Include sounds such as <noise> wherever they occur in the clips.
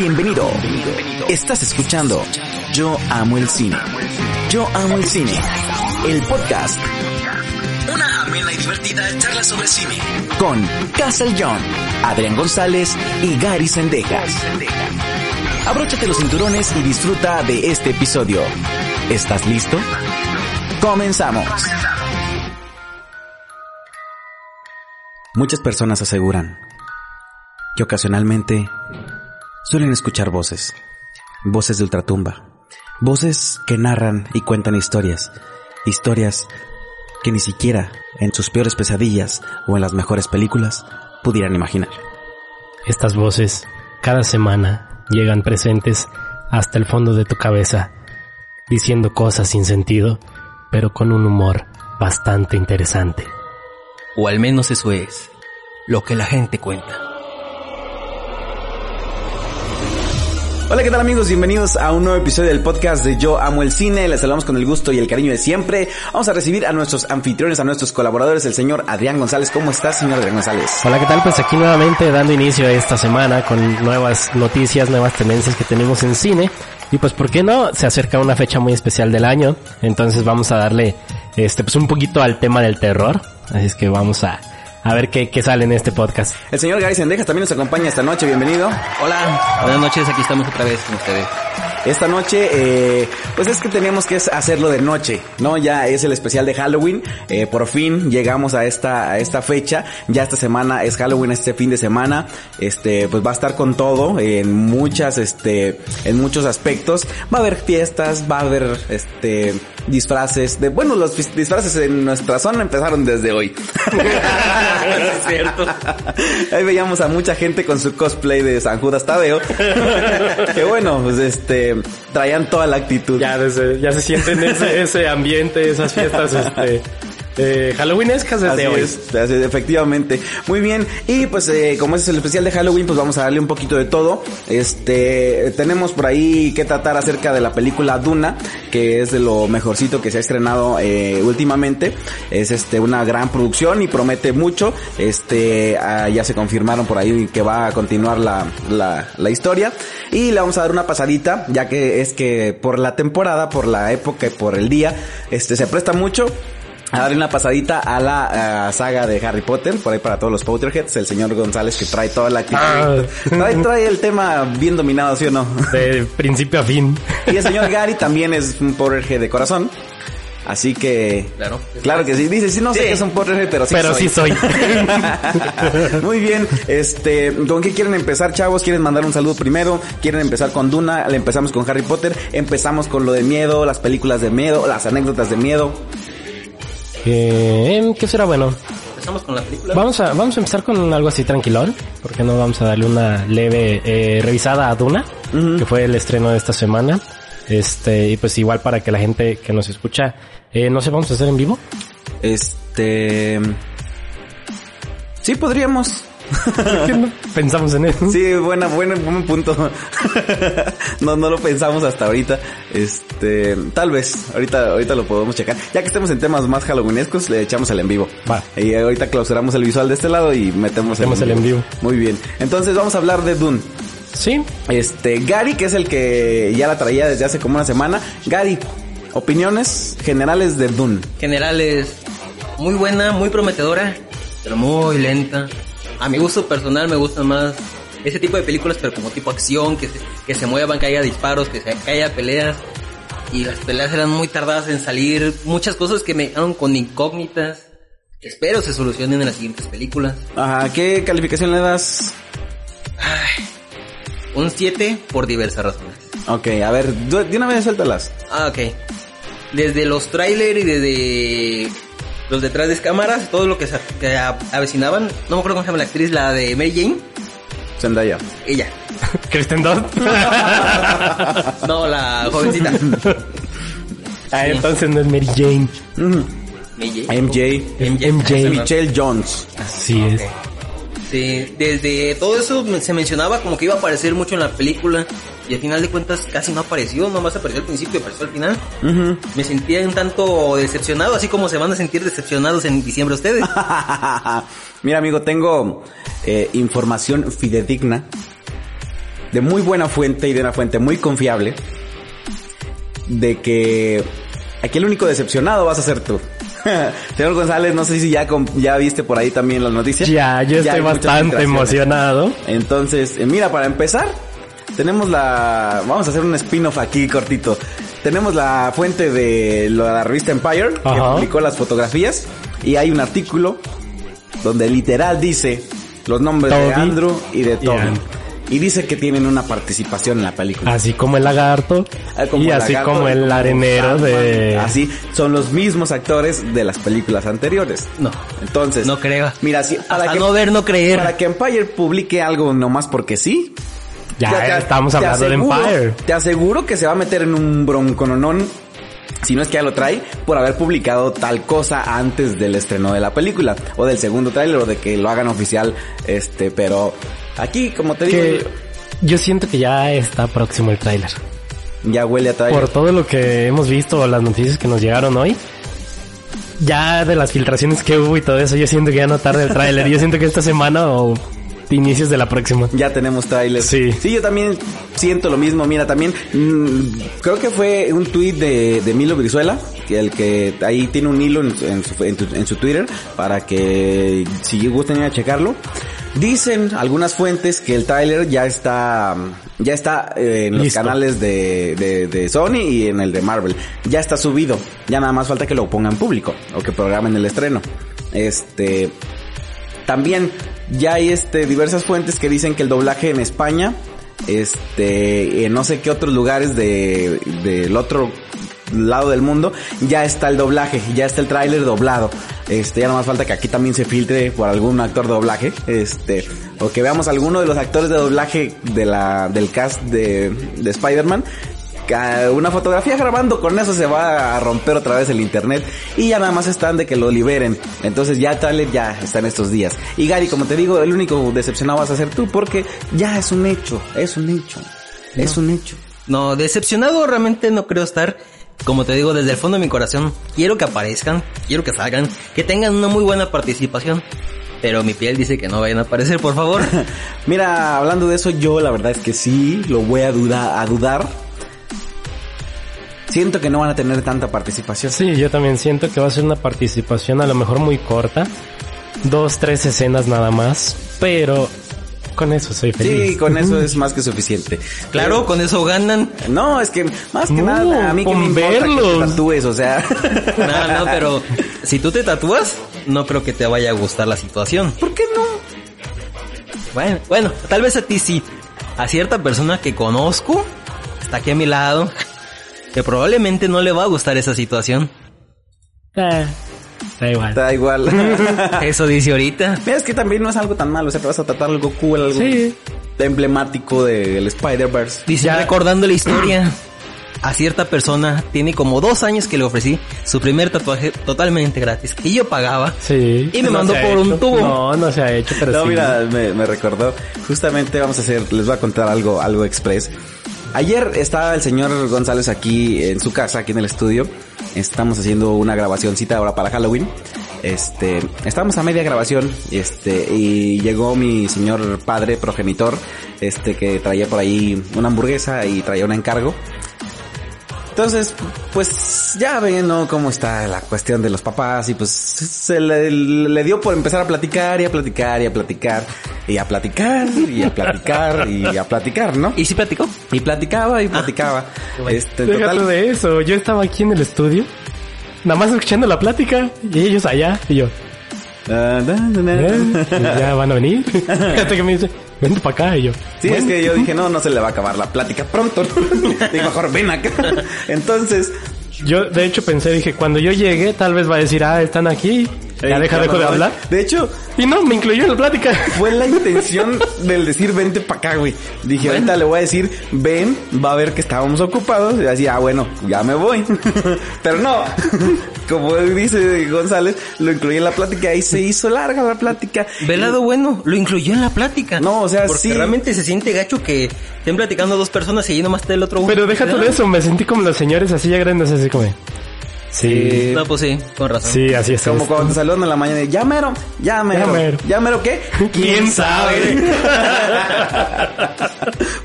Bienvenido. Estás escuchando Yo Amo el Cine. Yo Amo el Cine. El podcast. Una amena y divertida charla sobre cine. Con Castle John, Adrián González y Gary Sendejas. Abróchate los cinturones y disfruta de este episodio. ¿Estás listo? Comenzamos. Muchas personas aseguran que ocasionalmente suelen escuchar voces, voces de ultratumba, voces que narran y cuentan historias, historias que ni siquiera en sus peores pesadillas o en las mejores películas pudieran imaginar. Estas voces cada semana llegan presentes hasta el fondo de tu cabeza, diciendo cosas sin sentido, pero con un humor bastante interesante. O al menos eso es lo que la gente cuenta. Hola, ¿qué tal amigos? Bienvenidos a un nuevo episodio del podcast de Yo Amo el Cine. Les saludamos con el gusto y el cariño de siempre. Vamos a recibir a nuestros anfitriones, a nuestros colaboradores, el señor Adrián González. ¿Cómo estás, señor Adrián González? Hola, ¿qué tal? Pues aquí nuevamente dando inicio a esta semana con nuevas noticias, nuevas tendencias que tenemos en cine. Y pues, ¿por qué no? Se acerca una fecha muy especial del año. Entonces vamos a darle, este, pues un poquito al tema del terror. Así es que vamos a, a ver qué, qué sale en este podcast. El señor Gary Sendejas también nos acompaña esta noche, bienvenido. Hola, buenas noches, aquí estamos otra vez con ustedes. Esta noche, eh, pues es que teníamos que hacerlo de noche, ¿no? Ya es el especial de Halloween, eh, por fin llegamos a esta, a esta fecha, ya esta semana es Halloween, este fin de semana, este, pues va a estar con todo, en muchas, este, en muchos aspectos, va a haber fiestas, va a haber, este, disfraces, de, bueno, los disfraces en nuestra zona empezaron desde hoy. <laughs> es cierto. Ahí veíamos a mucha gente con su cosplay de San Judas Tadeo, <laughs> que bueno, pues este, traían toda la actitud. Ya, desde, ya se sienten ese, <laughs> ese ambiente, esas fiestas, este, eh, Halloweenescas desde Así hoy. es, así efectivamente. Muy bien. Y pues eh, como es el especial de Halloween, pues vamos a darle un poquito de todo. Este, tenemos por ahí que tratar acerca de la película Duna, que es de lo mejorcito que se ha estrenado eh, últimamente. Es este una gran producción y promete mucho. Este, ah, ya se confirmaron por ahí que va a continuar la, la, la historia. Y le vamos a dar una pasadita, ya que es que por la temporada, por la época y por el día, este se presta mucho a darle una pasadita a la eh, saga de Harry Potter, por ahí para todos los Potterheads, el señor González que trae toda la actitud. Ah. Trae, trae el tema bien dominado, ¿sí o no? De principio a fin. Y el señor Gary también es un Potterhead de corazón. Así que... Claro. Claro que sí. Dice, sí, no sé Sí. que es un Potterhead, pero sí Pero soy. sí soy. <laughs> Muy bien, este, ¿con qué quieren empezar, chavos? ¿Quieren mandar un saludo primero? ¿Quieren empezar con Duna? ¿Le empezamos con Harry Potter? ¿Empezamos con lo de miedo, las películas de miedo, las anécdotas de miedo? Eh, ¿Qué será bueno? Empezamos con la película. Vamos a, vamos a empezar con algo así tranquilón, porque no vamos a darle una leve eh, revisada a Duna, que fue el estreno de esta semana. Este, y pues igual para que la gente que nos escucha, eh, no sé, vamos a hacer en vivo. Este... Sí, podríamos. ¿Por <laughs> qué no pensamos en eso? Sí, buena, buena, buen punto. <laughs> no, no lo pensamos hasta ahorita. Este, tal vez, ahorita, ahorita lo podemos checar. Ya que estemos en temas más halloweenescos, le echamos el en vivo. Va. Y ahorita clausuramos el visual de este lado y metemos Metemos el en vivo. Muy bien. Entonces vamos a hablar de Dune. Sí, Este, Gary, que es el que ya la traía desde hace como una semana. Gary, opiniones generales de Dune. Generales, muy buena, muy prometedora, pero muy lenta. A mi gusto personal me gustan más ese tipo de películas, pero como tipo acción, que se, que se muevan, que haya disparos, que, se, que haya peleas. Y las peleas eran muy tardadas en salir. Muchas cosas que me dejaron con incógnitas. Espero se solucionen en las siguientes películas. Ajá, ¿qué calificación le das? Un 7 por diversas razones. Ok, a ver, de de una vez suéltalas. Ah, ok. Desde los trailers y desde los detrás de cámaras, todo lo que se que a- avecinaban. No me acuerdo cómo se llama la actriz, la de Mary Jane. Zendaya. Ella. <laughs> Kristen Dunst. <laughs> No, la jovencita. <laughs> ah, entonces no es Mary Jane. Mary Jane. MJ. MJ. Michelle Jones. Así es. Sí, desde todo eso se mencionaba como que iba a aparecer mucho en la película. Y al final de cuentas casi no apareció, nomás apareció al principio y apareció al final. Me sentía un tanto decepcionado, así como se van a sentir decepcionados en diciembre ustedes. <laughs> Mira, amigo, tengo eh, información fidedigna de muy buena fuente y de una fuente muy confiable de que aquí el único decepcionado vas a ser tú. <laughs> Señor González, no sé si ya, ya viste por ahí también las noticias. Ya, yo Ya estoy bastante emocionado. Entonces, eh, mira, para empezar, tenemos la... Vamos a hacer un spin-off aquí cortito. Tenemos la fuente de la revista Empire, que Ajá. publicó las fotografías, y hay un artículo donde literal dice los nombres de Andrew y de Toby. Andrew. Y dice que tienen una participación en la película. Así como el lagarto. Ah, como y el así lagarto, como el como arenero de... Así, son los mismos actores de las películas anteriores. No. Entonces, No creo. Mira, si, para Hasta que, no ver, no creer. para que Empire publique algo nomás porque sí, Ya, te- estamos hablando de aseguro- Empire. Te aseguro que se va a meter en un broncononón, si no es que ya lo trae, por haber publicado tal cosa antes del estreno de la película, o del segundo tráiler, o de que lo hagan oficial, este, pero aquí, como te digo, yo siento que ya está próximo el tráiler. ya huele a tráiler. Por todo lo que hemos visto, las noticias que nos llegaron hoy, ya de las filtraciones que hubo y todo eso, yo siento que ya no tarda el tráiler. Yo siento que esta semana o inicios de la próxima. Ya tenemos tráiler. Sí. Sí, yo también siento lo mismo. Mira, también mm, creo que fue un tuit de, de Milo Brizuela, que el que ahí tiene un hilo en, su- en su, en tu- en su Twitter para que si gusten ir a checarlo. Dicen algunas fuentes que el tráiler ya está ya está eh, en los Listo. canales de, de, de Sony y en el de Marvel. Ya está subido. Ya nada más falta que lo pongan público o que programen el estreno. Este también ya hay este diversas fuentes que dicen que el doblaje en España, este, en no sé qué otros lugares de del otro lado del mundo, ya está el doblaje, ya está el tráiler doblado. Este, ya no más falta que aquí también se filtre por algún actor de doblaje, este, o que veamos alguno de los actores de doblaje de la del cast de, de Spider-Man una fotografía grabando, con eso se va a romper otra vez el internet y ya nada más están de que lo liberen. Entonces ya trailer ya está en estos días. Y Gary, como te digo, el único decepcionado vas a ser tú porque ya es un hecho, es un hecho, es un hecho. No, decepcionado realmente no creo estar. Como te digo, desde el fondo de mi corazón, quiero que aparezcan, quiero que salgan, que tengan una muy buena participación. Pero mi piel dice que no vayan a aparecer, por favor. <laughs> Mira, hablando de eso, yo la verdad es que sí, lo voy a dudar, a dudar. Siento que no van a tener tanta participación. Sí, yo también siento que va a ser una participación a lo mejor muy corta. Dos, tres escenas nada más. Pero con eso soy feliz. Sí, con eso es más que suficiente. Claro, con eso ganan. No, es que más que No, nada, a mí que me con importa que te verlos. tatúes, o sea. No, no, <laughs> pero si tú te tatúas, no creo que te vaya a gustar la situación. ¿Por qué no? Bueno, bueno, tal vez a ti sí. A cierta persona que conozco, está aquí a mi lado, que probablemente no le va a gustar esa situación. Eh, da igual. Da igual. <laughs> Eso dice ahorita. Mira, es que también no es algo tan malo, o sea, te vas a tratar algo cool, algo Sí. emblemático del Spider-Verse. Dice, Ya. recordando la historia, a cierta persona tiene como dos años que le ofrecí su primer tatuaje totalmente gratis. Y yo pagaba. Sí. Y me No mandó por un tubo. No, no se ha hecho, pero No, sí. mira, me, me recordó. Justamente vamos a hacer, les voy a contar algo, algo express. Ayer estaba el señor González aquí en su casa, aquí en el estudio. Estamos haciendo una grabacióncita ahora para Halloween. Este, estábamos a media grabación, este, y llegó mi señor padre progenitor, este, que traía por ahí una hamburguesa y traía un encargo. Entonces, pues ya ven, ¿no? Cómo está la cuestión de los papás y pues se le, le dio por empezar a platicar y a platicar y a platicar y a platicar y a platicar y a platicar, ¿no? ¿Y si platicó? Y platicaba y platicaba. bueno. Este, total, de eso. Yo estaba aquí en el estudio. Nada más escuchando la plática. Y ellos allá. Y yo. Ah, da, da, da. ¿eh? Ya van a venir. <laughs> Fíjate que me dice. Vente para acá. Y yo. Sí, es que yo dije, <laughs> no, no se le va a acabar la plática pronto. <laughs> Digo, mejor ven acá. <laughs> Entonces, Yo, de hecho, pensé, dije, cuando yo llegue, tal vez va a decir, ah, están aquí. Ya deja, ya dejo me de hablar. De hecho, Y no, me incluyó en la plática. Fue la intención del decir vente pa' acá, güey. Dije, Bueno. ahorita le voy a decir, ven, va a ver que estábamos ocupados. Y así, ah, bueno, ya me voy. <laughs> Pero no, <laughs> como dice González, lo incluí en la plática y se hizo larga la plática. Velado bueno, lo incluyó en la plática. No, o sea, Porque sí. realmente se siente gacho que estén platicando dos personas y ahí nomás está el otro uno. Pero déjate de eso, me sentí como los señores así ya grandes, así como... Sí. No, pues sí, con razón. Sí, así es. Como cuando te saludan en la mañana y ya mero, ya mero, Ya mero. ya mero qué, <laughs> ¿Quién sabe? <laughs>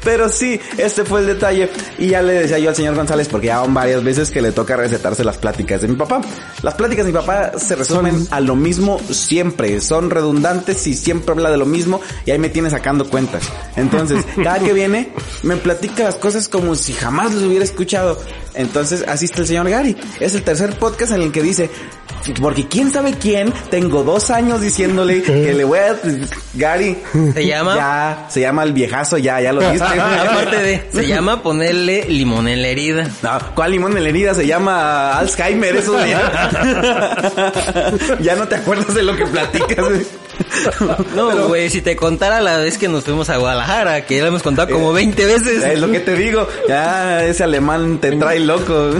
Pero sí, este fue el detalle. Y ya le decía yo al señor González, porque ya van varias veces que le toca recetarse las pláticas de mi papá. Las pláticas de mi papá se resumen a lo mismo siempre. Son redundantes y siempre habla de lo mismo. Y ahí me tiene sacando cuentas. Entonces, <laughs> cada que viene, me platica las cosas como si jamás los hubiera escuchado. Entonces, así está el señor Gary. Es el tercer podcast en el que dice, porque quién sabe quién, tengo dos años diciéndole <laughs> que le voy a... Gary. Se llama- Ya, se llama el viejazo, ya, ya lo viste. <laughs> Aparte de, se <laughs> llama ponerle limón en la herida. No, ¿cuál limón en la herida? Se llama Alzheimer, eso ya. ya no te acuerdas de lo que platicas. No, güey, si te contara la vez que nos fuimos a Guadalajara, que ya lo hemos contado como 20 veces. Es lo que te digo. Ya ese alemán te trae loco.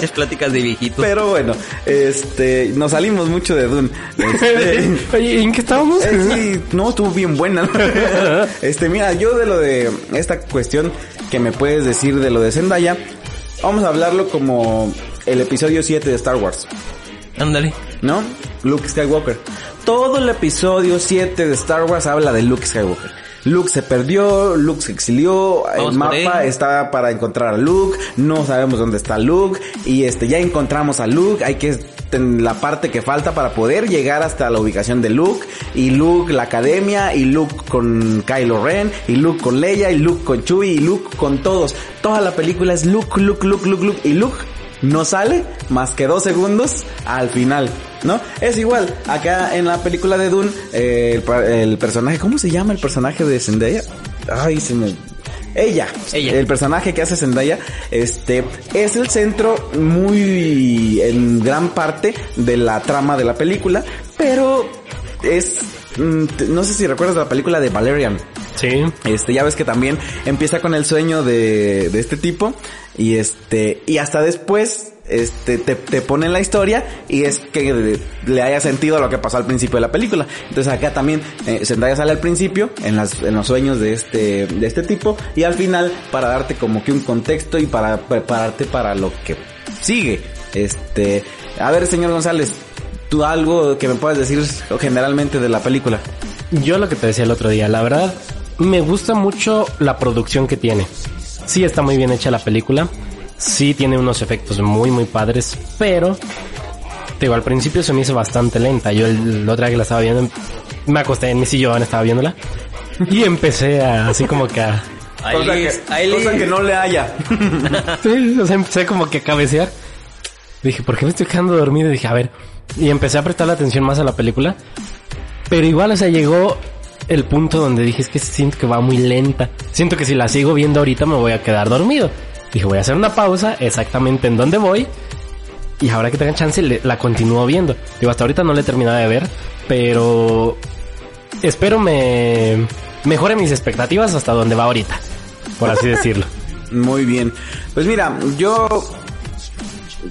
Es pláticas de viejitos. Pero bueno, este, nos salimos mucho de Dune. Este, Oye, ¿en qué estábamos? Eh, sí, no, estuvo bien buena. este, mira, yo de lo de esta cuestión que me puedes decir de lo de Zendaya, vamos a hablarlo como el episodio 7 de Star Wars, Ándale. ¿no? Luke Skywalker. Todo el episodio 7 de Star Wars habla de Luke Skywalker. Luke se perdió, Luke se exilió, Vamos el mapa está para encontrar a Luke, no sabemos dónde está Luke y este ya encontramos a Luke, hay que en la parte que falta para poder llegar hasta la ubicación de Luke y Luke la academia y Luke con Kylo Ren y Luke con Leia y Luke con Chewie y Luke con todos. Toda la película es Luke, Luke, Luke, Luke, Luke y Luke no sale más que dos segundos al final, ¿no? Es igual, acá en la película de Dune, eh, el, personaje, ¿cómo se llama el personaje de Zendaya? Ay, se me... Ella, Ella. el personaje que hace Zendaya, este, es el centro muy, en gran parte de la trama de la película, pero es, mm, no sé si recuerdas la película de Valerian. Sí. Este, ya ves que también empieza con el sueño de, de este tipo y este, y hasta después, este, te, te pone en la historia y es que le haya sentido a lo que pasó al principio de la película. Entonces acá también eh, Zendaya sale al principio en las, en los sueños de este, de este tipo y al final para darte como que un contexto y para prepararte para lo que sigue. Este, a ver señor González, tú algo que me puedas decir generalmente de la película. Yo lo que te decía el otro día, la verdad, me gusta mucho la producción que tiene. Sí está muy bien hecha la película, sí tiene unos efectos muy muy padres, pero te digo, al principio se me hizo bastante lenta. Yo el, la otra vez que la estaba viendo, me acosté en mi sillón, estaba viéndola y empecé a, así como que a, que, cosa que no le haya. sí, o sea, empecé como que a cabecear. Dije, ¿por qué me estoy quedando dormido? Y dije, a ver, y empecé a prestar la atención más a la película. Pero igual, o sea, llegó el punto donde dije, es que siento que va muy lenta. Siento que si la sigo viendo ahorita me voy a quedar dormido. Dije, voy a hacer una pausa exactamente en donde voy. Y ahora que tenga chance, le- la continúo viendo. Digo, hasta ahorita no la he terminado de ver, pero espero me mejore mis expectativas hasta donde va ahorita, por así <laughs> decirlo. Muy bien. Pues mira, yo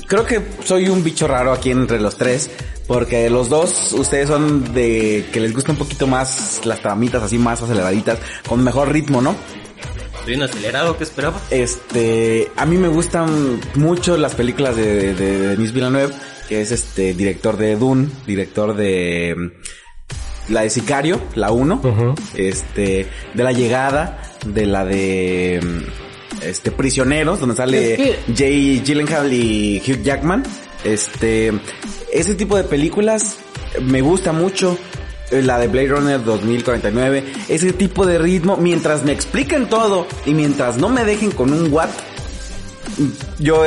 creo que soy un bicho raro aquí entre los tres. Porque los dos, ustedes son de que les gusta un poquito más las tramitas así más aceleraditas, con mejor ritmo, ¿no? Un acelerado, ¿qué esperaba? Este, a mí me gustan mucho las películas de, de, de Denis Villeneuve, que es este director de Dune, director de mm, la de Sicario, la 1, Ujú. este, de la llegada, de la de mm, este Prisioneros, donde sale Es que- Jay Gyllenhaal y Hugh Jackman. Este, ese tipo de películas me gusta mucho. Eh, La de Blade Runner 2049, ese tipo de ritmo, mientras me expliquen todo y mientras no me dejen con un what, yo,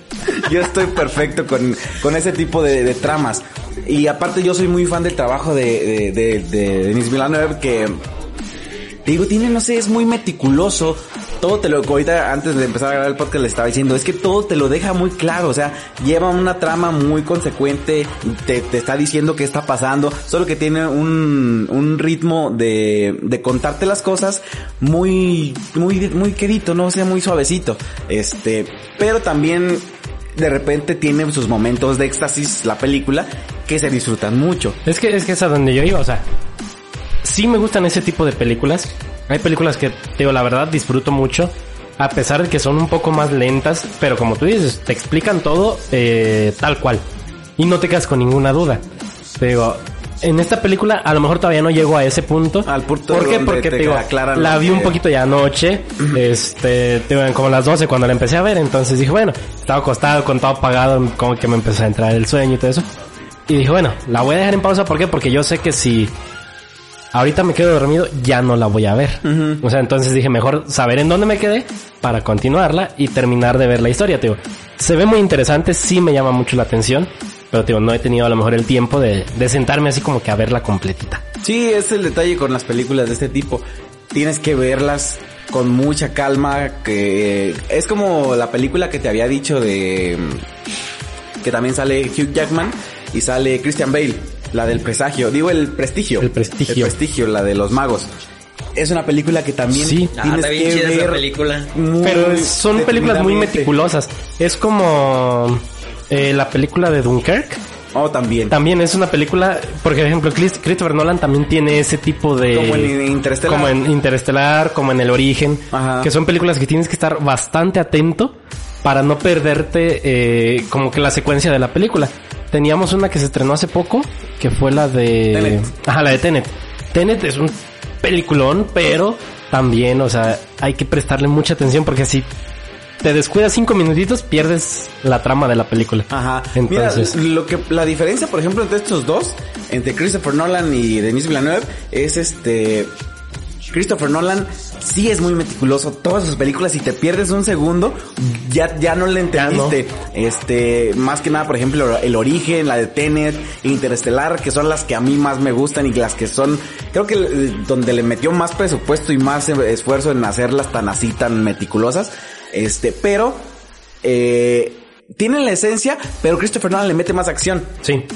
<laughs> yo estoy perfecto con, con ese tipo de, de tramas. Y aparte yo soy muy fan del trabajo de, de, de, de Denis Villeneuve que, te digo, tiene, no sé, es muy meticuloso. Todo te lo, ahorita antes de empezar a grabar el podcast le estaba diciendo, es que todo te lo deja muy claro, o sea, lleva una trama muy consecuente, te, te está diciendo qué está pasando, solo que tiene un, un ritmo de, de contarte las cosas muy, muy, muy quedito, no o sea, muy suavecito. Este, pero también de repente tiene sus momentos de éxtasis la película que se disfrutan mucho. Es que es que es a donde yo iba, o sea, sí me gustan ese tipo de películas. Hay películas que, digo, la verdad disfruto mucho, a pesar de que son un poco más lentas, pero como tú dices, te explican todo eh, tal cual. Y no te quedas con ninguna duda. Te digo, en esta película a lo mejor todavía no llego a ese punto. Al punto ¿Por qué? Porque te digo, la vi un poquito ya anoche, este, te digo, como las 12 cuando la empecé a ver, entonces dije, bueno, estaba acostado con todo apagado, como que me empezó a entrar el sueño y todo eso. Y dije, bueno, la voy a dejar en pausa, ¿por qué? Porque yo sé que si ahorita me quedo dormido, ya no la voy a ver. O sea, entonces dije, mejor saber en dónde me quedé para continuarla y terminar de ver la historia, te digo. Se ve muy interesante, sí me llama mucho la atención, pero te digo, no he tenido a lo mejor el tiempo de, de sentarme así como que a verla completita. Sí, es el detalle con las películas de este tipo. Tienes que verlas con mucha calma, que es como la película que te había dicho de que también sale Hugh Jackman y sale Christian Bale, la del presagio, digo el prestigio. El Prestigio. El prestigio, la de los magos. Es una película que también Sí. Ah, tienes está bien que chida esa ver película. muy Pero son películas muy meticulosas. Es como eh, la película de Dunkirk. Oh, también. También es una película, por ejemplo, Chris- Christopher Nolan también tiene ese tipo de... Como en Interestelar. Como en Interestelar, como en El Origen. Ajá. Que son películas que tienes que estar bastante atento para no perderte eh, como que la secuencia de la película. Teníamos una que se estrenó hace poco, que fue la de... Tenet. Ajá, la de Tenet. Tenet es un peliculón, pero también, o sea, hay que prestarle mucha atención porque si te descuidas cinco minutitos, pierdes la trama de la película. Ajá. Entonces, Mira, lo que la diferencia, por ejemplo, entre estos dos, entre Christopher Nolan y Denis Villeneuve, es este Christopher Nolan sí es muy meticuloso. Todas sus películas, si te pierdes un segundo, ya, ya no le no. entendiste. Este, más que nada, por ejemplo, El Origen, la de Tenet, Interestelar, que son las que a mí más me gustan y las que son, creo que eh, donde le metió más presupuesto y más eh, esfuerzo en hacerlas tan así, tan meticulosas. Este, pero, eh, tienen la esencia, pero Christopher Nolan le mete más acción. sí.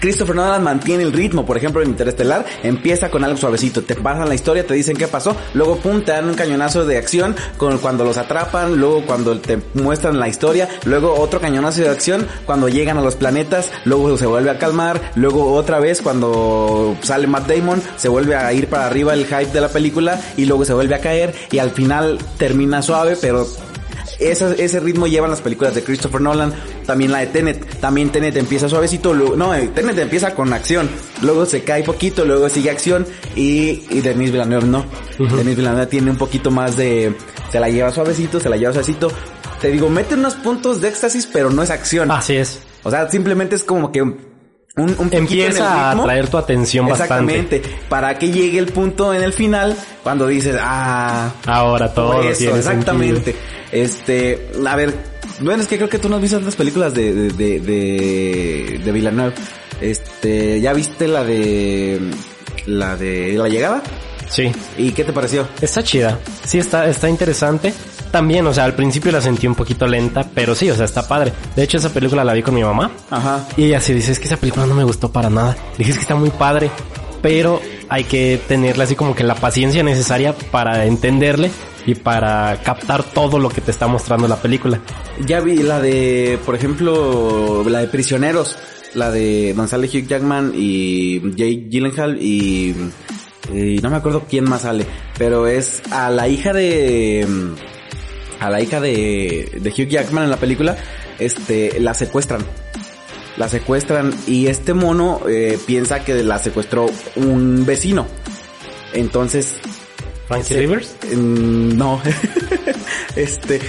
Christopher Nolan mantiene el ritmo, por ejemplo, en Interestelar, empieza con algo suavecito, te pasan la historia, te dicen qué pasó, luego pum, te dan un cañonazo de acción con cuando los atrapan, luego cuando te muestran la historia, luego otro cañonazo de acción cuando llegan a los planetas, luego se vuelve a calmar, luego otra vez cuando sale Matt Damon, se vuelve a ir para arriba el hype de la película y luego se vuelve a caer y al final termina suave, pero ese, ese ritmo llevan las películas de Christopher Nolan, también la de Tenet, también Tenet empieza suavecito, luego, no, eh, Tenet empieza con acción, luego se cae poquito, luego sigue acción y, y Denis Villeneuve no. Denis Villeneuve tiene un poquito más de, se la lleva suavecito, se la lleva suavecito. Te digo, mete unos puntos de éxtasis, pero no es acción. Así es. O sea, simplemente es como que un, un Empieza a atraer tu atención bastante. Exactamente. Para que llegue el punto en el final cuando dices, ah, Ahora todo eso, tiene exactamente. Este, a ver, bueno, es que creo que tú no has visto otras películas de, de, de, de, de Villeneuve. Este, ¿ya viste la de, la de La Llegada? Sí. ¿Y qué te pareció? Está chida. Sí, está, está interesante. También, o sea, al principio la sentí un poquito lenta, pero sí, o sea, está padre. De hecho, esa película la vi con mi mamá. Ajá. Y ella sí dice, es que esa película no me gustó para nada. Dije, es que está muy padre, pero hay que tenerle así como que la paciencia necesaria para entenderle y para captar todo lo que te está mostrando la película. Ya vi la de, por ejemplo, la de Prisioneros, la de sale Hugh Jackman y Jake Gyllenhaal y, y no me acuerdo quién más sale, pero es a la hija de a la hija de, de Hugh Jackman en la película, este, la secuestran. La secuestran y este mono eh, piensa que la secuestró un vecino. Entonces Frankie se- Rivers. Mm, No. <laughs> este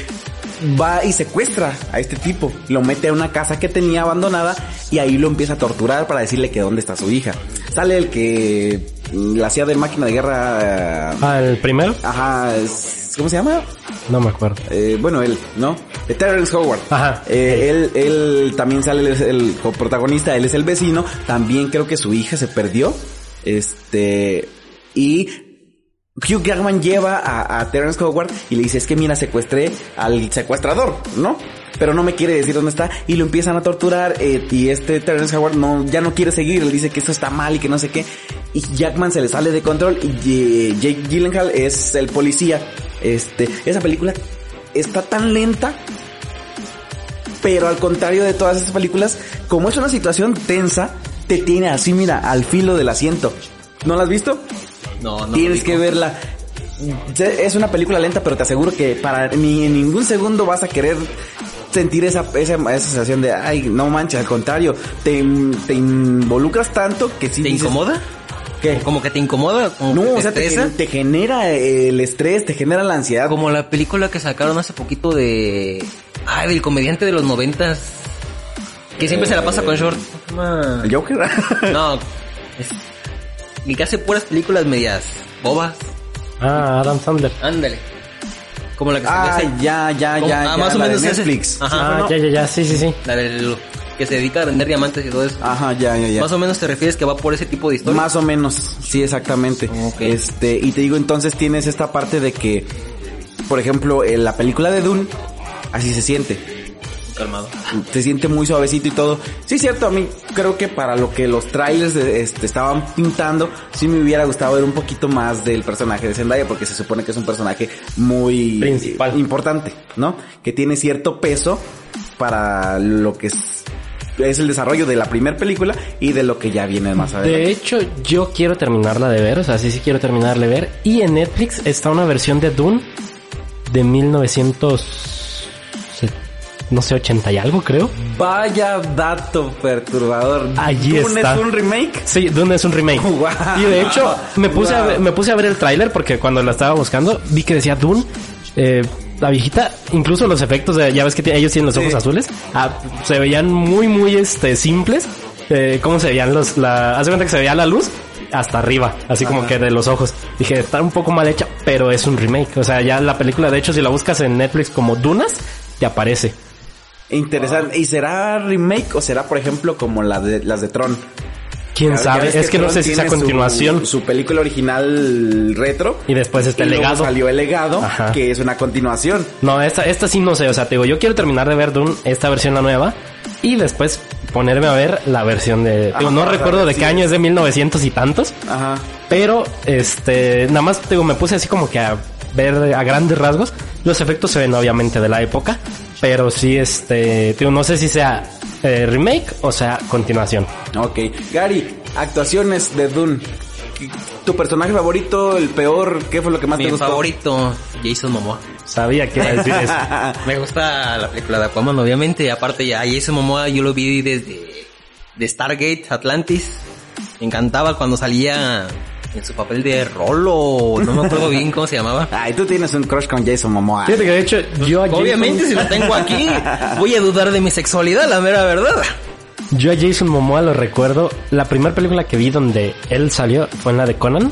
va y secuestra a este tipo, lo mete a una casa que tenía abandonada y ahí lo empieza a torturar para decirle que dónde está su hija. Sale el que la hacía de máquina de guerra. eh, Ah, el primero. Ajá, es- ¿cómo se llama? No me acuerdo. Eh, bueno, él, ¿no? De Terrence Howard. Ajá. Eh, él, él también sale, él es el protagonista, él es el vecino. También creo que su hija se perdió. Este, y Hugh Jackman lleva a, a Terrence Howard y le dice, es que mira, secuestré al secuestrador, ¿no? Pero no me quiere decir dónde está y lo empiezan a torturar eh, y este Terrence Howard no, ya no quiere seguir, le dice que esto está mal y que no sé qué. Y Jackman se le sale de control y eh, Jake Gyllenhaal es el policía. Este, esa película está tan lenta pero al contrario de todas estas películas, como es una situación tensa, te tiene así, mira, al filo del asiento. ¿No la has visto? No, no. Tienes que verla. es una película lenta, pero te aseguro que para ni en ningún segundo vas a querer sentir esa, esa, esa sensación de, ay, no manches, al contrario, te, te involucras tanto que sí ¿Te dices- incomoda? ¿Qué? Como que te incomoda, como No, que te o sea, te, genera el estrés, te genera la ansiedad. Como la película que sacaron hace poquito de... Ay, del comediante de los noventas. Que siempre se la pasa con short. ¿Cómo se llama? ¿El Joker? <laughs> No. Es... Y que hace puras películas medias bobas. Ah, Adam Sandler. Ándale. Como la que se ah, hace... ya, ya, ah, ya, más o la de menos. Netflix. Ajá. Ah, ya, ya, ya, sí, sí, sí. La del... Que se dedica a vender diamantes y todo eso. Ajá, ya, ya, ya. Más o menos te refieres que va por ese tipo de historia. Más o menos, sí, exactamente. Ok. Este, y te digo, entonces tienes esta parte de que, por ejemplo, en la película de Dune, así se siente. Calmado. Se siente muy suavecito y todo. Sí, cierto, a mí creo que para lo que los trailers de- este, estaban pintando, sí me hubiera gustado ver un poquito más del personaje de Zendaya, porque se supone que es un personaje muy Principal. eh, importante, ¿no? Que tiene cierto peso para lo que es, es el desarrollo de la primera película y de lo que ya viene más adelante. De hecho, yo quiero terminarla de ver, o sea, sí, sí quiero terminarla de ver. Y en Netflix está una versión de Dune de 1900, se- no sé, 80 y algo, creo. Vaya dato perturbador. Allí ¿Dune está. es un remake? Sí, Dune es un remake. <laughs> Y de hecho, me puse, a ver, me puse a ver el tráiler porque cuando la estaba buscando, vi que decía Dune. Eh, la viejita, incluso los efectos, de, ya ves que ellos tienen los ojos Sí. azules, ah, se veían muy, muy este simples. Eh, ¿Cómo se veían los, la, hace cuenta que se veía la luz hasta arriba, así como que de los ojos. Dije, está un poco mal hecha, pero es un remake. O sea, ya la película, de hecho, si la buscas en Netflix como Dunas, te aparece. Interesante. ¿Y será remake o será, por ejemplo, como la de, las de Tron? ¿Quién sabe? Es que no sé si es a tiene su- continuación. Su, película original retro. Y después está y el legado. salió el legado, Ajá. que es una continuación. No, esta, esta sí no sé, o sea, te digo, yo quiero terminar de ver Dune, esta versión la nueva, y después ponerme a ver la versión de... digo, no recuerdo de qué año es de 1900 y tantos, Ajá. pero este, nada más te digo, me puse así como que a ver a grandes rasgos. Los efectos se ven obviamente de la época, pero sí, este, te digo, no sé si sea eh, remake o sea continuación. Ok. Gary, actuaciones de Dune. ¿Tu personaje favorito, el peor? ¿Qué fue lo que más Mi te gustó? favorito, Jason Momoa. Sabía que iba a decir eso. <laughs> Me gusta la película de Aquaman, obviamente. Y aparte ya Jason Momoa yo lo vi desde de Stargate, Atlantis. Me encantaba cuando salía en su papel de Rolo. No me acuerdo bien cómo se llamaba. <laughs> Ay, tú tienes un crush con Jason Momoa. Fíjate que de hecho yo a Jason- Obviamente si lo tengo aquí, voy a dudar de mi sexualidad, la mera verdad. Yo a Jason Momoa lo recuerdo. La primera película que vi donde él salió fue en la de Conan.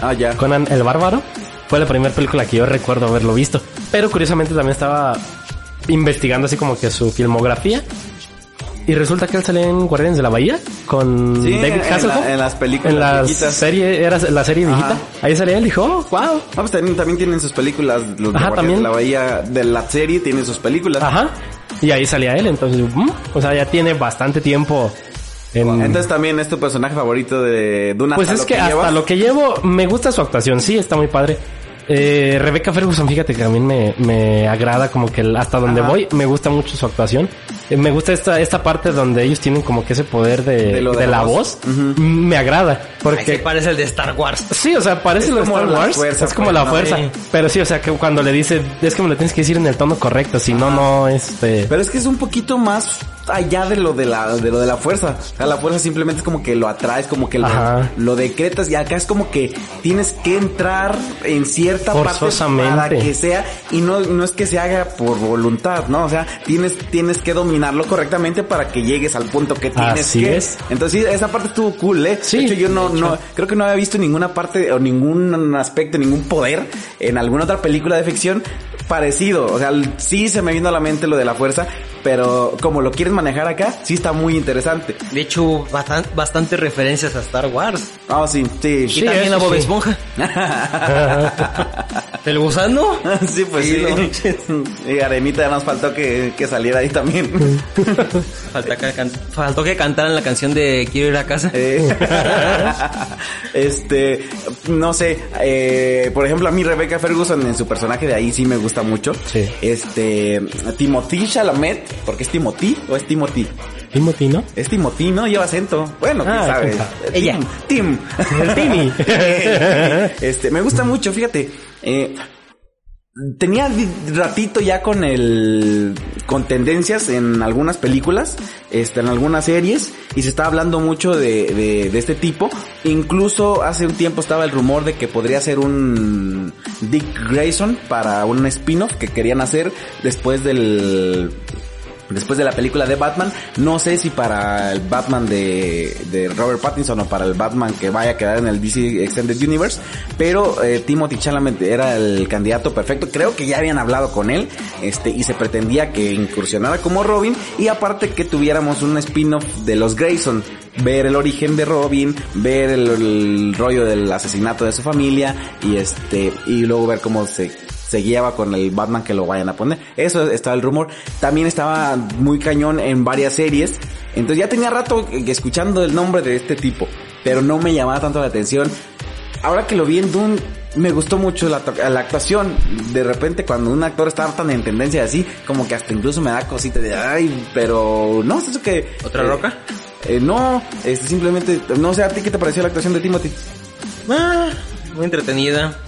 Ah, ya. Conan el Bárbaro. Fue la primera película que yo recuerdo haberlo visto. Pero curiosamente también estaba investigando así como que su filmografía. Y resulta que él salió en Guardianes de la Bahía con Sí, David en Hasselhoff. la- en las películas En la viejitas. serie, era la serie Ajá. viejita. Ahí salía él y dijo, oh, wow. Ah, pues también, también tienen sus películas. Los de Ajá, también. de la Bahía de la serie tienen sus películas. Ajá. Y ahí salía él. Entonces, mm, o sea, ya tiene bastante tiempo en... Entonces también es tu personaje favorito de Duna. Pues es que hasta lo que llevo, me gusta su actuación, sí, está muy padre. Eh, Rebecca Ferguson, fíjate que también me, me agrada como que el- hasta donde Ajá. voy, me gusta mucho su actuación. Eh, me gusta esta, esta parte donde ellos tienen como que ese poder de, De lo de de la voz. voz. Me agrada. Ay, sí, Porque parece el de Star Wars. Sí, o sea, parece Es lo de como Star Wars. fuerza, es como pues, la ¿no? fuerza. Pero sí, o sea, que cuando le dice, es que me lo tienes que decir en el tono correcto, si no, no, este... Pero es que es un poquito más allá de lo de la de lo de la fuerza. O sea, la fuerza simplemente es como que lo atraes, como que lo, decretas y acá es como que tienes que entrar en cierta parte para que sea y no no es que se haga por voluntad, ¿no? O sea, tienes tienes que dominarlo correctamente para que llegues al punto que tienes Así que. es. Entonces, sí, esa parte estuvo cool, ¿eh? Sí, de hecho yo no hecho. no creo que no había visto ninguna parte o ningún aspecto, ningún poder en alguna otra película de ficción parecido. O sea, sí se me vino a la mente lo de la fuerza, pero como lo quieres manejar acá, sí está muy interesante. De hecho, bastan- bastantes referencias a Star Wars. Ah, sí, sí. Y Sí, también a Bob sí. Esponja. <laughs> ¿El gusano? <laughs> sí, pues Sí, sí. no manches. <laughs> y Arenita ya nos faltó que, que saliera ahí también. Falta que can- faltó que cantaran la canción de Quiero ir a casa. Eh, este, no sé, eh, por ejemplo, a mí Rebecca Ferguson en su personaje de ahí sí me gusta mucho. Sí. Este, Timothy Chalamet, porque es Timothy o es Timothy. Timothy, ¿no? Es Timothy, ¿no? Lleva acento. Bueno, quién Ah, sabe. quién sabe. Ella. Tim. El Timmy. <laughs> este, me gusta mucho, fíjate. Eh, tenía ratito ya con el con tendencias en algunas películas, este, en algunas series y se está hablando mucho de, de, de este tipo. Incluso hace un tiempo estaba el rumor de que podría ser un Dick Grayson para un spin-off que querían hacer después del después de la película de Batman. No sé si para el Batman de, de Robert Pattinson o para el Batman que vaya a quedar en el DC Extended Universe, pero eh, Timothy Chalamet era el candidato perfecto. Creo que ya habían hablado con él, este, y se pretendía que incursionara como Robin y aparte que tuviéramos un spin-off de los Grayson, ver el origen de Robin, ver el, el rollo del asesinato de su familia y este, y luego ver cómo se se guiaba con el Batman que lo vayan a poner. Eso estaba el rumor. También estaba muy cañón en varias series. Entonces ya tenía rato escuchando el nombre de este tipo, pero no me llamaba tanto la atención. Ahora que lo vi en Dune, me gustó mucho la, la actuación. De repente cuando un actor está tan en tendencia así, como que hasta incluso me da cosita de, ay, pero no, es eso que... ¿Otra eh, roca? eh, no, este, simplemente, no sé, ¿a ti qué te pareció la actuación de Timothy? Ah, muy entretenida.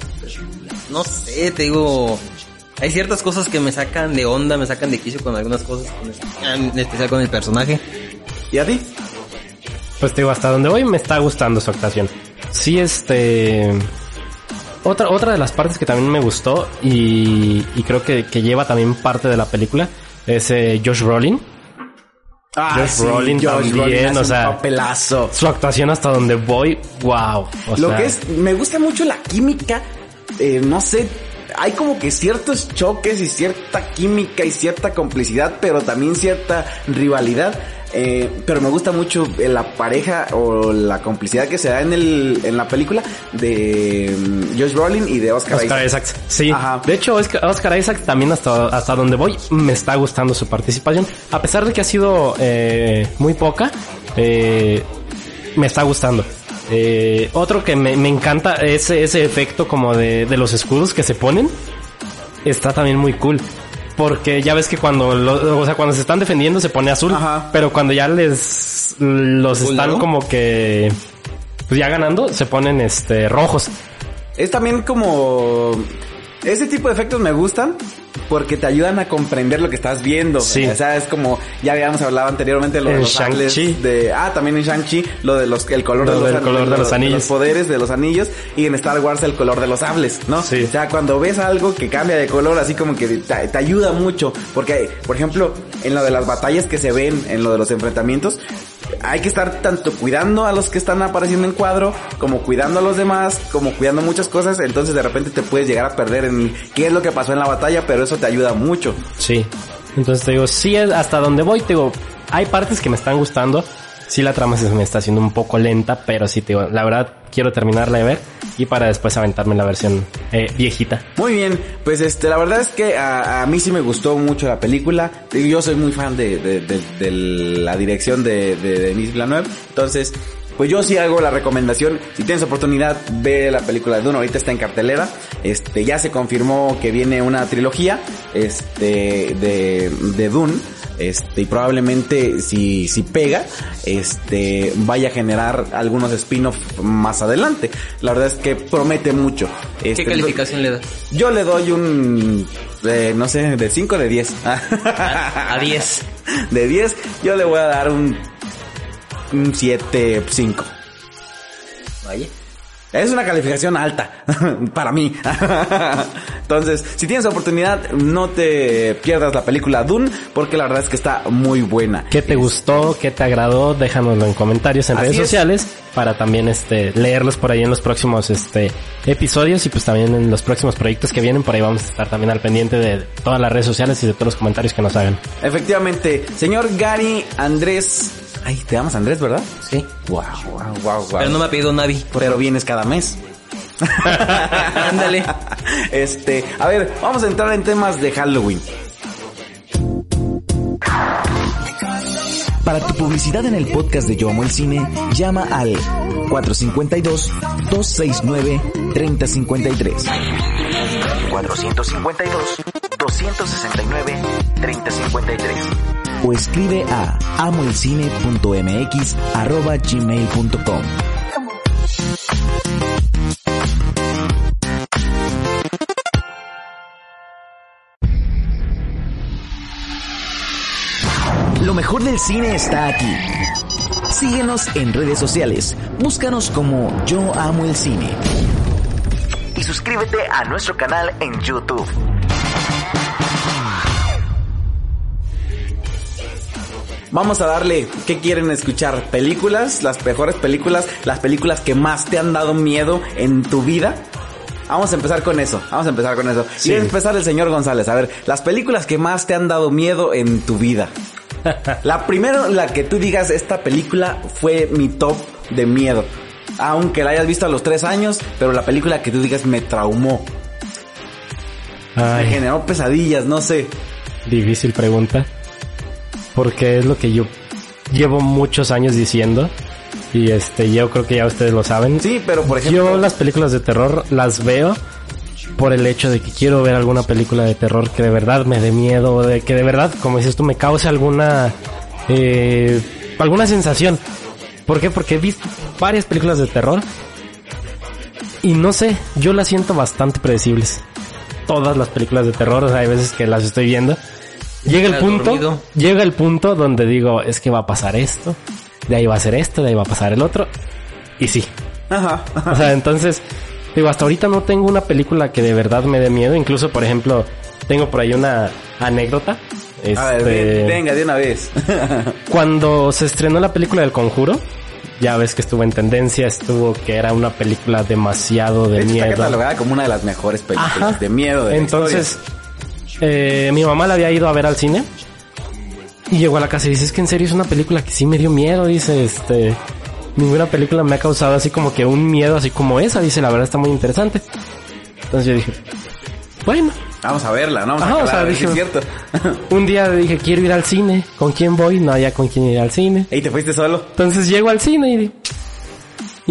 No sé, te digo. Hay ciertas cosas que me sacan de onda, me sacan de quicio con algunas cosas, con- en especial con el personaje. ¿Y a ti? Pues te digo, hasta donde voy me está gustando su actuación. Sí, este... Otra, otra de las partes que también me gustó y, y creo que, que lleva también parte de la película es eh, Josh Brolin. Ah, Josh Brolin también, hace o sea, un papelazo. Su actuación hasta donde voy, wow. O Lo sea, que es, me gusta mucho la química, eh, no sé, hay como que ciertos choques y cierta química y cierta complicidad, pero también cierta rivalidad. Eh, pero me gusta mucho eh, la pareja o la complicidad que se da en el en la película de mm, Josh Brolin y de Oscar, Oscar Isaac. Isaac. Sí. Ajá. De hecho, Oscar, Oscar Isaac también hasta, hasta donde voy me está gustando su participación. A pesar de que ha sido eh, muy poca, eh, me está gustando. Eh, otro que me, me encanta es ese efecto como de, de los escudos que se ponen. Está también muy cool. Porque ya ves que cuando, lo- o sea, cuando se están defendiendo se pone azul. Ajá. Pero cuando ya les, los ¿Azul, están no? como que, pues ya ganando, se ponen este, rojos. Es también como... Ese tipo de efectos me gustan porque te ayudan a comprender lo que estás viendo. Sí. O sea, es como, ya habíamos hablado anteriormente lo de En los sables de, ah, también en Shang-Chi, lo de los, el color, Lo de, los, del color de los anillos. los poderes de los anillos y en Star Wars el color de los sables, ¿no? Sí. O sea, cuando ves algo que cambia de color, así como que te, te ayuda mucho. Porque, por ejemplo, en lo de las batallas que se ven, en lo de los enfrentamientos, hay que estar tanto cuidando a los que están apareciendo en cuadro, como cuidando a los demás, como cuidando muchas cosas, entonces de repente te puedes llegar a perder en qué es lo que pasó en la batalla, pero eso te ayuda mucho. Sí. Entonces te digo, sí, hasta donde voy, te digo, hay partes que me están gustando. Sí, la trama se me está haciendo un poco lenta, pero sí, te digo, la verdad quiero terminarla de ver y para después aventarme la versión eh, viejita. Muy bien, pues este, la verdad es que a, mí sí me gustó mucho la película. Yo soy muy fan de, de, de- de la dirección de, de Denis Villeneuve, entonces, pues yo sí hago la recomendación. Si tienes oportunidad, ve la película de Dune. Ahorita está en cartelera. Este, ya se confirmó que viene una trilogía, este, de, de Dune. Este, y probablemente si, si pega, este, vaya a generar algunos spin-off más adelante. La verdad es que promete mucho. ¿Qué Este, calificación le das? yo le doy un, eh, no sé, de 5 o de 10. A 10. <laughs> De 10, yo le voy a dar un, un 7, 5. Vaya. Es una calificación alta <laughs> para mí. <laughs> Entonces, si tienes oportunidad, no te pierdas la película Dune porque la verdad es que está muy buena. ¿Qué te gustó? ¿Qué te agradó? Déjanoslo en comentarios en Así redes es. sociales para también este leerlos por ahí en los próximos este episodios y pues también en los próximos proyectos que vienen. Por ahí vamos a estar también al pendiente de todas las redes sociales y de todos los comentarios que nos hagan. Efectivamente, señor Gary Andrés. Ay, te llamas Andrés, ¿verdad? Sí. Wow, wow, wow, wow. Pero no me ha pedido Navi. Pero vienes cada mes. Ándale. <laughs> Este, a ver, vamos a entrar en temas de Halloween. Para tu publicidad en el podcast de Yo Amo el Cine, llama al 452-269-3053. 452-269-3053. o escribe a amoelcine.mx arroba gmail.com. mejor del cine está aquí. Síguenos en redes sociales. Búscanos como Yo Amo el Cine. Y suscríbete a nuestro canal en YouTube. Vamos a darle, ¿qué quieren escuchar? ¿Películas? ¿Las mejores películas? ¿Las películas que más te han dado miedo en tu vida? Vamos a empezar con eso, vamos a empezar con eso. Sí. Y a empezar el señor González. A ver, las películas que más te han dado miedo en tu vida. La primera, la que tú digas, esta película fue mi top de miedo. Aunque la hayas visto a los tres años, pero la película que tú digas me traumó. Me generó pesadillas, no sé. difícil pregunta. Porque es lo que yo llevo muchos años diciendo. Y este, yo creo que ya ustedes lo saben. Sí, pero por ejemplo... Yo las películas de terror las veo por el hecho de que quiero ver alguna película de terror que de verdad me dé miedo, de que de verdad, como dices tú, me cause alguna eh, alguna sensación. ¿Por qué? Porque he visto varias películas de terror y no sé, yo las siento bastante predecibles. Todas las películas de terror, o sea, hay veces que las estoy viendo. Llega el punto, dormido. llega el punto donde digo, es que va a pasar esto, de ahí va a ser esto, de ahí va a pasar el otro. Y sí, Ajá. o sea, entonces, digo, hasta ahorita no tengo una película que de verdad me dé miedo. Incluso, por ejemplo, tengo por ahí una anécdota. A ver, Este, ven- venga, de una vez. <laughs> Cuando se estrenó la película del Conjuro, ya ves que estuvo en tendencia, estuvo que era una película demasiado de Está miedo. catalogada como una de las mejores películas Ajá. de miedo de Entonces, eh, mi mamá la había ido a ver al cine. Y llegó a la casa y dice, es que en serio es una película que sí me dio miedo, dice, este... Ninguna película me ha causado así como que un miedo así como esa, dice, la verdad está muy interesante. Entonces yo dije, bueno. Vamos a verla, ¿no? Vamos Ajá, a o sea, dije- es cierto. <laughs> un día dije, quiero ir al cine, ¿con quién voy? No había con quién ir al cine. ¿Y te fuiste solo? Entonces llego al cine y,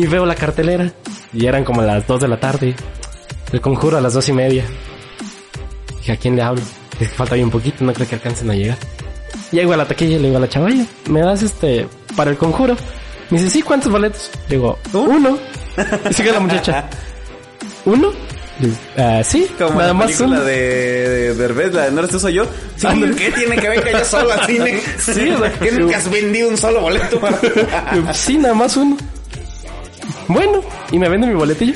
y veo la cartelera. Y eran como las 2 de la tarde. El conjuro a las dos y media. Dije, ¿a quién le hablo? Es que falta bien poquito, no creo que alcancen a llegar. Llego a la taquilla y le digo a la chavalla, ¿me das este para el conjuro? Me dice, sí, ¿cuántos boletos? Le digo, uno. Y sigue la muchacha, <laughs> ¿uno? "Ah, sí, Como nada la más película de, de Derbez, la de No eres tú, soy yo. Sí. ¿Qué tiene que ver que yo solo al cine? <laughs> Sí, o sea, que nunca has vendido un solo boleto para... <laughs> Sí, nada más uno. Bueno, y me vende mi boletillo.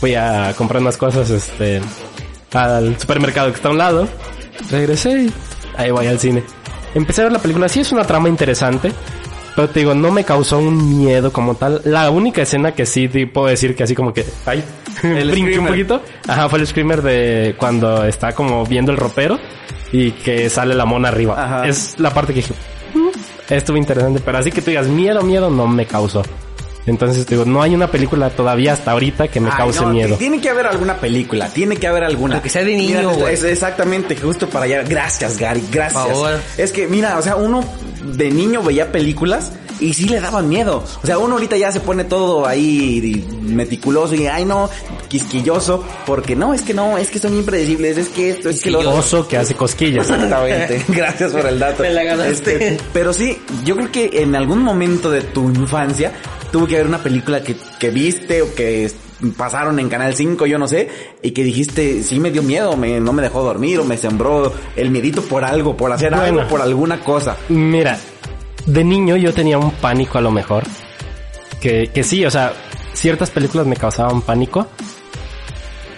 Voy a comprar unas cosas, este, al supermercado que está a un lado. Regresé y ahí voy al cine. Empecé a ver la película. Sí, es una trama interesante. Pero te digo, no me causó un miedo como tal. La única escena que sí te puedo decir que así como que, ay, <laughs> El brinqué un poquito. Ajá, fue el screamer de cuando está como viendo el ropero y que sale la mona arriba. Ajá. Es la parte que dije, "Mm, estuvo interesante, pero así que tú digas miedo, miedo, no me causó. Entonces te digo, no hay una película todavía hasta ahorita que me Ay, cause no, miedo. Tiene que haber alguna película, tiene que haber alguna. Pero que sea de niño, Mira, es exactamente, justo para allá. Gracias, Gary, gracias. Por favor. Es que, mira, o sea, uno de niño veía películas y sí le daban miedo. O sea, uno ahorita ya se pone todo ahí meticuloso y, ay, no, quisquilloso, porque no, es que no, es que son impredecibles, es que esto, es que lo otro. Oso que hace cosquillas. Exactamente. <laughs> Gracias por el dato. Me la ganaste. Este, pero sí, yo creo que en algún momento de tu infancia tuvo que haber una película que, que viste o que pasaron en Canal 5, yo no sé, y que dijiste, sí me dio miedo, me, no me dejó dormir o me sembró el miedito por algo, por hacer Bueno. algo, por alguna cosa. Mira, de niño yo tenía un pánico a lo mejor. Que, que sí, o sea, ciertas películas me causaban pánico.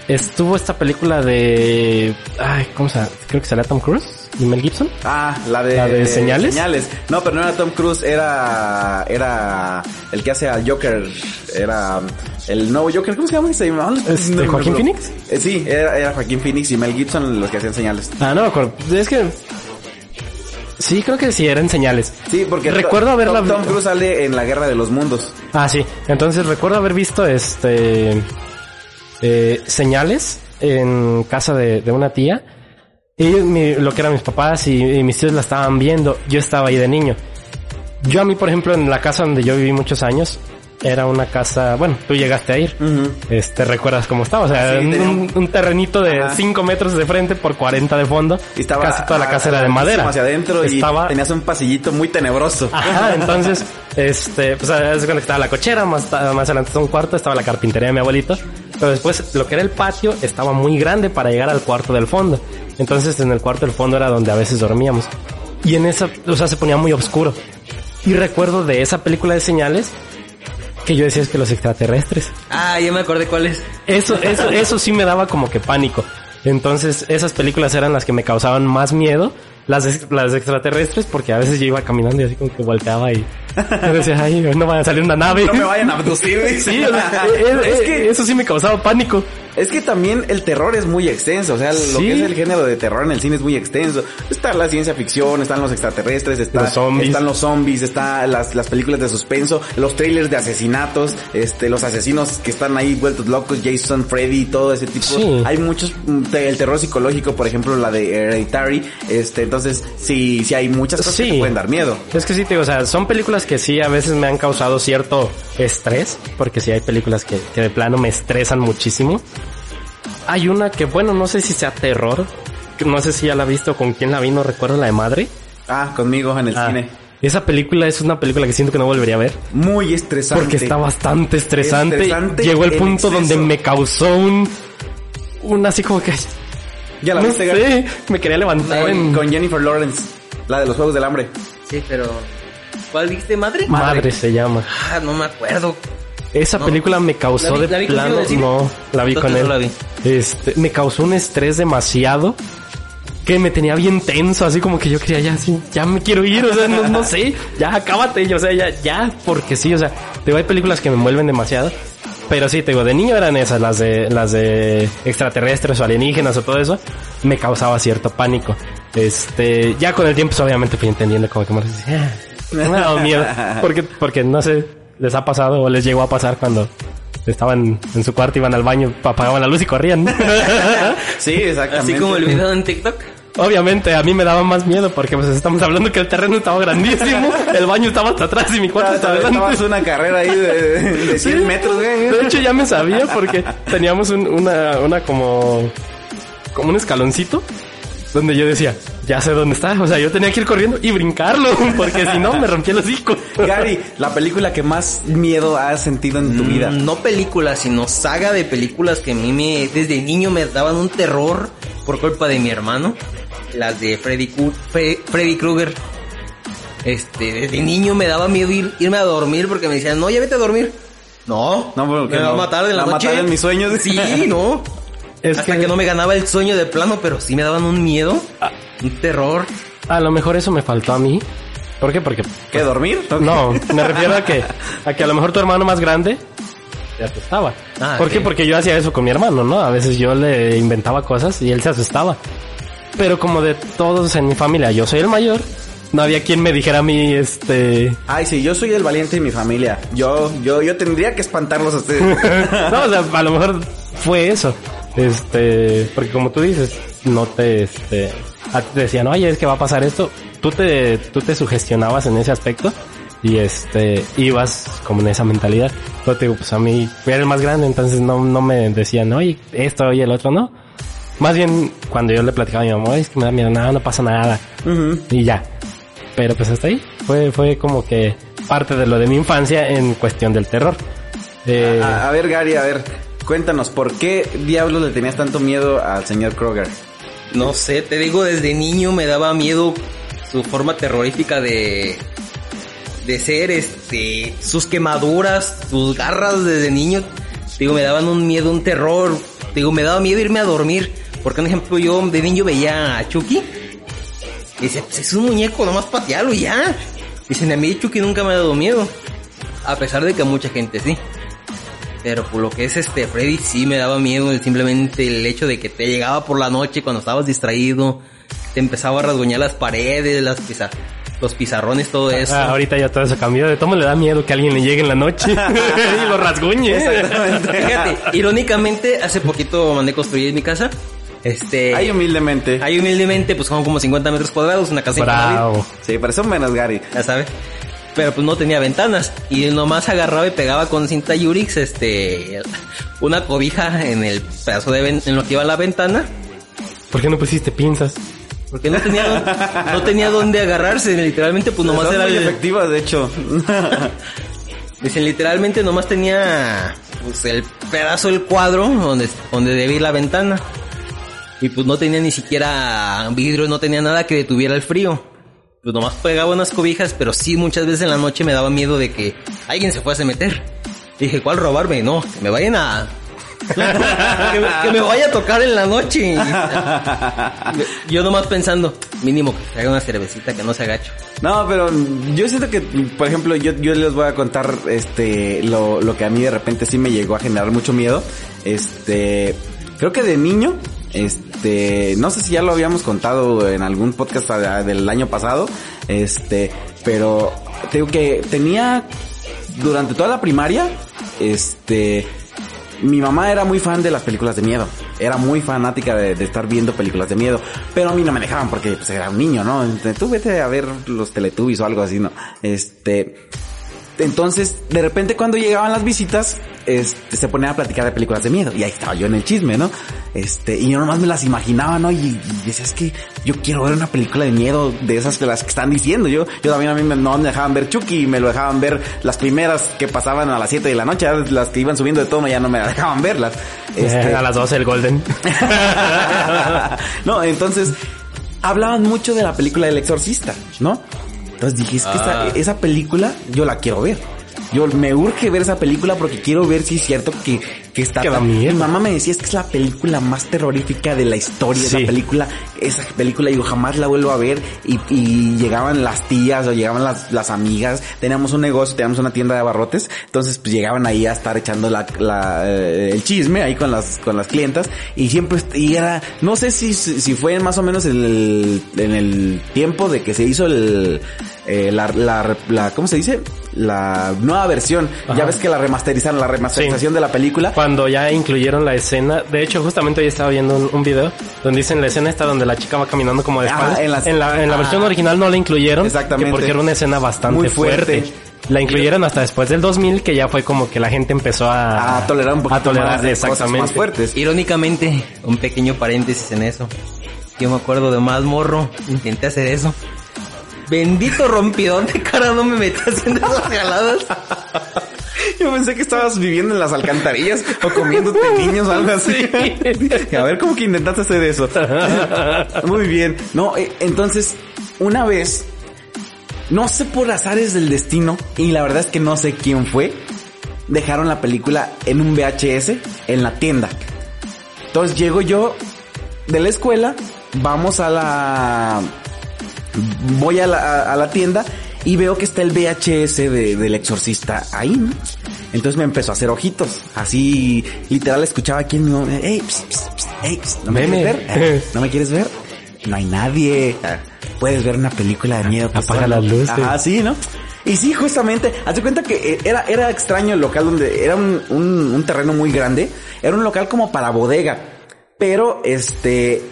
Estuvo esta película de... Ay, ¿cómo se llama? Creo que salía Tom Cruise y Mel Gibson. Ah, la de, ¿La de Señales? Señales. No, pero no era Tom Cruise, era, era el que hace al Joker, era el nuevo Joker, ¿cómo se llama? ¿Se llama? ¿Este, No Joaquín. Phoenix? Eh, sí, era, era Joaquín Phoenix y Mel Gibson los que hacían señales. Ah, no me acuerdo. Es que... Sí, creo que sí, eran señales. Sí, porque Recuerdo haberla Tom, Tom Cruise sale en la Guerra de los Mundos. Ah, sí. Entonces recuerdo haber visto este eh, señales en casa de, de una tía. Ellos, mi- lo que eran mis papás y, y mis tíos la estaban viendo. Yo estaba ahí de niño. Yo a mí, por ejemplo, en la casa donde yo viví muchos años, era una casa, bueno, tú llegaste a ir. Este, ¿recuerdas cómo estaba? O sea, Ah, sí, un, tenía un- un terrenito de Ajá. 5 metros de frente por 40 de fondo. Y estaba Casi toda la casa era de madera. hacia adentro y estaba tenías un pasillito muy tenebroso. Ajá, entonces, este, pues cuenta que estaba la cochera, más, más adelante estaba un cuarto, estaba la carpintería de mi abuelito. Pero después, lo que era el patio estaba muy grande para llegar al cuarto del fondo. Entonces, en el cuarto del fondo era donde a veces dormíamos. Y en esa, o sea, se ponía muy oscuro. Y recuerdo de esa película de señales que yo decía es que los extraterrestres. Ah, ya me acordé cuál es. Eso, eso, eso sí me daba como que pánico. Entonces, esas películas eran las que me causaban más miedo. Las, las extraterrestres, porque a veces yo iba caminando y así como que volteaba y ay, no va a salir una nave. No me vayan a abducir. Sí, o sea, es, es es- que eso sí me causaba pánico. Es que también el terror es muy extenso, o sea, lo que es el género de terror en el cine es muy extenso. Está la ciencia ficción, están los extraterrestres, está, Los zombies. están los zombies, está las, las películas de suspenso, los trailers de asesinatos, este, los asesinos que están ahí vueltos locos, Jason, Freddy, todo ese tipo. Sí. Hay muchos, mm, el terror psicológico, por ejemplo, la de Hereditary, este, entonces sí, sí hay muchas cosas que te pueden dar miedo. Es que sí, te digo, o sea, son películas que sí a veces me han causado cierto estrés, porque sí hay películas que, que de plano me estresan muchísimo. Hay una que, bueno, no sé si sea terror, no sé si ya la he visto, con quién la vi, no recuerdo, la de Madre. Ah, conmigo en el Ah, cine. Esa película es una película que siento que no volvería a ver. Muy estresante. Porque está bastante estresante. Estresante Llegó el punto exceso. donde me causó un... Un así como que... Ya la no viste, sé, me quería levantar en... Con Jennifer Lawrence, la de los Juegos del Hambre. Sí, pero... ¿Cuál dijiste, madre? Madre se llama. Ah, no me acuerdo. Esa No. película me causó ¿La vi- de plano. No, la vi con él. la vi. Este, me causó un estrés demasiado que me tenía bien tenso, así como que yo quería ya, así, ya me quiero ir, o sea, no, no sé, ya acábate, yo, o sea, ya, ya, porque sí, o sea, te digo, hay películas que me envuelven demasiado, pero sí, te digo, de niño eran esas, las de, las de extraterrestres o alienígenas o todo eso, me causaba cierto pánico. Este, ya con el tiempo, pues, obviamente fui entendiendo como que me decía, "Ah, me ha dado miedo, porque, porque no sé, les ha pasado o les llegó a pasar cuando estaban en su cuarto, iban al baño, apagaban la luz y corrían. <laughs> Sí, exactamente. Así como el video en TikTok. Obviamente, a mí me daba más miedo porque pues estamos hablando que el terreno estaba grandísimo, <laughs> el baño estaba hasta atrás y mi cuarto estaba Estabas adelante. una carrera ahí de, de 100 metros. De hecho, ya me sabía porque teníamos un- una, una como, como un escaloncito donde yo decía, ya sé dónde está. O sea, yo tenía que ir corriendo y brincarlo <laughs> porque si no me rompía el hocico. Gary, la película que más miedo has sentido en tu vida. Mm, No película, sino saga de películas que a mí me, desde niño me daban un terror por culpa de mi hermano. Las de Freddy, Fre- Freddy Krueger. Este, desde niño me daba miedo ir- irme a dormir porque me decían, no, ya vete a dormir. No, No, porque me va a matar en la Me va a noche. matar en mis sueños. Sí, no. <laughs> Es Hasta que- que... no me ganaba el sueño de plano, pero sí me daban un miedo, un terror. A lo mejor eso me faltó a mí. ¿Por qué? Porque ¿Qué, dormir? No, me refiero a que, a que a lo mejor tu hermano más grande te asustaba. Ah, ¿Por qué? Porque yo hacía eso con mi hermano, ¿no? A veces yo le inventaba cosas y él se asustaba. Pero como de todos en mi familia, yo soy el mayor, no había quien me dijera a mí, este... Ay, sí, yo soy el valiente de mi familia. Yo, yo, yo tendría que espantarlos a ustedes. <laughs> no, o sea, a lo mejor fue eso. Este, porque como tú dices, no te, este, te decían, oye, es que va a pasar esto. Tú te, tú te sugestionabas en ese aspecto y este, ibas como en esa mentalidad. Pero te digo, pues a mí, era el más grande, entonces no, no me decían, oye, esto y el otro, no. Más bien, cuando yo le platicaba a mi mamá, "Ay, es que me da miedo, nada, no pasa nada. Y ya. Pero pues hasta ahí. Fue, fue como que parte de lo de mi infancia en cuestión del terror. Eh, a, a ver, Gary, a ver, cuéntanos, ¿por qué diablos le tenías tanto miedo al señor Kroger? No sé, te digo, desde niño me daba miedo su forma terrorífica de de ser, este, sus quemaduras, sus garras desde niño. Digo, me daban un miedo, un terror. Digo, me daba miedo irme a dormir. Porque, por ejemplo, yo de niño veía a Chucky. Y decía, pues es un muñeco, nomás patealo y ya. Dicen, a mí Chucky nunca me ha dado miedo. A pesar de que a mucha gente sí. Pero por lo que es este Freddy sí me daba miedo simplemente el hecho de que te llegaba por la noche cuando estabas distraído, te empezaba a rasguñar las paredes, las piza- los pizarrones, todo eso. Ah, ahorita ya todo eso cambió. De todo le da miedo que alguien le llegue en la noche <laughs> y lo rasguñe. Fíjate, irónicamente, hace poquito mandé construir mi casa. Este, Ay, humildemente. ahí humildemente, pues son como 50 metros cuadrados, una casa Bravo. Sí, pero son menos, Gary. ya sabes. Pero pues no tenía ventanas y nomás agarraba y pegaba con cinta Yurix este una cobija en el pedazo de ven- en lo que iba a la ventana ¿Por qué no pusiste pinzas? porque no tenía no tenía dónde agarrarse literalmente pues nomás era muy el, efectivas, de hecho. <laughs> dicen literalmente nomás tenía pues el pedazo del cuadro donde donde debía ir la ventana y pues no tenía ni siquiera vidrio no tenía nada que detuviera el frío pues nomás pegaba unas cobijas pero sí muchas veces en la noche me daba miedo de que alguien se fuese a meter dije ¿cuál robarme? no que me vayan a que, me, vaya a tocar en la noche. Yo nomás pensando, mínimo que traiga una cervecita que no se agacho. No, pero yo siento que, por ejemplo, yo, yo les voy a contar este lo, lo que a mí de repente sí me llegó a generar mucho miedo. Este, creo que de niño, este, no sé si ya lo habíamos contado en algún podcast del año pasado, este, pero te digo que tenía durante toda la primaria, este, mi mamá era muy fan de las películas de miedo. Era muy fanática de, estar viendo películas de miedo. Pero a mí no me dejaban porque pues, era un niño, ¿no? Tú vete a ver los Teletubbies o algo así, ¿no? Este... Entonces, de repente cuando llegaban las visitas, este, se ponían a platicar de películas de miedo. Y ahí estaba yo en el chisme, ¿no? Este, y yo nomás me las imaginaba, ¿no? Y, y decía, es que yo quiero ver una película de miedo de esas de las que están diciendo. Yo, yo también a mí me, no me dejaban ver Chucky, me lo dejaban ver las primeras que pasaban a las 7 de la noche, las que iban subiendo de tono ya no me dejaban verlas. <laughs> Este, a las 12 el Golden. <laughs> no, entonces hablaban mucho de la película del exorcista, ¿no? Entonces dije, es que esa, esa película yo la quiero ver. Yo me urge ver esa película porque quiero ver si es cierto que, que está... Que tan-. Mi mamá me decía, es que es la película más terrorífica de la historia. Sí. Esa película, esa película yo jamás la vuelvo a ver. Y, y llegaban las tías o llegaban las, las amigas. Teníamos un negocio, teníamos una tienda de abarrotes. Entonces pues llegaban ahí a estar echando la, la, eh, el chisme ahí con las, con las clientas. Y siempre, y era, no sé si, si fue más o menos en el, en el tiempo de que se hizo el, eh, la, la, la, ¿cómo se dice? La nueva versión. Ya ves que la remasterizaron, la remasterización de la película. Cuando ya incluyeron la escena, de hecho justamente hoy estaba viendo un, un video donde dicen la escena esta donde la chica va caminando como de Ajá, espaldas. en las- en la, en la Ah. versión original no la incluyeron. Exactamente. que Porque era una escena bastante Muy fuerte. fuerte. La incluyeron hasta después del 2000 que ya fue como que la gente empezó a... a tolerar un poquito a tolerar, más de cosas exactamente. más fuertes. Irónicamente, un pequeño paréntesis en eso. Yo me acuerdo de más morro, intenté hacer eso. Bendito rompidón de cara no me metí haciendo esas jaladas. <laughs> Yo pensé que estabas viviendo en las alcantarillas o comiéndote niños o algo así. <laughs> A ver, ¿cómo que intentaste hacer eso? <laughs> Muy bien. No, eh, entonces, una vez, no sé por azares del destino, y la verdad es que no sé quién fue, dejaron la película en un VHS en la tienda. Entonces llego yo de la escuela, vamos a la... Voy a la, a- a la tienda y veo que está el VHS de- del exorcista ahí, ¿no? Entonces me empezó a hacer ojitos. Así, literal, escuchaba aquí en mi oído, Ey, ps, ps, ps, ey, ps, ¿no me quieres ver? Eh, ¿No me quieres ver? No hay nadie. Ah, Puedes ver una película de miedo. pues, Apaga solo. las luces. Ajá, sí, ¿no? Y sí, justamente, hazte cuenta que eh, era, era extraño el local donde era un, un, un terreno muy grande. Era un local como para bodega. Pero, este,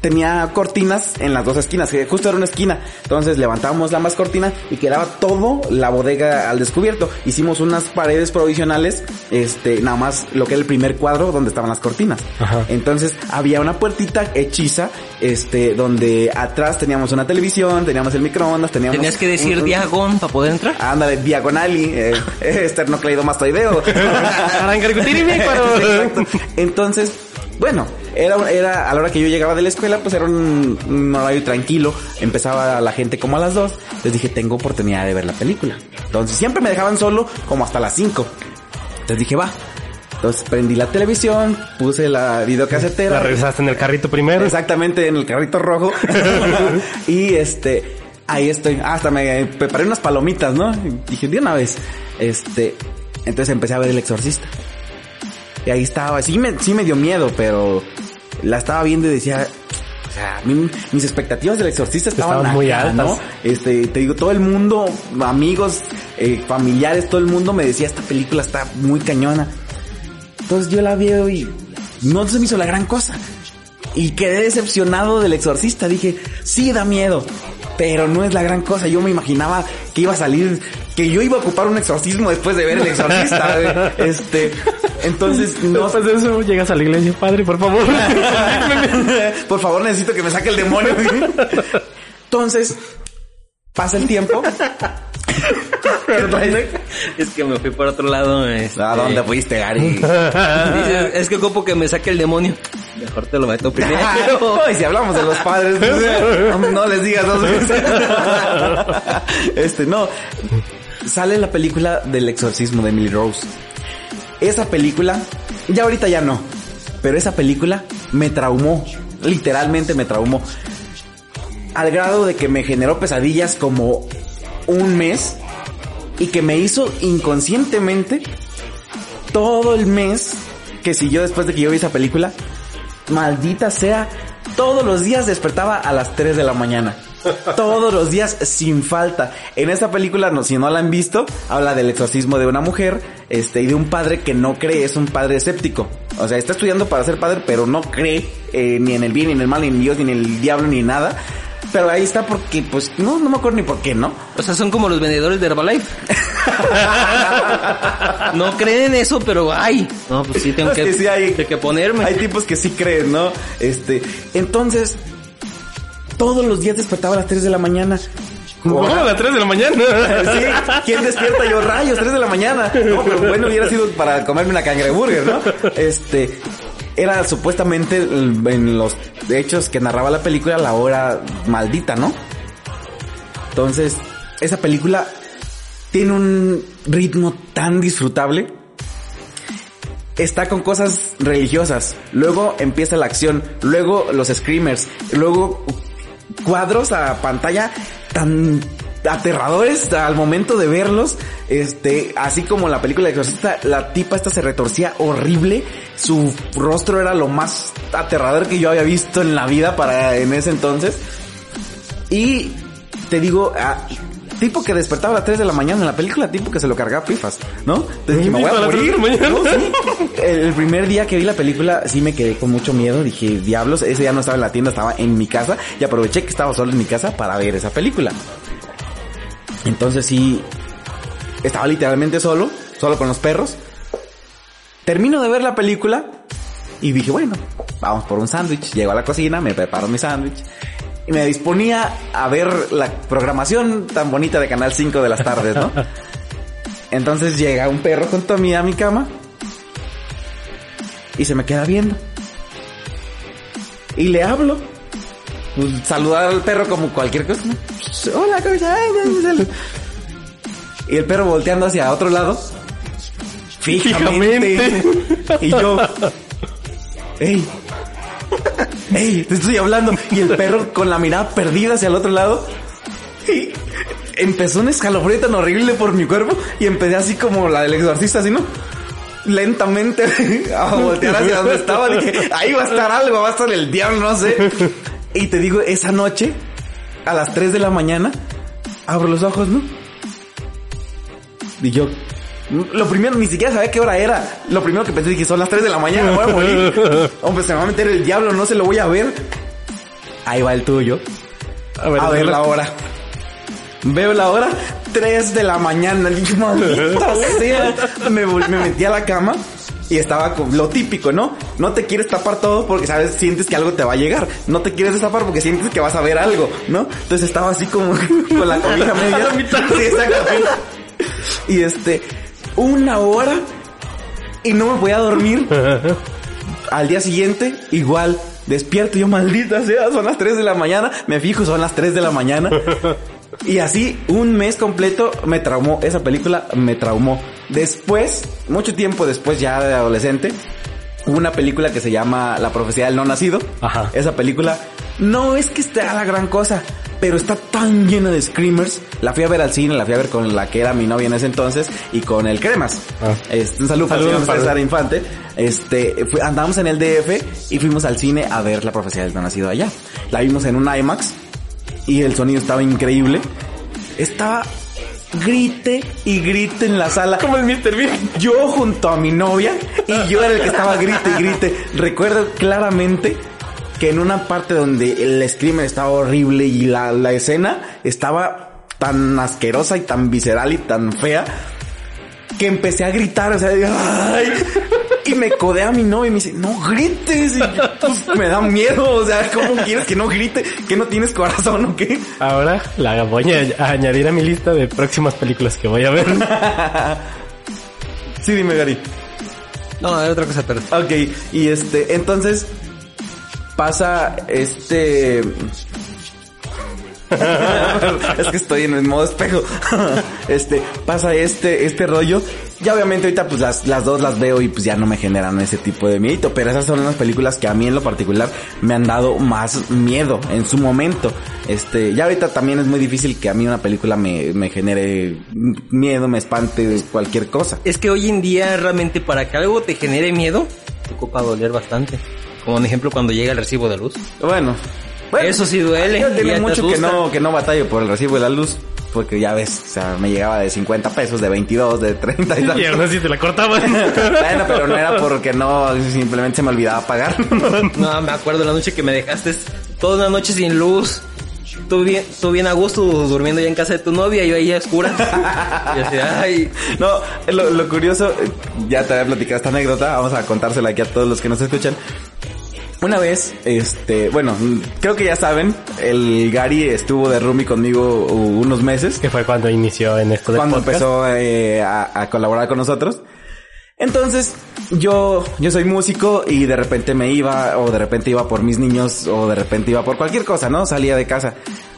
tenía cortinas en las dos esquinas, que justo era una esquina. Entonces levantábamos la más cortina y quedaba todo la bodega al descubierto. Hicimos unas paredes provisionales, este, nada más lo que era el primer cuadro donde estaban las cortinas. Ajá. Entonces había una puertita hechiza, este, donde atrás teníamos una televisión, teníamos el microondas, teníamos... Tenías que decir un- un- diagón para poder entrar. Ándale, diagonali, <laughs> eh, esternocleidomastoideo. Arancarcutirimicuaro. <laughs> Exacto. Entonces, bueno, era, era a la hora que yo llegaba de la escuela, pues era un, un horario tranquilo. Empezaba la gente como a las 2. Les dije, tengo oportunidad de ver la película. Entonces siempre me dejaban solo como hasta las 5. Entonces dije, va. Entonces prendí la televisión, puse la videocasetera. La revisaste en el carrito primero. Exactamente, en el carrito rojo. <laughs> y este, ahí estoy. Hasta me preparé unas palomitas, ¿no? Y dije, de una vez. Este, entonces empecé a ver El Exorcista. Y ahí estaba. Sí me, sí me dio miedo, pero la estaba viendo y decía, o sea, mis expectativas del exorcista estaban, Estaban muy acá, altas. ¿no? Este, te digo, todo el mundo, amigos, eh, familiares, todo el mundo me decía, esta película está muy cañona. Entonces yo la veo y no se me hizo la gran cosa. Y quedé decepcionado del exorcista. Dije, sí da miedo, pero no es la gran cosa. Yo me imaginaba que iba a salir, que yo iba a ocupar un exorcismo después de ver el exorcista. <laughs> Este, entonces <laughs> no, Después de eso llegas a la iglesia, padre, por favor. <laughs> por favor necesito que me saque el demonio. Entonces, pasa el tiempo. Es que me fui por otro lado. este, ¿A dónde fuiste, Gary? dices, es que ocupo que me saque el demonio. Mejor te lo meto primero. <laughs> Ay, si hablamos de los padres, no, no les digas dos veces. Este, no. Sale la película del exorcismo de Emily Rose. Esa película, ya ahorita ya no, pero esa película me traumó. Literalmente me traumó. Al grado de que me generó pesadillas como un mes y que me hizo inconscientemente todo el mes que siguió después de que yo vi esa película, maldita sea, todos los días despertaba a las 3 de la mañana. Todos los días sin falta. En esta película, no, si no la han visto, habla del exorcismo de una mujer, este, y de un padre que no cree, es un padre escéptico. O sea, está estudiando para ser padre, pero no cree eh, ni en el bien, ni en el mal, ni en Dios, ni en el diablo, ni en nada. Pero ahí está porque, pues, no, no me acuerdo ni por qué, ¿no? O sea, son como los vendedores de Herbalife. <laughs> no creen en eso, pero ay. No, pues sí tengo Es que, que sí hay- tengo que ponerme. Hay tipos que sí creen, ¿no? Este, entonces, todos los días despertaba a las 3 de la mañana. ¿Cómo a las 3 de la mañana? Sí, ¿quién despierta? Yo, rayos, 3 de la mañana. No, pero bueno, hubiera sido para comerme una cangreburger, ¿no? Este, era supuestamente en los hechos que narraba la película la hora maldita, ¿no? Entonces, esa película tiene un ritmo tan disfrutable. Está con cosas religiosas. Luego empieza la acción. Luego los screamers. Luego cuadros a pantalla tan aterradores al momento de verlos. Este, así como la película de Exorcista, la tipa esta se retorcía horrible. Su rostro era lo más aterrador que yo había visto en la vida para en ese entonces. Y te digo, ah, tipo que despertaba a las 3 de la mañana en la película, tipo que se lo cargaba pifas, ¿no? Entonces dije, me voy ¿A a las 3 de morir. No, sí. El primer día que vi la película sí me quedé con mucho miedo. Dije, diablos, ese día no estaba en la tienda, estaba en mi casa y aproveché que estaba solo en mi casa para ver esa película. Entonces sí, estaba literalmente solo, solo con los perros. Termino de ver la película y dije, bueno, vamos por un sándwich. Llego a la cocina, me preparo mi sándwich. Y me disponía a ver la programación tan bonita de Canal 5 de las tardes, ¿no? <laughs> Entonces llega un perro junto a mí a mi cama y se me queda viendo. Y le hablo. Pues, saludar al perro como cualquier cosa. ¿no? Hola, ¿cómo estás? Y el perro volteando hacia otro lado. Fijamente. Fijamente. Y yo. <laughs> ¡Ey! <laughs> ¡Ey! Te estoy hablando. Y el perro con la mirada perdida hacia el otro lado. Y empezó un escalofrío tan horrible por mi cuerpo. Y empecé así como la del exorcista, así, ¿no? Lentamente <laughs> a voltear hacia donde estaba. Dije, ahí va a estar algo, va a estar el diablo, no sé. Y te digo, esa noche, a las 3 de la mañana, abro los ojos, ¿no? Y yo, lo primero, ni siquiera sabía qué hora era. Lo primero que pensé, dije, son las 3 de la mañana, me voy a morir. <laughs> Hombre, se me va a meter el diablo, no se lo voy a ver. Ahí va el tuyo. A ver, A ver la hora. Veo la hora, 3 de la mañana. Dije, <laughs> maldita <laughs> sea. Me, me metí a la cama y estaba con lo típico, ¿no? No te quieres tapar todo porque sabes, sientes que algo te va a llegar. No te quieres destapar porque sientes que vas a ver algo, ¿no? Entonces estaba así como con la cobija media. Sí, exactamente. Y este, una hora y no me podía dormir. <laughs> Al día siguiente, igual, despierto yo, maldita sea, son las 3 de la mañana, me fijo, son las 3 de la mañana. <laughs> Y así, un mes completo me traumó, esa película me traumó. Después, mucho tiempo después, ya de adolescente, hubo una película que se llama La profecía del no nacido. Ajá. Esa película no es que esté a la gran cosa, pero está tan llena de screamers. La fui a ver al cine, la fui a ver con la que era mi novia en ese entonces y con el Cremas. Ah. Este, un saludo Saludos para- César Infante. Este, andamos en el DF y fuimos al cine a ver La profecía del no nacido allá. La vimos en un IMAX y el sonido estaba increíble. Estaba grite y grite en la sala. Como el Mr. Yo junto a mi novia y yo era el que estaba grite y grite. Recuerdo claramente que en una parte donde el screamer estaba horrible y la, la escena estaba tan asquerosa y tan visceral y tan fea que empecé a gritar, o sea, digo, "Ay". y me codea a mi novio y me dice, no grites, y yo, pues, me da miedo, o sea, ¿cómo quieres que no grite? ¿Que no tienes corazón o qué? Ahora la voy a a añadir a mi lista de próximas películas que voy a ver. Sí, dime, Gary. No, es otra cosa, pero... Ok, y este, entonces pasa este... <laughs> es que estoy en el modo espejo. <laughs> este, pasa este, este rollo. Ya obviamente ahorita pues las, las dos las veo y pues ya no me generan ese tipo de miedo. Pero esas son las películas que a mí en lo particular me han dado más miedo en su momento. Este, ya ahorita también es muy difícil que a mí una película me, me genere miedo, me espante cualquier cosa. Es que hoy en día realmente para que algo te genere miedo, te ocupa doler bastante. Como un ejemplo cuando llega el recibo de luz. Bueno. Bueno Eso sí duele, Yo tiene ya te mucho que no, que no batallo por el recibo de la luz. Porque ya ves, o sea, me llegaba de 50 pesos, de 22, de 30 y tal. <laughs> y aún así te la cortaban. bueno, pero no era porque no, simplemente se me olvidaba pagar. No, me acuerdo la noche que me dejaste toda una noche sin luz. Tú bien, tú bien a gusto durmiendo ya en casa de tu novia y yo ahí a oscuras. y así, ay, No, lo, lo curioso, ya te había platicado esta anécdota, vamos a contársela aquí a todos los que nos escuchan. Una vez, este, bueno, creo que ya saben, el Gary estuvo de roomie conmigo unos meses. que fue cuando inició en esto de cuando podcast. empezó eh, a, a colaborar con nosotros. Entonces, yo, yo soy músico y de repente me iba, o de repente iba por mis niños, o de repente iba por cualquier cosa, ¿no? Salía de casa.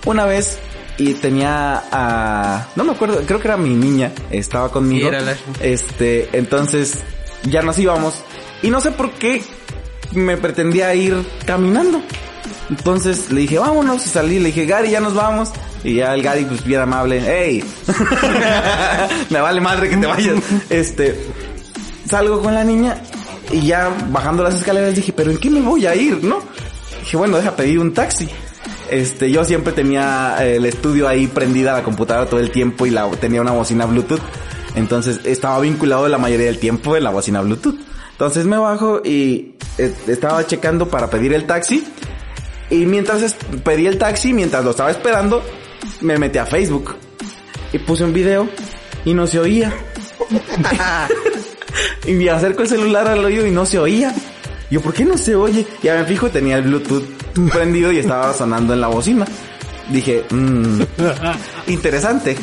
Una vez, y tenía a, no me acuerdo, creo que era mi niña, estaba conmigo. Sí, era la- Este, entonces, ya nos íbamos. Y no sé por qué me pretendía ir caminando. Entonces le dije, vámonos, y salí, le dije, Gary, ya nos vamos. Y ya el Gary, pues bien amable, hey, <laughs> me vale madre que te vayas. Este, salgo con la niña y ya bajando las escaleras dije, pero ¿en qué me voy a ir, no? Dije, bueno, deja pedir un taxi. Este, yo siempre tenía eh, el estudio ahí prendida la computadora todo el tiempo y la, tenía una bocina Bluetooth. Entonces estaba vinculado la mayoría del tiempo en la bocina Bluetooth. Entonces me bajo y estaba checando para pedir el taxi. Y mientras pedí el taxi, mientras lo estaba esperando, me metí a Facebook. Y puse un video y no se oía. <laughs> y me acerco el celular al oído y no se oía. Yo, ¿por qué no se oye? Ya me fijo, tenía el Bluetooth prendido y estaba sonando en la bocina. Dije, mmm, <laughs> interesante.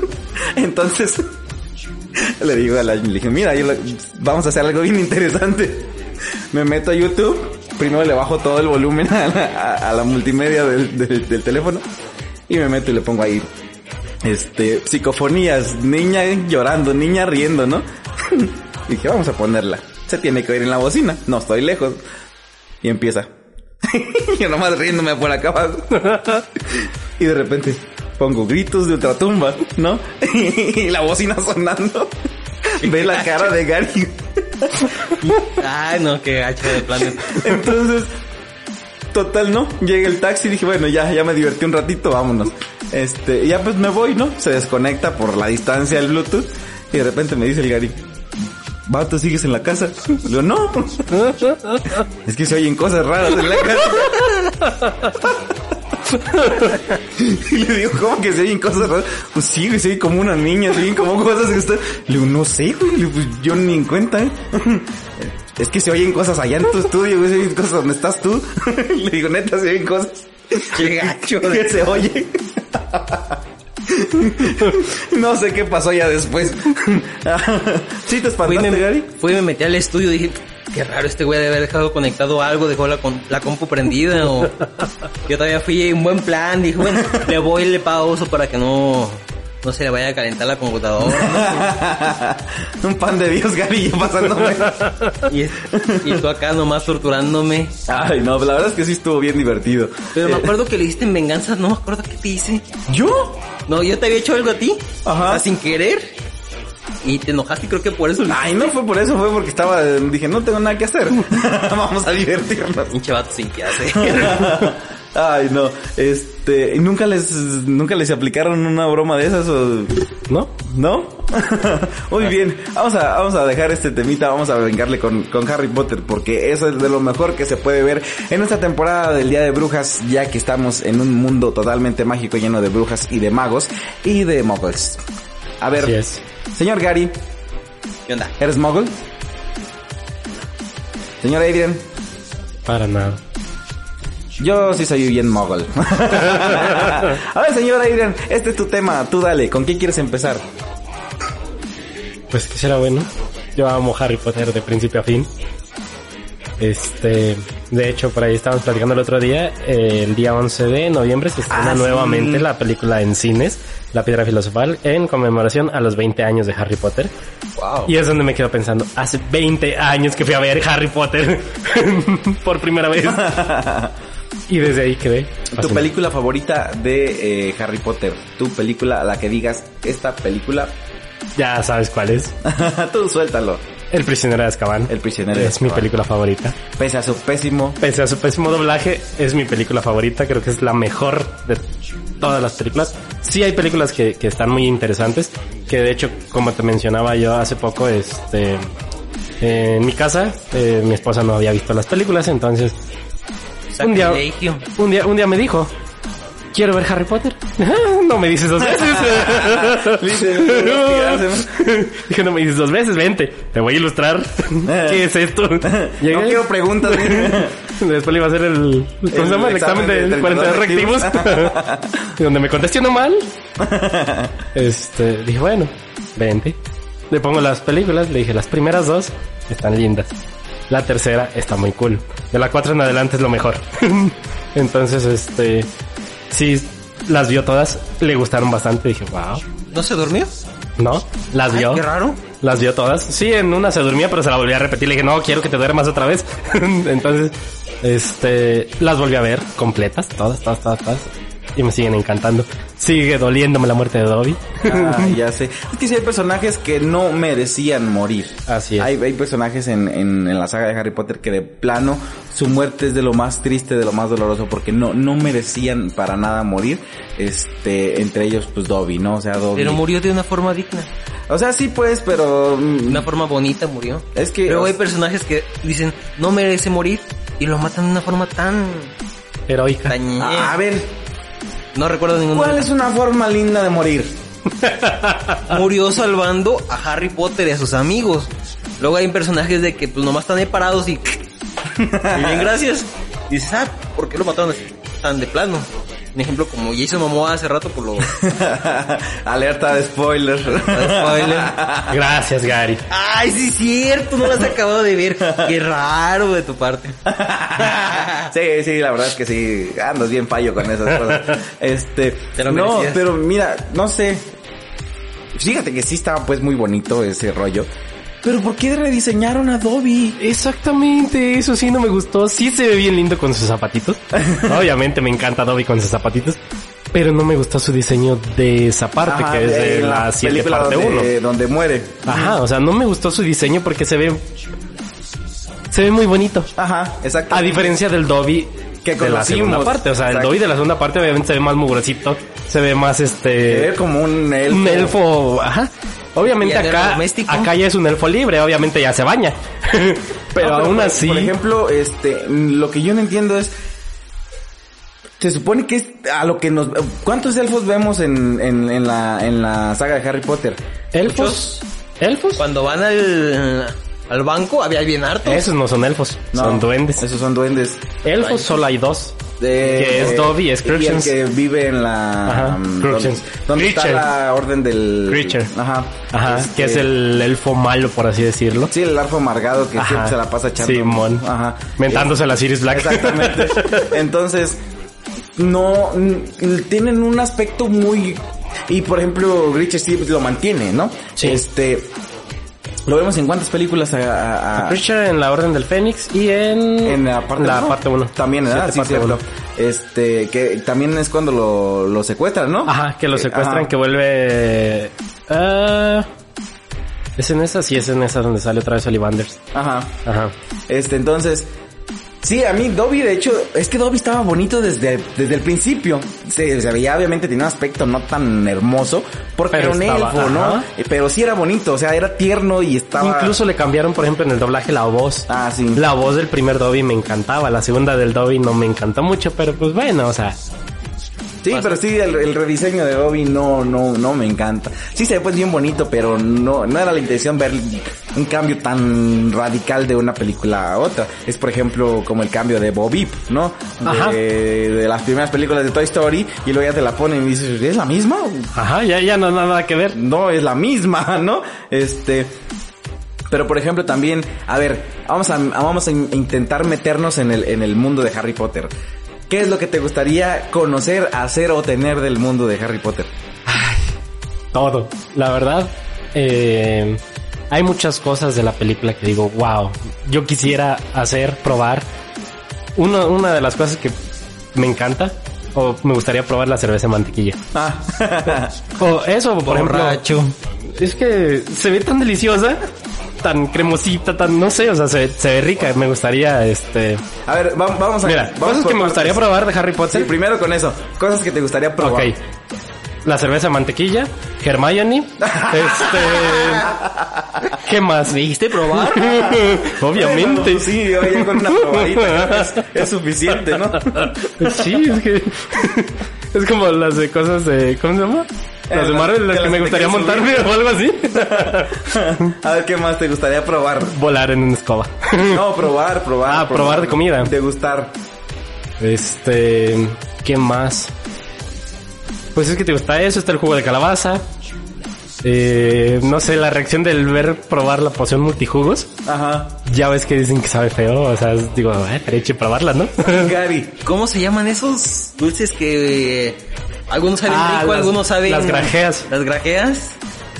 <laughs> Entonces, le digo a la, le dije, mira, yo lo- vamos a hacer algo bien interesante. Me meto a YouTube, primero le bajo todo el volumen a la, a- a la multimedia del, del- del teléfono y me meto y le pongo ahí, este, psicofonías, niña llorando, niña riendo, ¿no? <laughs> dije, vamos a ponerla. Se tiene que oír en la bocina. No estoy lejos. Y empieza. <laughs> yo nomás riéndome por acá abajo. y de repente pongo gritos de ultratumba, ¿no? <laughs> y la bocina sonando. Ve la cara de Gary. <laughs> ay no, qué gacho de planes. Entonces, total, ¿no? Llega el taxi y dije, bueno, ya, ya me divertí un ratito, vámonos. Este, ya pues me voy, ¿no? Se desconecta por la distancia el Bluetooth. Y de repente me dice el Gary, Vato, ¿sigues en la casa? Le digo, no. <laughs> Es que se oyen cosas raras en la casa. <laughs> <laughs> Y le digo, ¿cómo que se oyen cosas raras? Pues sí, güey, se oye como una niña, se oyen como cosas que están... Le digo, no sé, güey, Le digo, pues yo ni en cuenta, ¿eh? <laughs> Es que se oyen cosas allá en tu estudio, güey, se oyen cosas donde estás tú. <laughs> Le digo, neta, se oyen cosas. Qué gacho. Que se oye. No sé qué pasó ya después. ¿Sí te Fui espantaste, me, Gary? fui y me metí al estudio y dije, qué raro este güey de haber dejado conectado algo, dejó la, con- la compu prendida o... Yo todavía fui en buen plan, dije, bueno, le voy y le pauso para que no, no se le vaya a calentar la computadora. <laughs> Un pan de Dios, Gary, yo pasándome. <laughs> Y, y tú acá nomás torturándome. Ay, no, la verdad es que sí estuvo bien divertido. Pero me Eh, acuerdo que le diste en venganza, no me acuerdo qué te hice. ¿Yo? No, yo te había hecho algo a ti. Ajá. o sea, sin querer. Y te enojaste creo que por eso... Ay, no fue por eso, fue porque estaba, dije, no tengo nada que hacer. <laughs> Vamos a divertirnos. Pinche vato sin que hacer. <laughs> Ay, no. Este, ¿y nunca les nunca les aplicaron una broma de esas o ¿No? no? <laughs> Muy bien. Vamos a vamos a dejar este temita, vamos a vengarle con con Harry Potter porque eso es de lo mejor que se puede ver en esta temporada del Día de Brujas, ya que estamos en un mundo totalmente mágico lleno de brujas y de magos y de muggles. A ver, Así es. señor Gary, ¿Qué onda? ¿eres muggle? Señor Adrian, Para nada. Yo sí soy bien mogol. <laughs> a ver, señor Adrian, este es tu tema. Tú dale. ¿Con quién quieres empezar? Pues que será bueno. Yo amo Harry Potter de principio a fin. Este, de hecho, por ahí estábamos platicando el otro día, eh, el día 11 de noviembre se estrena Ah, sí. nuevamente la película en cines, La Piedra Filosofal, en conmemoración a los 20 años de Harry Potter. Wow. Y es donde me quedo pensando, hace 20 años que fui a ver Harry Potter <laughs> por primera vez. <laughs> y desde ahí quedé. Tu película favorita de eh, Harry Potter. Tu película a la que digas, esta película, Ya sabes cuál es. <laughs> tú suéltalo. El prisionero de Azkaban. El prisionero de Es mi película favorita. Pese a su pésimo. Pese a su pésimo doblaje, es mi película favorita. Creo que es la mejor de todas las películas. Sí hay películas que, que están muy interesantes. Que de hecho, como te mencionaba yo hace poco, este... En mi casa, eh, mi esposa no había visto las películas, entonces un día, Sacrilegio. un día, un día me dijo, quiero ver Harry Potter. <laughs> no me dices dos veces. <laughs> <laughs> Dije, no me dices dos veces, vente, te voy a ilustrar. ¿Qué es esto? No quiero preguntas. Después le iba a hacer el, ¿cómo se llama? El examen examen de de 42 reactivos. reactivos. y donde me contesté uno mal. Este, dije, bueno, vente. Le pongo las películas, le dije, las primeras dos están lindas. La tercera está muy cool. De la cuatro en adelante es lo mejor. Entonces, este, sí, las vio todas, le gustaron bastante. Dije, wow, ¿No se durmió? ¿no? Las Ay, vio. qué raro. Las vio todas. Sí, en una se durmía, pero se la volví a repetir. Le dije, no, quiero que te duermas otra vez. <laughs> Entonces, este, las volví a ver completas, todas, todas, todas, todas. Y me siguen encantando. Sigue doliéndome la muerte de Dobby. Ah, ya sé. Es que sí hay personajes que no merecían morir. Así es. Hay, hay personajes en, en, en la saga de Harry Potter que de plano su muerte es de lo más triste, de lo más doloroso, porque no, no merecían para nada morir. Este, entre ellos, pues Dobby, ¿no? O sea, Dobby. Pero murió de una forma digna. O sea, sí, pues, pero. mm, De una forma bonita murió. Es que. Pero hay personajes que dicen, no merece morir. Y lo matan de una forma tan... Heroica. tan a ver, No recuerdo ningún ¿cuál es una forma linda de morir? <laughs> Murió salvando a Harry Potter y a sus amigos. Luego hay personajes de que pues nomás están ahí parados y... <laughs> y bien, gracias. Y dices, ah, ¿por qué lo mataron así? tan de plano? Un ejemplo como Jason Momoa hace rato por lo... <laughs> Alerta de spoiler. <laughs> spoiler. Gracias, Gary. Ay, sí es cierto, no lo has acabado de ver. Qué raro de tu parte. <laughs> sí, sí, la verdad es que sí, andas bien fallo con esas cosas. Este, Te lo no, pero mira, no sé. Fíjate que sí estaba pues muy bonito ese rollo. Pero ¿por qué rediseñaron a Dobby? Exactamente, eso sí no me gustó. Sí se ve bien lindo con sus zapatitos. <laughs> Obviamente me encanta Dobby con sus zapatitos. Pero no me gustó su diseño de esa parte, Ajá, que es de la 7 película parte 1. donde, donde muere. Ajá, o sea, no me gustó su diseño porque se ve... Se ve muy bonito. Ajá, exacto. A diferencia del Dobby Que de la segunda parte. O sea, el. Dobby de la segunda parte obviamente se ve más mugrosito. Se ve más Se este... ve como un elfo. Un elfo, ajá. Obviamente ¿Y el acá, doméstico? acá ya es un elfo libre, obviamente ya se baña. <laughs> pero No, aún por- así... Por ejemplo, este, lo que yo no entiendo es. Se supone que es a lo que nos. ¿Cuántos elfos vemos en, en, en la, en la saga de Harry Potter? ¿Elfos? ¿Elfos? Cuando van al, al banco, había bien harto. Esos no son elfos, No, son duendes. Esos son duendes. Elfos solo hay dos. De- Que es Dobby, es Y el que vive en la... Ajá, um, donde, donde está la orden del... Creature. Ajá. Ajá, Este, que es el elfo malo, por así decirlo. Sí, el arfo amargado que Ajá. siempre se la pasa echando. Simón. Ajá. Mentándose la Sirius Black. Exactamente. <laughs> Entonces, no, tienen un aspecto muy, y por ejemplo, Richard Stevens lo mantiene, ¿no? Sí. Este, lo vemos en cuántas películas a, a- a- Richard en la Orden del Fénix y en... en la parte la uno. parte 1. También, ¿verdad? Sí, cierto. Este, que también es cuando lo, lo secuestran, ¿no? Ajá, que lo secuestran, Ajá. que vuelve... ah, ¿Es en esa? Sí, es en esa donde sale otra vez Ollivanders. Ajá. Ajá. Este, entonces, Sí, a mí Dobby, de hecho, es que Dobby estaba bonito desde, desde el principio. Se, se veía, obviamente, tenía un aspecto no tan hermoso, porque Pero era un estaba- elfo, ¿no? ajá. Eh, Pero sí era bonito, o sea, era tierno y estaba... Incluso le cambiaron, por ejemplo, en el doblaje la voz. Ah, sí. La voz del primer Dobby me encantaba, la segunda del Dobby no me encantó mucho, pero pues bueno, o sea, Sí, pero sí, el, el rediseño de Dobby no, no, no me encanta. Sí se ve pues bien bonito, pero no, no era la intención ver un cambio tan radical de una película a otra. Es por ejemplo como el cambio de Bob Peep, ¿no? Ajá. De, de las primeras películas de Toy Story y luego ya te la ponen y dices, ¿es la misma? ajá, ya, ya no nada que ver. no es la misma, <laughs> ¿no? Este, pero por ejemplo también, a ver, vamos a, vamos a in- intentar meternos en el, en el mundo de Harry Potter. ¿Qué es lo que te gustaría conocer, hacer o tener del mundo de Harry Potter? Todo. La verdad, eh, hay muchas cosas de la película que digo, wow, yo quisiera hacer, probar. Uno, una de las cosas que me encanta, o me gustaría probar la cerveza de mantequilla. Ah, O eso, por Borracho. ejemplo. Es que se ve tan deliciosa, tan cremosita, tan, no sé, o sea, se, se ve rica. Me gustaría, este... a ver, va- vamos a Mira, vamos cosas que me gustaría partes. probar de Harry Sí, Potter. primero con eso, cosas que te gustaría probar. Ok. La cerveza de mantequilla, Hermione, <laughs> este... ¿Qué más? ¿Me dijiste probar? <laughs> Obviamente. Bueno, sí, oye, con una probadita es, es suficiente, ¿no? Sí, es que... <laughs> Es como las de cosas de... ¿Cómo se llama? Las de Eh, Marvel, las que me gustaría montarme <laughs> o algo así. <laughs> A ver, ¿qué más te gustaría probar? Volar en una escoba. No, probar, <laughs> probar. Ah, probar de comida. Degustar. Este, ¿qué más? Pues es que te gusta eso, está el jugo de calabaza. Eh, no sé, la reacción del ver probar la poción multijugos. Ajá. Ya ves que dicen que sabe feo, o sea, digo, eh, derecho probarla, ¿no? Gary. ¿Cómo se llaman esos dulces que algunos saben Ah, rico, las- algunos saben... las grajeas. Las grajeas.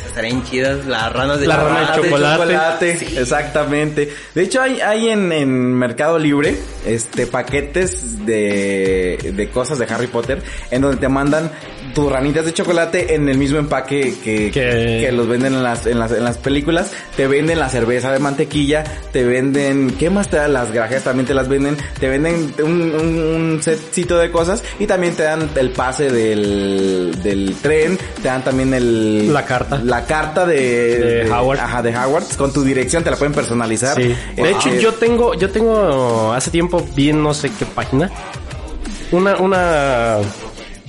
Estarían chidas. Las ranas de La rana de Ah, chocolate. exactamente. De hecho, hay, hay en, en Mercado Libre, este, paquetes de, de cosas de Harry Potter, en donde te mandan tus ranitas de chocolate en el mismo empaque que, Que- que los venden en las, en las, en las películas. Te venden la cerveza de mantequilla, te venden, ¿qué más te dan? Las grajeas también te las venden, te venden un, un, un setcito de cosas y también te dan el pase del, del tren, te dan también el... La carta. La carta de... De Howard. Ajá, de Howard. Con tu dirección te la pueden personalizar. Sí. De Eh, hecho, yo tengo, yo tengo hace tiempo vi en no sé qué página una, una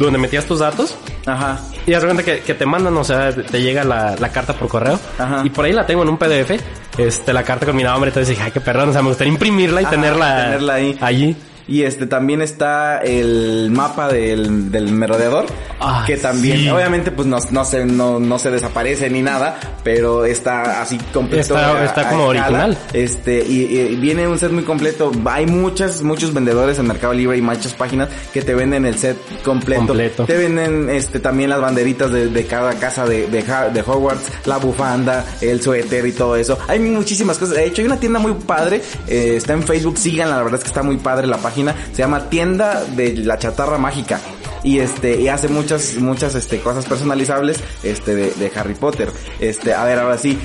donde metías tus datos Ajá. y haz cuenta que, que te mandan, o sea, te llega la, la carta por correo Ajá. y por ahí la tengo en un PDF, este, la carta con mi nombre, entonces dije, ay, qué perrón, o sea, me gustaría imprimirla y Ajá, tenerla, tenerla ahí. allí. Y este también está el mapa del, del merodeador. Ah, que también, sí. obviamente, pues no, no se, no, no se desaparece ni nada, pero está así completo. Está- a- está a como original. Este, y, y viene un set muy completo. Hay muchas, muchos vendedores en Mercado Libre y muchas páginas que te venden el set completo. Completo. Te venden este también las banderitas de, de cada casa de, de, de Hogwarts, la bufanda, el suéter y todo eso. Hay muchísimas cosas. De hecho, hay una tienda muy padre. eh, está en Facebook, síganla, la verdad es que está muy padre la página. Se llama Tienda de la Chatarra Mágica. Y este, y hace muchas, muchas este, cosas personalizables este, de, de Harry Potter. Este, a ver, ahora sí.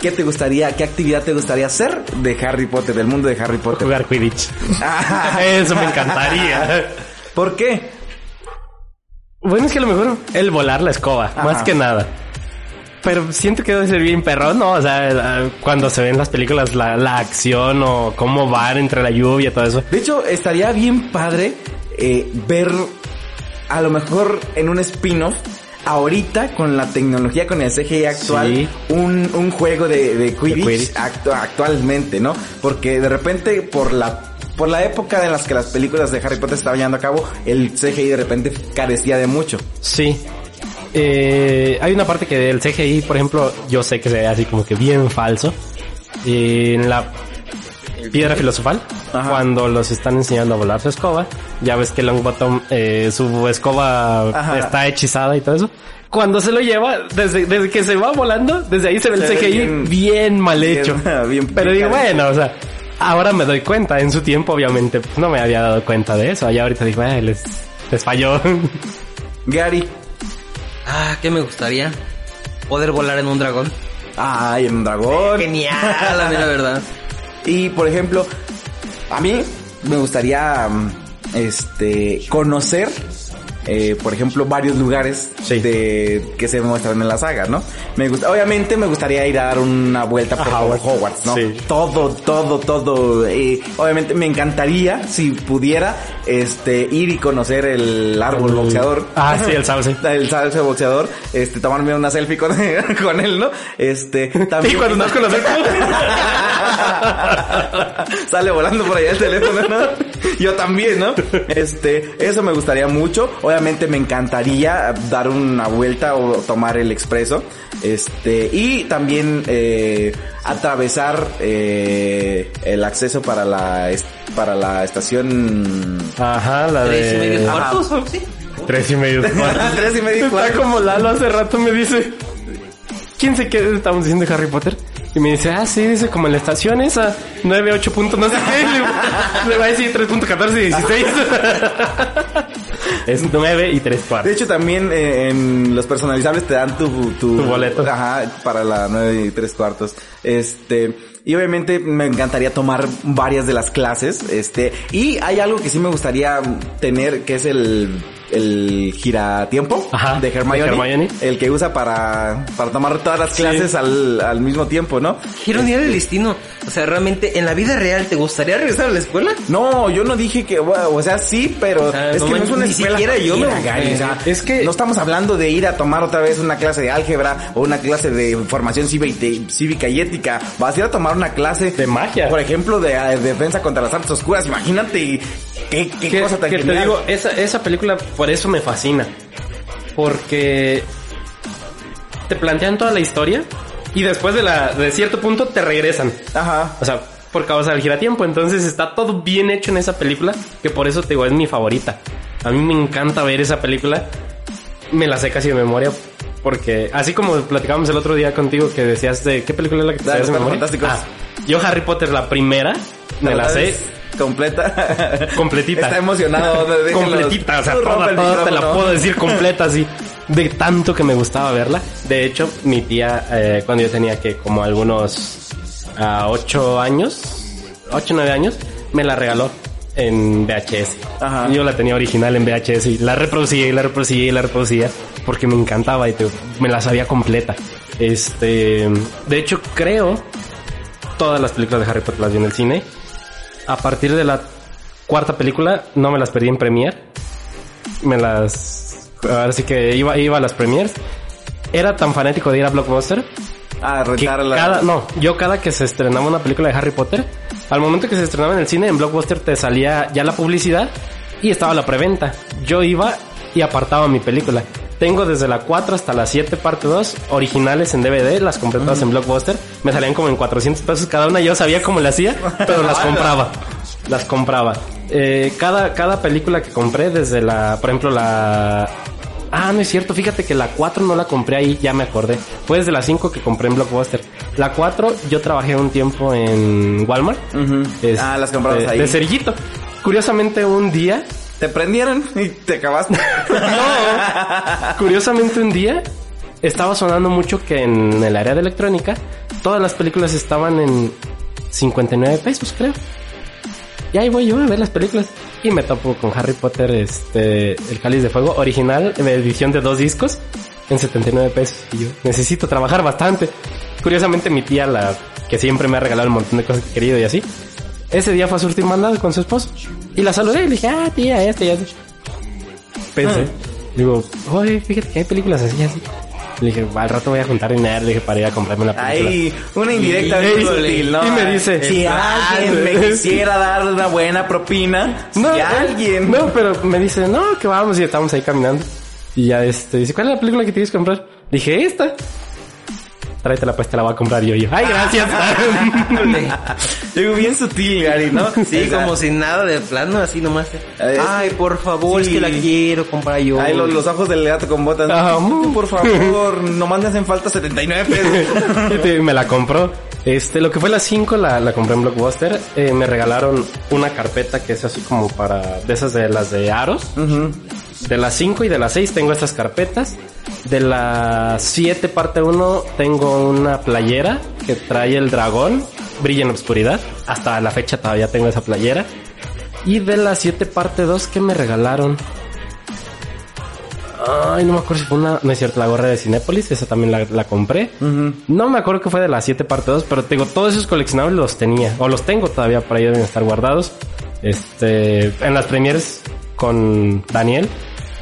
¿Qué te gustaría, qué actividad te gustaría hacer de Harry Potter, del mundo de Harry Potter? Jugar Quidditch. Ah, <laughs> Eso me encantaría. ¿Por qué? Bueno, es que a lo mejor el volar la escoba, Ajá. más que nada. Pero siento que debe ser bien perrón, ¿no? O sea, eh, cuando se ven las películas, la, la acción o cómo van entre la lluvia todo eso. De hecho, estaría bien padre eh, ver a lo mejor en un spin-off. Ahorita con la tecnología, con el CGI actual, Sí. un, un juego de, de Quidditch, Quidditch. actu- actualmente, ¿no? Porque de repente por la por la época en las que las películas de Harry Potter estaban llevando a cabo, el CGI de repente carecía de mucho. Sí. Eh, hay una parte que del CGI, por ejemplo, yo sé que se ve así como que bien falso. Y en la piedra filosofal, Ajá. cuando los están enseñando a volar su escoba, ya ves que Longbottom, eh, su escoba Ajá. está hechizada y todo eso. Cuando se lo lleva, desde, desde que se va volando, desde ahí se ve el Se CGI bien- bien, mal hecho. <laughs> bien Pero digo, bueno, o sea, ahora me doy cuenta. En su tiempo, obviamente, pues, no me había dado cuenta de eso. Ya ahorita digo, "Ay, les, les falló. <laughs> Gary, Ah, ¿qué me gustaría? Poder volar en un dragón. ay, en un dragón. Genial, la verdad. <laughs> Y por ejemplo, a mí me gustaría, mm, este, conocer, eh, por ejemplo, varios lugares Sí. de que se muestran en la saga, ¿no? Me gusta, obviamente me gustaría ir a dar una vuelta por A Hogwarts. ¿no? Sí. Todo, todo, todo. eh, obviamente me encantaría, si pudiera, este, ir y conocer el árbol boxeador. Ah, sí, el sauce. <laughs> El salsa boxeador, este, tomarme una selfie con, <laughs> con él, ¿no? Este, también. Y cuando nos conocemos. <laughs> Sale volando por allá el teléfono, ¿no? <laughs> Yo también, ¿no? Este, eso me gustaría mucho. Obviamente me encantaría dar una vuelta o tomar el expreso. Este, y también eh, atravesar eh, el acceso para la para la estación Ajá, la Tres y medio de... cuartos así. Tres y medio cuartos. <laughs> Tres y medio Está cuartos. como Lalo hace rato me dice... ¿Quién se queda? Estamos diciendo de Harry Potter. Y me dice, ah, sí, dice como en la estación esa, 9, 8 puntos, no sé qué. <laughs> Le, va a decir 3.14 <laughs> y 16. es 9 y 3 De cuartos. hecho, también eh, en los personalizables te dan tu, tu, Tu boleto. Ajá, para la nueve y tres cuartos. Este, y obviamente me encantaría tomar varias de las clases. Este, y hay algo que sí me gustaría tener, que es el, el giratiempo Ajá, de Hermione, de Hermione. El que usa para, para tomar todas las Sí. clases al, al mismo tiempo, ¿no? Qué ironía del destino. O sea, realmente, en la vida real, ¿te gustaría regresar a la escuela? No, yo no dije que, bueno, o sea, sí, pero O sea, es no que no es una ni escuela siquiera yo me- cualquiera, Gary, o sea, Es que- no estamos hablando de ir a tomar otra vez una clase de álgebra o una clase de formación cívica y, ética. Vas a ir a tomar una clase De magia. por ejemplo, de, eh, defensa contra las artes oscuras. Imagínate qué, qué que, cosa tan que te genial. digo, esa, esa película por eso me fascina. Porque te plantean toda la historia y después de la de cierto punto te regresan. Ajá. O sea, por causa del giratiempo. Entonces está todo bien hecho en esa película, que por eso te digo, es mi favorita. A mí me encanta ver esa película. Me la sé casi de memoria. Porque así como platicábamos el otro día contigo que decías de qué película es la que te sabes de memoria. Ah, yo Harry Potter la primera me la sé completa. completita. Está emocionado. completita, o sea, toda, toda te la puedo decir completa así. De tanto que me gustaba verla. De hecho, mi tía, eh, cuando yo tenía que como algunos ah, ocho años, ocho, nueve años, me la regaló en VHS. Ajá. Yo la tenía original en VHS y la reproducía y la reproducía y la reproducía porque me encantaba y te- me la sabía completa. Este, de hecho, creo todas las películas de Harry Potter las vi en el cine. A partir de la cuarta película no me las perdí en Premiere. Me las... Ahora sí que iba, iba a las premiers. Era tan fanático de ir a Blockbuster Ah, que rentar la... cada... No, yo cada que se estrenaba una película de Harry Potter, al momento que se estrenaba en el cine, en Blockbuster te salía ya la publicidad y estaba la preventa. Yo iba y apartaba mi película. Tengo desde la 4 hasta la 7 parte 2 originales en DVD, las compré todas en Blockbuster. Me salían como en 400 pesos cada una. Yo sabía cómo la hacía, pero las compraba. Las compraba. Eh, cada, cada película que compré desde la, por ejemplo, la... Ah, no es cierto, fíjate que la 4 no la compré ahí, ya me acordé. Fue desde la 5 que compré en Blockbuster. La 4 yo trabajé un tiempo en Walmart. Este, Ah, las comprabas ahí. De cerillito. Curiosamente un día, Te prendieron y te acabaste. <laughs> curiosamente un día, estaba sonando mucho que en el área de electrónica, todas las películas estaban en 59 pesos, creo. Y ahí voy yo a ver las películas. Y me topo con Harry Potter, este, el cáliz de fuego original, en edición de dos discos, en 79 pesos. Y yo, necesito trabajar bastante. Curiosamente mi tía, la que siempre me ha regalado un montón de cosas que he querido y así, ese día fue a surtir mandado con su esposo. Y la saludé y le dije, ah, tía, este y. Pensé. Digo, oye, fíjate que hay películas así, así. Le dije, al rato voy a juntar dinero, le dije, para ir a comprarme una película. Ahí, una indirecta Y- y- ¿no? y me dice, si alguien me quisiera dar una buena propina, si No, eh, alguien... No, pero me dice, no, que vamos y estamos ahí caminando. Y ya este, dice, ¿cuál es la película que tienes que comprar? Dije, esta. Tráetela pues, te la voy a comprar yo. Y yo, ay, gracias. <laughs> Digo, bien sutil, Gary, ¿no? Sí, como sin nada de plano, así nomás. Ay, por favor, sí. es que la quiero comprar yo. Ay, los, los ojos del gato con botas. Ah, mm. por favor, nomás me hacen falta 79 pesos. <laughs> Me la compró. Este, lo que fue la 5 la, la compré en Blockbuster. Eh, me regalaron una carpeta que es así como para, de esas de las de aros. De las 5 y de las 6 tengo estas carpetas. De la 7 parte 1 tengo una playera que trae el dragón, brilla en la oscuridad. Hasta la fecha todavía tengo esa playera. Y de la 7 parte 2 que me regalaron. Ay, no me acuerdo si fue una... No es cierto, la gorra de Cinépolis, esa también la, la compré. No me acuerdo que fue de la 7 parte 2, pero te digo, todos esos coleccionables los tenía. O los tengo todavía, por ahí deben estar guardados. Este, en las premieres con Daniel,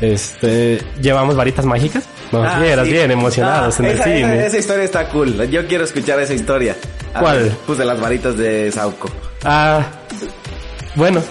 este, llevamos varitas mágicas. Nos Ah, vieras sí. bien emocionados Ah, en el cine. Esa, esa historia está cool. Yo quiero escuchar esa historia. A ¿Cuál? ver, Pues de las varitas de Sauco. Ah, bueno,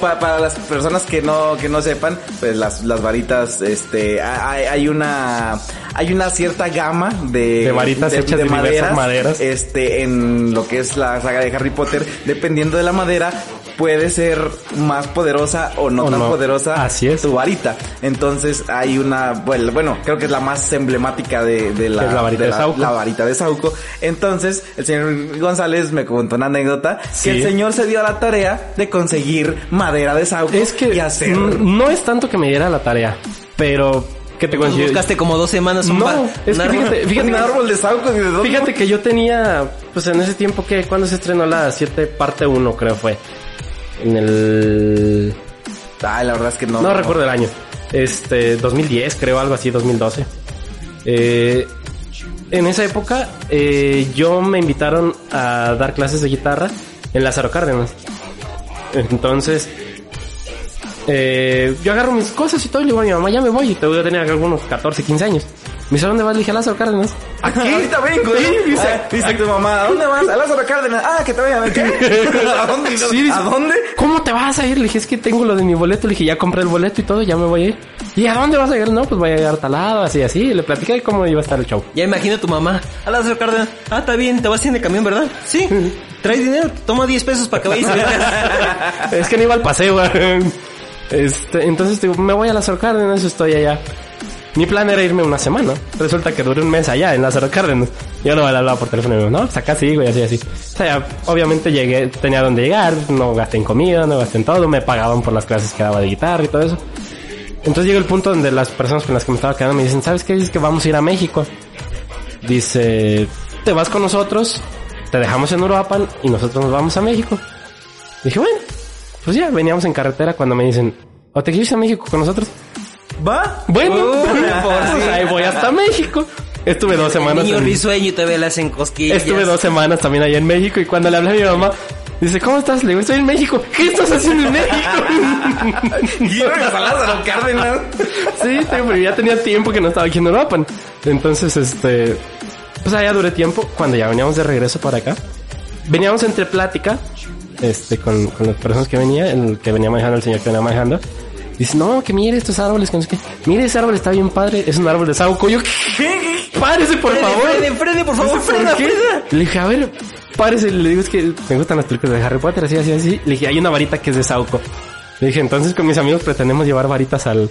para las personas que no que no sepan, pues las, las varitas, este, hay, hay una hay una cierta gama de, De varitas hechas de diversas maderas. este, en lo que es la saga de Harry Potter, dependiendo de la madera puede ser más poderosa o no O tan no. poderosa Así es. tu varita. Entonces hay una, bueno, bueno, creo que es la más emblemática de, de la, la varita de Sauco. la varita de Sauco. Entonces, el señor González me contó una anécdota Sí. que el señor se dio a la tarea de conseguir madera de Sauco es que y hacer. no es tanto que me diera la tarea, pero ¿qué te consigo? buscaste como dos semanas un No, es que fíjate, fíjate un que- árbol de Sauco ¿de dónde? Fíjate que yo tenía, pues en ese tiempo que, cuando se estrenó la 7 parte 1 creo fue. En el... Ay, la verdad es que no. No recuerdo el año. Este, 2010 creo, algo así, 2012. Eh, en esa época eh, yo me invitaron a dar clases de guitarra en Lázaro Cárdenas. Entonces, eh, yo agarro mis cosas y todo y le digo a mi mamá, ya me voy. Y te voy a tener algunos 14, 15 años. Me dice, ¿a dónde vas? Le dije, a Lázaro Cárdenas. Aquí. Ahorita vengo. Sí, dice- Ah, dice tu mamá, ¿a dónde vas? A Lázaro Cárdenas. Ah, que te vayan a ver. ¿Qué? <laughs> ¿A dónde? Sí, dice, ¿A dónde? ¿Cómo te vas a ir? Le dije, es que tengo lo de mi boleto. Le dije, ya compré el boleto y todo, ya me voy a ir. ¿Y a dónde vas a ir? No, pues voy a llegar a tal lado, así, así. Y le platiqué cómo iba a estar el show. Ya imagino a tu mamá. A Lázaro Cárdenas. Ah, está bien, te vas en el camión, ¿verdad? Sí. Traes dinero, toma 10 pesos para que vayas <laughs> es que no iba al paseo, güey. Este, entonces digo, me voy a Lázaro Cárdenas, estoy allá. Mi plan era irme una semana. Resulta que duré un mes allá en Lázaro Cárdenas. Yo no le hablaba por teléfono y no, pues acá sí, güey, así, así. O sea, obviamente llegué, tenía donde llegar, no gasté en comida, no gasté en todo, me pagaban por las clases que daba de guitarra y todo eso. Entonces llega el punto donde las personas con las que me estaba quedando me dicen, ¿sabes qué? Dices que vamos a ir a México. Dice, te vas con nosotros, te dejamos en Uruapan y nosotros nos vamos a México. Dije, bueno, pues ya, veníamos en carretera cuando me dicen, ¿o te quieres a México con nosotros? ¿Va? Bueno, Uh, <laughs> pues ahí voy hasta México. Estuve dos semanas. Niño en- risueño y todavía le hacen cosquillas. Estuve dos semanas también allá en México y cuando le hablé a mi mamá, dice, ¿cómo estás? Le digo, estoy en México. ¿Qué estás haciendo en México? Llegas a Lázaro Cárdenas. sí, pero ya tenía tiempo que no estaba aquí en Europa. Entonces, este, pues allá duré tiempo. Cuando ya veníamos de regreso para acá, veníamos entre plática, este, con, con las personas que venía, el que venía manejando, el señor que venía manejando. Dice, no, que mire estos árboles, que no sé qué. Mire, ese árbol está bien padre. Es un árbol de sauco. Yo, ¿qué? Párese, por favor. frene, frene, por favor, Dice, ¿por frena, qué? frena. Le dije, a ver, párese. Le digo, es que me gustan las películas de Harry Potter, así, así, así. Le dije, hay una varita que es de Sauco. Le dije, entonces con mis amigos pretendemos llevar varitas al,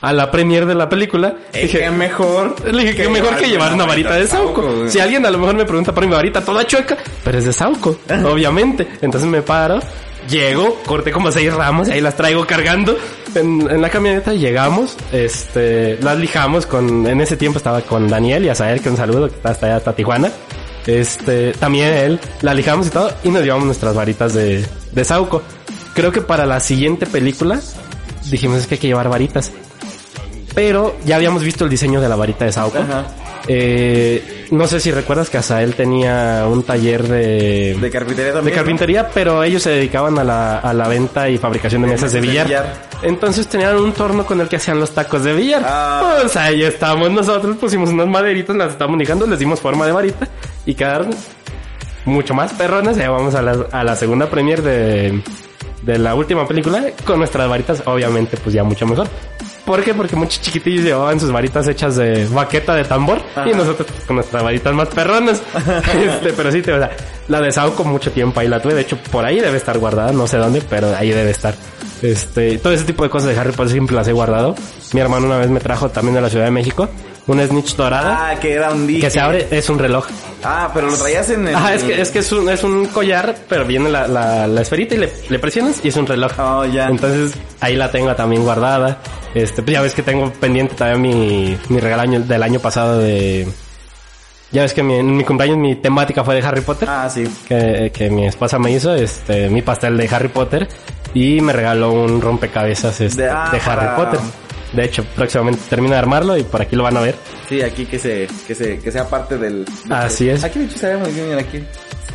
a la premiere de la película. Le dije, qué mejor. Le dije, que mejor que llevar una varita de Sauco. Si alguien a lo mejor me pregunta por mi varita toda chueca, pero es de Sauco, obviamente. Entonces me paro, llego, corté como seis ramos y ahí las traigo cargando en, en la camioneta. Llegamos, este, las lijamos con, en ese tiempo estaba con Daniel y Azael, que un saludo, que está hasta allá, hasta Tijuana. Este, también él, la lijamos y todo, y nos llevamos nuestras varitas de, de Sauco. Creo que para la siguiente película dijimos es que hay que llevar varitas. Pero ya habíamos visto el diseño de la varita de Sauco. Ajá. Eh, no sé si recuerdas que Azael tenía un taller de, De carpintería de también. carpintería, pero ellos se dedicaban a la, a la venta y fabricación de, De mesas de de billar. Entonces tenían un torno con el que hacían los tacos de billar. Ah. Pues ahí estábamos nosotros, pusimos unas maderitas, las estábamos ligando, les dimos forma de varita y quedaron mucho más perronas. Ya vamos a la, a la segunda premier de, de la última película con nuestras varitas, obviamente, pues ya mucho mejor. ¿Por qué? Porque muchos chiquitillos llevaban sus varitas hechas de baqueta de tambor y nosotros pues, con nuestras varitas más perronas. <laughs> este, pero sí, te, o sea, la de Sauco mucho tiempo ahí la tuve. De hecho, por ahí debe estar guardada, no sé dónde, pero ahí debe estar. Este, todo ese tipo de cosas de Harry Potter siempre las he guardado. Mi hermano una vez me trajo también de la Ciudad de México una snitch dorada Ah, que era un dije. que se abre, es un reloj. Ah, pero lo traías en el... Ajá, es que, es que es un, es un collar, pero viene la, la, la esferita y le, le presionas y es un reloj. Oh, ya. Entonces ahí la tengo también guardada. Este, pues ya ves que tengo pendiente también mi, mi regalo del año pasado de... Ya ves que mi, en mi cumpleaños mi temática fue de Harry Potter. Ah, sí. Que, que mi esposa me hizo, este, mi pastel de Harry Potter. y me regaló un rompecabezas este, De- de, ah, Harry para- Potter. De hecho, próximamente termino de armarlo y por aquí lo van a ver. Sí, aquí que se, que se, que sea parte del... Así es. Aquí de hecho estaría muy bien, aquí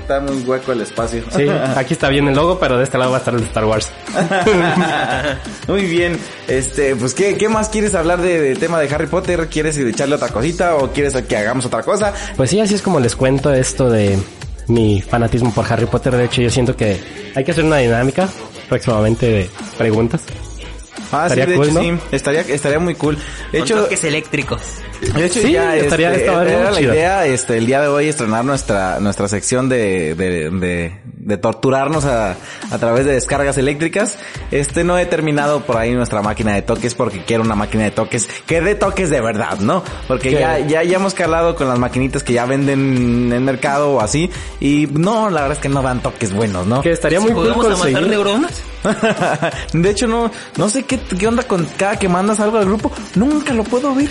está muy hueco el espacio. Sí, <laughs> aquí está bien el logo, pero de este lado va a estar el de Star Wars. <laughs> Muy bien, este, pues ¿qué, qué más quieres hablar de, de tema de Harry Potter? ¿Quieres echarle otra cosita o quieres que hagamos otra cosa? Pues sí, así es como les cuento esto de mi fanatismo por Harry Potter. De hecho, yo siento que hay que hacer una dinámica próximamente de preguntas. Ah, sí, Estaría de cool, hecho ¿no? sí, estaría, estaría muy cool. De Con hecho, toques eléctricos. De hecho Sí, ya estaría- este, estaría era la chido. idea, este, el día de hoy estrenar nuestra, nuestra sección de, de, de, de torturarnos a, a través de descargas eléctricas. Este, no he terminado por ahí nuestra máquina de toques porque quiero una máquina de toques que dé toques de verdad, ¿no? Porque ¿Qué? ya, ya, ya hemos calado con las maquinitas que ya venden en el mercado o así y no, la verdad es que no dan toques buenos, ¿no? Que estaría muy cool ¿Podemos amasar conseguir. neuronas? <laughs> de hecho, no, no sé qué, qué onda con cada que mandas algo al grupo. Nunca lo puedo abrir.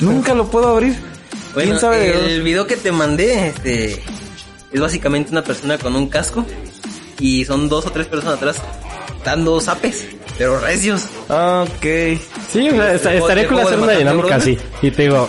Nunca lo puedo abrir. Bueno, ¿Quién sabe de el video que te mandé, este, es básicamente una persona con un casco y son dos o tres personas atrás dando zapes, pero recios. Ok. Sí, o sea, ¿De estaría cool hacer una dinámica así. Y te digo,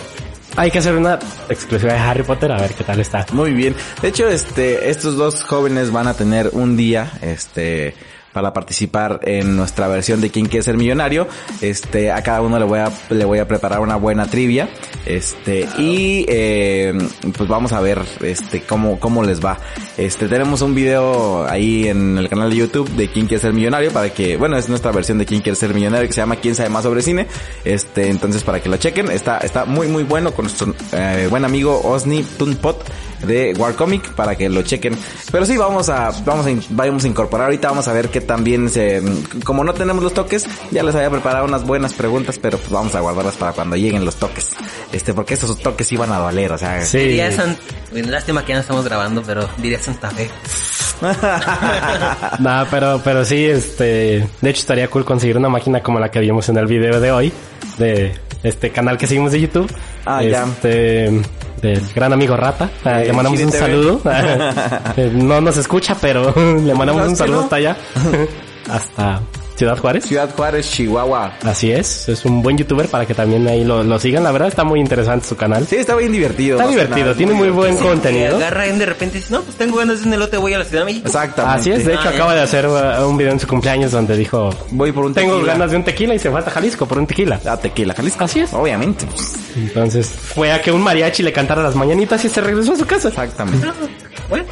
hay que hacer una exclusiva de Harry Potter a ver qué tal está. Muy bien. De hecho, este, estos dos jóvenes van a tener un día, este, para participar en nuestra versión de quién quiere ser millonario. Este, a cada uno le voy a, le voy a preparar una buena trivia. Este, y, eh, pues vamos a ver, este, cómo, cómo les va. Este, tenemos un video ahí en el canal de YouTube de quién quiere ser millonario para que, bueno, es nuestra versión de quién quiere ser millonario que se llama quién sabe más sobre cine. Este, entonces para que lo chequen, está, está muy, muy bueno con nuestro eh, buen amigo Osni Tunpot de War Comic para que lo chequen. Pero sí, vamos a, vamos a, vamos a incorporar ahorita, vamos a ver que también se, como no tenemos los toques, ya les había preparado unas buenas preguntas, pero pues vamos a guardarlas para cuando lleguen los toques. Este, porque estos toques iban a doler, o sea. Sí. Diría San... Bueno, lástima que ya no estamos grabando, pero diría Santa Fe. Nah, pero, pero sí, este, de hecho estaría cool conseguir una máquina como la que vimos en el video de hoy, de este canal que seguimos de YouTube. Ah, ya. este, del gran amigo Rata. Ah, le mandamos un saludo. <laughs> Eh, no nos escucha, pero <laughs> le mandamos ¿Sabes un saludo no? hasta allá. <laughs> hasta Ciudad Juárez. Ciudad Juárez, Chihuahua. Así es, es un buen youtuber para que también ahí lo, lo sigan. La verdad está muy interesante su canal. Sí, está bien divertido. Está divertido, nada, tiene muy buen Que contenido. agarra de repente y dice, no, pues tengo ganas de un elote, voy a la Ciudad de México. Exactamente. Así es, de hecho Ah, acaba de hacer uh, un video en su cumpleaños donde dijo, Voy por un tengo tequila. ganas de un tequila y se fue hasta Jalisco por un tequila. Ah, tequila, Jalisco. Así es. Obviamente. Entonces fue a que un mariachi le cantara las mañanitas y se regresó a su casa. Exactamente. Bueno,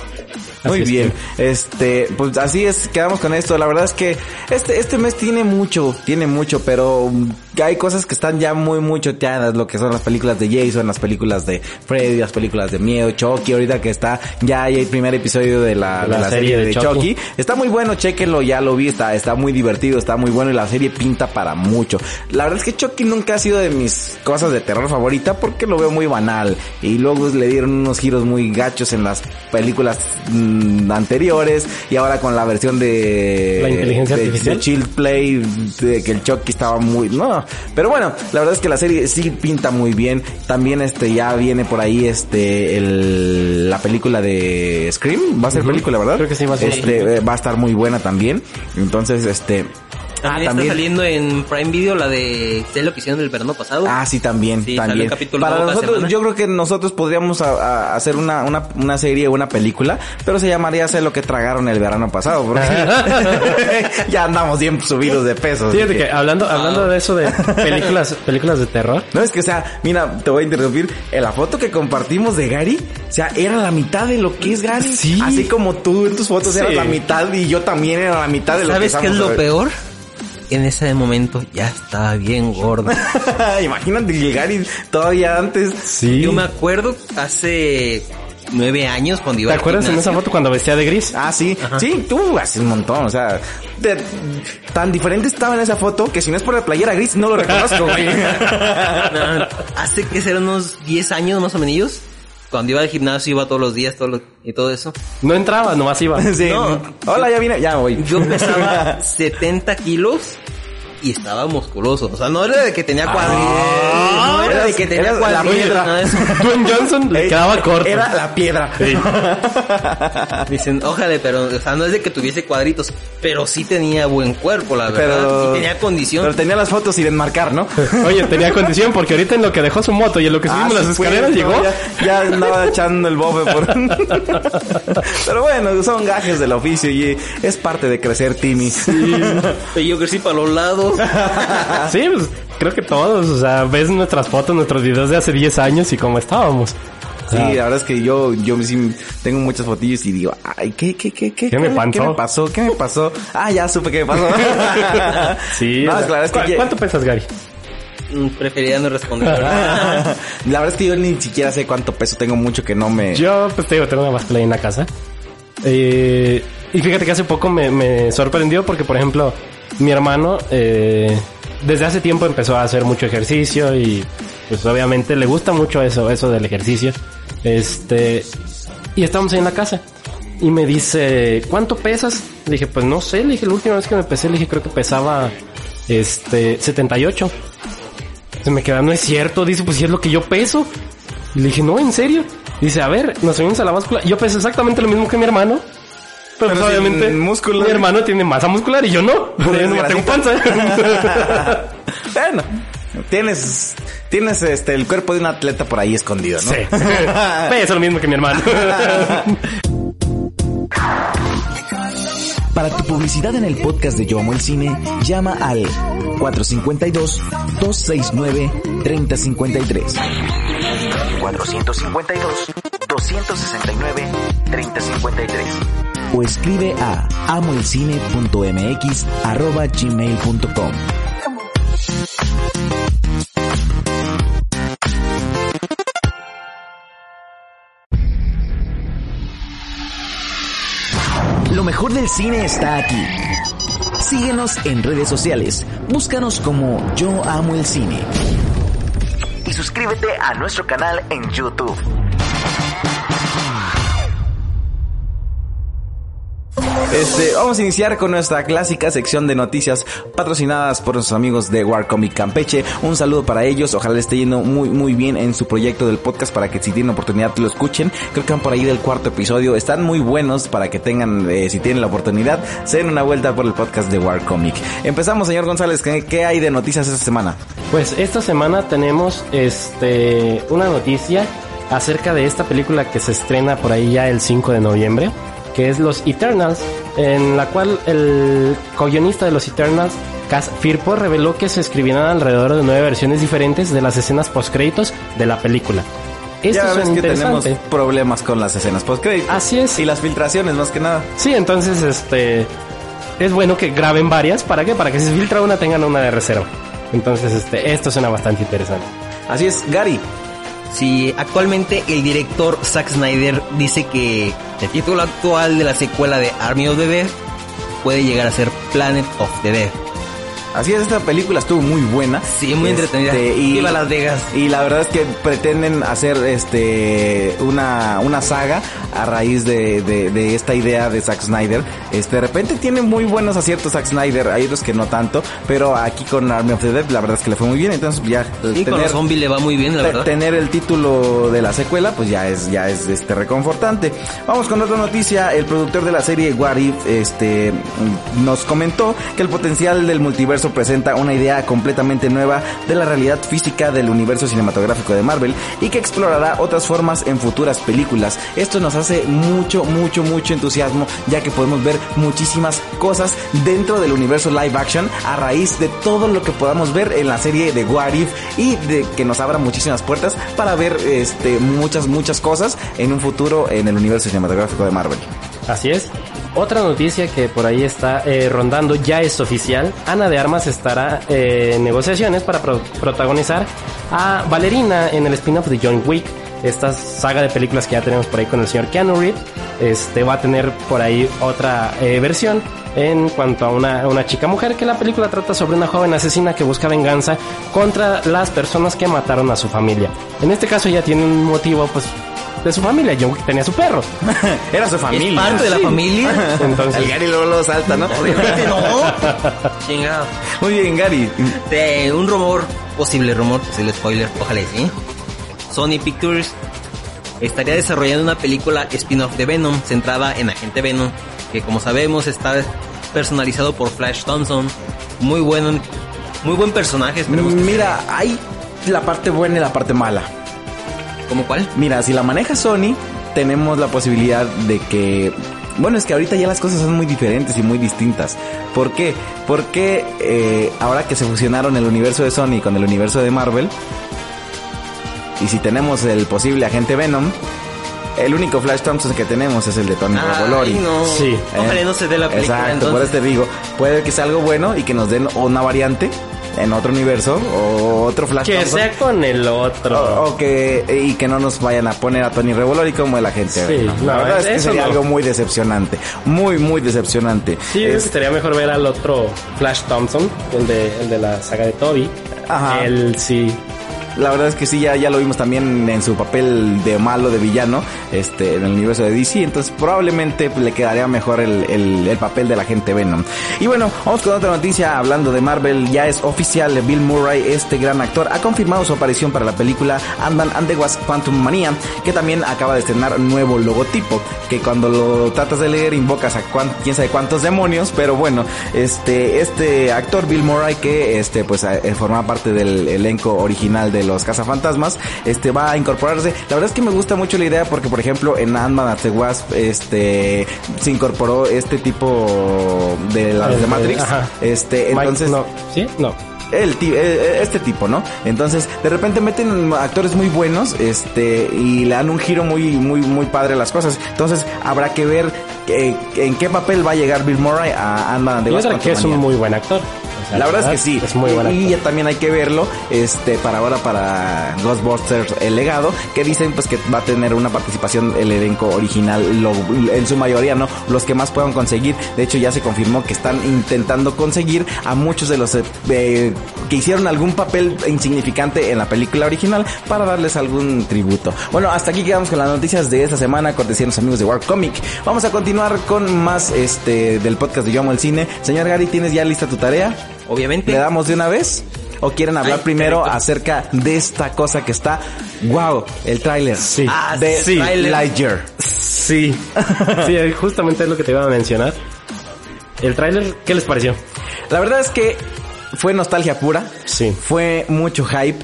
Muy Así es bien, este, pues así es, quedamos con esto. La verdad es que este, este mes tiene mucho, tiene mucho, pero mm, hay cosas que están ya muy, muy choteadas, lo que son las películas de Jason, las películas de Freddy, las películas de miedo, Chucky, ahorita que está, ya hay el primer episodio de la, de la serie, de, Chucky. Está muy bueno, chequenlo, ya lo vi, está, está muy divertido, está muy bueno y la serie pinta para mucho. La verdad es que Chucky nunca ha sido de mis cosas de terror favorita porque lo veo muy banal y luego le dieron unos giros muy gachos en las películas mm, anteriores y ahora con la versión de La inteligencia de- artificial. de Chill Play de que el Chucky estaba muy no pero bueno la verdad es que la serie sí pinta muy bien. También este ya viene por ahí este el la película de Scream. Va a ser película verdad Creo que sí va a ser este eh, va a estar muy buena también. Entonces este también, está saliendo en Prime Video la de sé lo que hicieron el verano pasado. Ah, sí, también, Sí, también. Para nosotros, semana. yo creo que nosotros podríamos a- a- hacer una, una, una serie o una película, pero se llamaría Sé lo que tragaron el verano pasado, porque <laughs> ya andamos bien subidos de peso. así Fíjate que- que hablando, hablando de eso de películas, películas de terror. No, es que, o sea, mira, te voy a interrumpir. En la foto que compartimos de Gary, o sea, era la mitad de lo que es Gary. Sí. Así como tú en tus fotos Sí. eras la mitad y yo también era la mitad de lo que ¿Sabes qué es lo peor? En ese momento ya estaba bien gordo. <laughs> Imagínate que el Gary todavía antes. Sí. Yo me acuerdo hace nueve años cuando iba ¿Te acuerdas en esa foto cuando vestía de gris? Ah, sí, sí, tú haces un montón, o sea, de- tan diferente estaba en esa foto que si no es por la playera gris no lo reconozco, güey. <laughs> No, hace que serán unos 10 años más o menos. Cuando iba al gimnasio iba todos los días todo lo- y todo eso. No entraba, nomás iba. <laughs> Sí. No. Hola, ya vine, ya voy. Yo pesaba <laughs> 70 kilos y estaba musculoso. O sea, no era de que tenía cuadritos, no era de que tenía era la cuadritos, piedra. nada de eso. <laughs> Dwayne Johnson le quedaba corto. Era la piedra. <laughs> Dicen, ojalá, pero, o sea, no es de que tuviese cuadritos, pero sí tenía buen cuerpo, la verdad. Pero, y tenía condición. Pero tenía las fotos sin enmarcar, ¿no? <laughs> Oye, tenía condición porque ahorita en lo que dejó su moto y en lo que subimos Ah, las sí, pues, escaleras no, llegó. Ya, ya andaba echando el bofe por... Pero bueno, son gajes del oficio y es parte de crecer, Timmy. Y yo crecí para los lados. Sí, pues creo que todos, o sea, ves nuestras fotos, nuestros videos de hace 10 años y cómo estábamos. Sí, la verdad es que yo, yo sí tengo muchas fotillos y digo, ay, ¿qué, qué, qué, qué? ¿Qué me pasó? ¿Qué me pasó? ¿Qué me pasó? Ah, ya supe qué me pasó. <laughs> sí, No, o es que la verdad es que... ¿cu- ya- ¿Cuánto pesas, Gary? Mm, Preferiría no responder. <laughs> La verdad es que yo ni siquiera sé cuánto peso tengo mucho que no me... Yo, pues te digo, tengo una báscula ahí en la casa. Eh, y fíjate que hace poco me, me sorprendió porque, por ejemplo, mi hermano eh, desde hace tiempo empezó a hacer mucho ejercicio y pues obviamente le gusta mucho eso, eso del ejercicio. Este, y estábamos ahí en la casa. Y me dice, ¿cuánto pesas? Le dije, pues no sé, le dije, la última vez que me pesé, le dije, creo que pesaba, este, 78. Se me queda, no es cierto, dice, pues si es lo que yo peso. Y le dije, no, en serio. Dice, a ver, nos subimos a la báscula. Yo peso exactamente lo mismo que mi hermano. Pero, pues, Pero sin obviamente, músculo. mi hermano tiene masa muscular y yo no. <laughs> Porque yo no tengo panza. <laughs> bueno, tienes, tienes este, el cuerpo de un atleta por ahí escondido, ¿no? sí. <laughs> Peso lo mismo que mi hermano. Para tu publicidad en el podcast de Yo Amo el Cine, llama al 452-269-3053. 452-269-3053. O escribe a amoelcine.mx gmail.com. Lo mejor del cine está aquí. Síguenos en redes sociales. Búscanos como Yo Amo el Cine. Y suscríbete a nuestro canal en YouTube. Este, vamos a iniciar con nuestra clásica sección de noticias patrocinadas por nuestros amigos de War Comic Campeche. Un saludo para ellos, ojalá les esté yendo muy muy bien en su proyecto del podcast para que si tienen oportunidad lo escuchen. Creo que van por ahí del cuarto episodio, están muy buenos para que tengan, eh, si tienen la oportunidad, se den una vuelta por el podcast de War Comic. Empezamos, señor González, ¿qué, qué hay de noticias esta semana? Pues esta semana tenemos este una noticia acerca de esta película que se estrena por ahí ya el 5 de noviembre, que es Los Eternals, en la cual el co-guionista de Los Eternals, Cas Firpo, reveló que se escribirán alrededor de nueve versiones diferentes de las escenas post-créditos de la película. Esto ya es ves que tenemos problemas con las escenas post Así es. Y las filtraciones, más que nada. Sí, entonces este es bueno que graben varias, ¿para qué? Para que si se filtra una tengan una de reserva. Entonces, este, esto suena bastante interesante. Así es, Gary. Sí, actualmente el director Zack Snyder dice que el título actual de la secuela de Army of the Dead puede llegar a ser Planet of the Dead. Así es, esta película estuvo muy buena. Sí, muy entretenida. Este, y, Viva Las Vegas. Y la verdad es que pretenden hacer este una, una saga a raíz de, de, de esta idea de Zack Snyder. Este, de repente tiene muy buenos aciertos Zack Snyder, hay otros que no tanto, pero aquí con Army of the Dead la verdad es que le fue muy bien, entonces ya Y con los zombies le va muy bien, la verdad. tener el título de la secuela, pues ya es, ya es este reconfortante. Vamos con otra noticia. El productor de la serie What If, este, nos comentó que el potencial del multiverso presenta una idea completamente nueva de la realidad física del universo cinematográfico de Marvel y que explorará otras formas en futuras películas. Esto nos hace mucho, mucho, mucho entusiasmo, ya que podemos ver muchísimas cosas dentro del universo live action a raíz de todo lo que podamos ver en la serie de What If y de que nos abra muchísimas puertas para ver este muchas muchas cosas en un futuro en el universo cinematográfico de Marvel. Así es. Otra noticia que por ahí está eh, rondando ya es oficial. Ana de Armas estará eh, en negociaciones para pro- protagonizar a Valerina en el spin-off de John Wick. Esta saga de películas que ya tenemos por ahí con el señor Keanu Reeves. Este va a tener por ahí otra eh, versión en cuanto a una, una chica mujer que la película trata sobre una joven asesina que busca venganza contra las personas que mataron a su familia. En este caso ya tiene un motivo pues de su familia. Wick tenía su perro. <laughs> Era su Es familia. parte de la Sí. familia. <laughs> Entonces, El Gary luego lo salta, ¿no? Obviamente no. <laughs> Chingado. Muy bien, Gary. De un rumor, posible rumor, posible spoiler, ojalá y sí. Sony Pictures estaría desarrollando una película spin-off de Venom centrada en Agente Venom, que como sabemos está personalizado por Flash Thompson. Muy bueno, muy buen personaje, Mira, hay la parte buena y la parte mala. ¿Cómo cuál? Mira, si la maneja Sony, tenemos la posibilidad de que... Bueno, es que ahorita ya las cosas son muy diferentes y muy distintas. ¿Por qué? Porque eh, ahora que se fusionaron el universo de Sony con el universo de Marvel, y si tenemos el posible agente Venom, el único Flash Thompson que tenemos es el de Tony Ay, Revolori. no. Sí. Ojalá no se dé la película Exacto, por eso te digo, puede que sea algo bueno y que nos den una variante en otro universo o otro Flash que Thompson. sea con el otro. O, o que y que no nos vayan a poner a Tony Revolori como el agente. Sí, Venom. la no, verdad es que sería no. algo muy decepcionante, muy muy decepcionante. Sí, Es- sería mejor ver al otro Flash Thompson, el de, el de la saga de Toby. Ajá. Él sí. La verdad es que sí, ya, ya lo vimos también en su papel de malo, de villano, este, en el universo de DC, entonces probablemente le quedaría mejor el, el, el papel del agente Venom. Y bueno, vamos con otra noticia hablando de Marvel, ya es oficial, Bill Murray, este gran actor, ha confirmado su aparición para la película Ant-Man and the Quantum Manía, que también acaba de estrenar nuevo logotipo, que cuando lo tratas de leer invocas a cuán- quién sabe cuántos demonios, pero bueno, este, este actor Bill Murray, que este, pues eh, formaba parte del elenco original de los cazafantasmas, este va a incorporarse. La verdad es que me gusta mucho la idea porque, por ejemplo, en Ant-Man and the Wasp, este, se incorporó este tipo de las El de de- Matrix, ajá. este, Mike- entonces, no, ¿Sí? No. el ti- eh, este tipo, ¿no? Entonces, de repente meten actores muy buenos, este, y le dan un giro muy, muy, muy padre a las cosas. Entonces, habrá que ver eh, en qué papel va a llegar Bill Murray a Ant-Man and the Yo creo que es un muy buen actor. La verdad es que sí. Es muy buen Y ya también hay que verlo, este, para ahora para Ghostbusters El Legado, que dicen pues que va a tener una participación el elenco original, lo- en su mayoría, ¿no? Los que más puedan conseguir. De hecho, ya se confirmó que están intentando conseguir a muchos de los eh, eh, que hicieron algún papel insignificante en la película original para darles algún tributo. Bueno, hasta aquí quedamos con las noticias de esta semana, cortesía de los amigos de War Comic. Vamos a continuar con más este del podcast de Yo Amo el Cine. Señor Gary, ¿tienes ya lista tu tarea? Obviamente. ¿Le damos de una vez? ¿O quieren hablar Ay, primero perfecto. acerca de esta cosa que está, wow, el tráiler Sí. Ah, de sí, tráiler. Lightyear? Sí. sí, justamente es lo que te iba a mencionar. El tráiler, ¿qué les pareció? La verdad es que fue nostalgia pura. Sí. Fue mucho hype.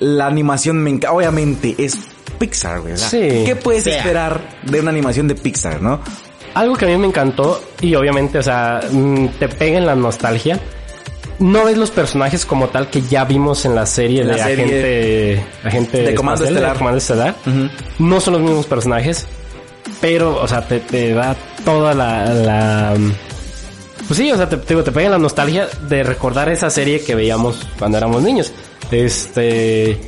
La animación me encanta. Obviamente es Pixar, ¿verdad? Sí. ¿Qué puedes Sí. esperar de una animación de Pixar, no? Algo que a mí me encantó y obviamente, o sea, mm, te pega en la nostalgia. No ves los personajes como tal que ya vimos en la serie la de serie agente, agente de Comando Estelar. de Comando Estelar. No son los mismos personajes, pero, o sea, te, te da toda la, la, pues sí, o sea, te, te digo, te pega la nostalgia de recordar esa serie que veíamos cuando éramos niños. Este,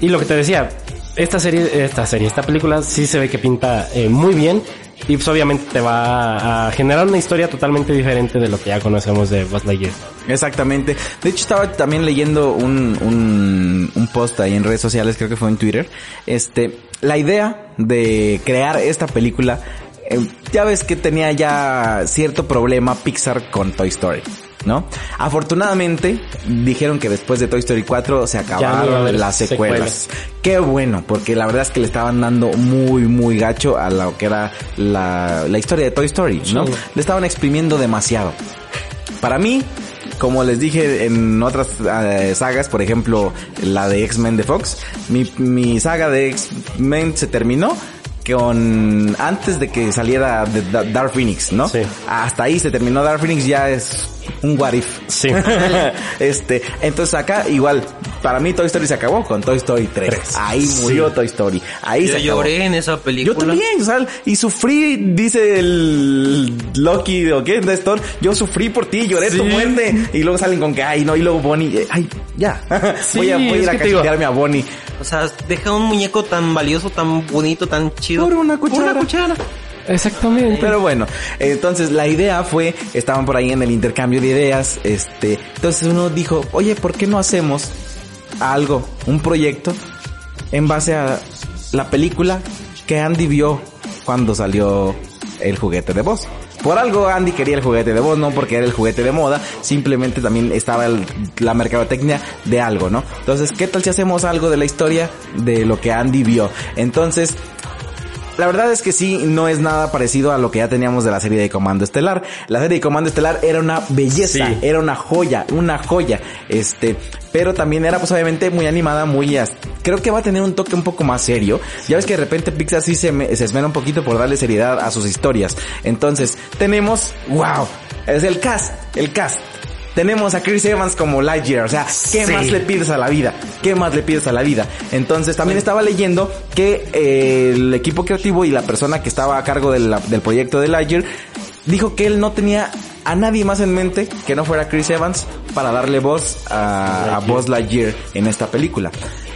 y lo que te decía, esta serie, esta serie, esta película sí se ve que pinta eh, muy bien y pues obviamente te va a generar una historia totalmente diferente de lo que ya conocemos de Buzz Lightyear. Exactamente. De hecho, estaba también leyendo un, un, post ahí en redes sociales, creo que fue en Twitter. Este, la idea de crear esta película, eh, ya ves que tenía ya cierto problema Pixar con Toy Story. ¿No? Afortunadamente, dijeron que después de Toy Story 4 se acabaron las secuelas. secuelas. Qué bueno, porque la verdad es que le estaban dando muy, muy gacho a lo que era la, la historia de Toy Story, ¿no? Sí. Le estaban exprimiendo demasiado. Para mí, como les dije en otras eh, sagas, por ejemplo, la de X-Men de Fox, mi, mi saga de X-Men se terminó con antes de que saliera de Dark Phoenix, ¿no? Sí. Hasta ahí se terminó Dark Phoenix, ya es un what if. Sí. <laughs> este, entonces acá igual, para mí Toy Story se acabó con Toy Story 3. Tres. Ahí murió Toy Story. Ahí Yo se acabó. lloré en esa película. Yo también, o sea, y sufrí, dice el Loki o qué, de Stone, yo sufrí por ti, lloré tu Sí. muerte. Y luego salen con que, ay, no, y luego Bonnie, eh, ay, ya. <laughs> Sí, voy a, voy a ir a cachetearme a Bonnie. O sea, deja un muñeco tan valioso, tan bonito, tan chido. Por una cuchara. Por una cuchara. Exactamente. Pero bueno, entonces la idea fue, estaban por ahí en el intercambio de ideas, este, entonces uno dijo, oye, ¿por qué no hacemos algo, un proyecto, en base a la película que Andy vio cuando salió el juguete de voz. Por algo Andy quería el juguete de voz, no porque era el juguete de moda, simplemente también estaba la mercadotecnia de algo, ¿no? Entonces, ¿qué tal si hacemos algo de la historia de lo que Andy vio? Entonces, la verdad es que sí, no es nada parecido a lo que ya teníamos de la serie de Comando Estelar. La serie de Comando Estelar era una belleza, Sí. era una joya, una joya. Este, pero también era pues obviamente muy animada, muy... Creo que va a tener un toque un poco más serio. Ya ves que de repente Pixar sí se, me- se esmera un poquito por darle seriedad a sus historias. Entonces, tenemos... ¡Wow! Es el cast, el cast. Tenemos a Chris Evans como Lightyear, o sea, ¿qué Sí. más le pides a la vida? ¿Qué más le pides a la vida? Entonces también estaba leyendo que eh, el equipo creativo y la persona que estaba a cargo de la- del proyecto de Lightyear dijo que él no tenía a nadie más en mente que no fuera Chris Evans para darle voz a, a Buzz Lightyear en esta película.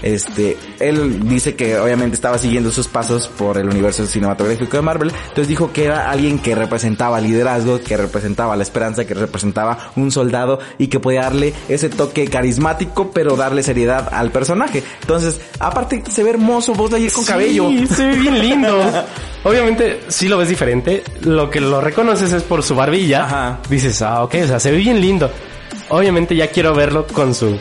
Este, él dice que obviamente estaba siguiendo sus pasos por el universo cinematográfico de Marvel, entonces dijo que era alguien que representaba liderazgo, que representaba la esperanza, que representaba un soldado y que podía darle ese toque carismático, pero darle seriedad al personaje. Entonces, aparte se ve hermoso Buzz Lightyear con Sí, cabello. se ve bien lindo. <laughs> Obviamente, sí lo ves diferente. Lo que lo reconoces es por su barbilla. Ajá. Dices, ah, ok, o sea, se ve bien lindo. Obviamente ya quiero verlo con su,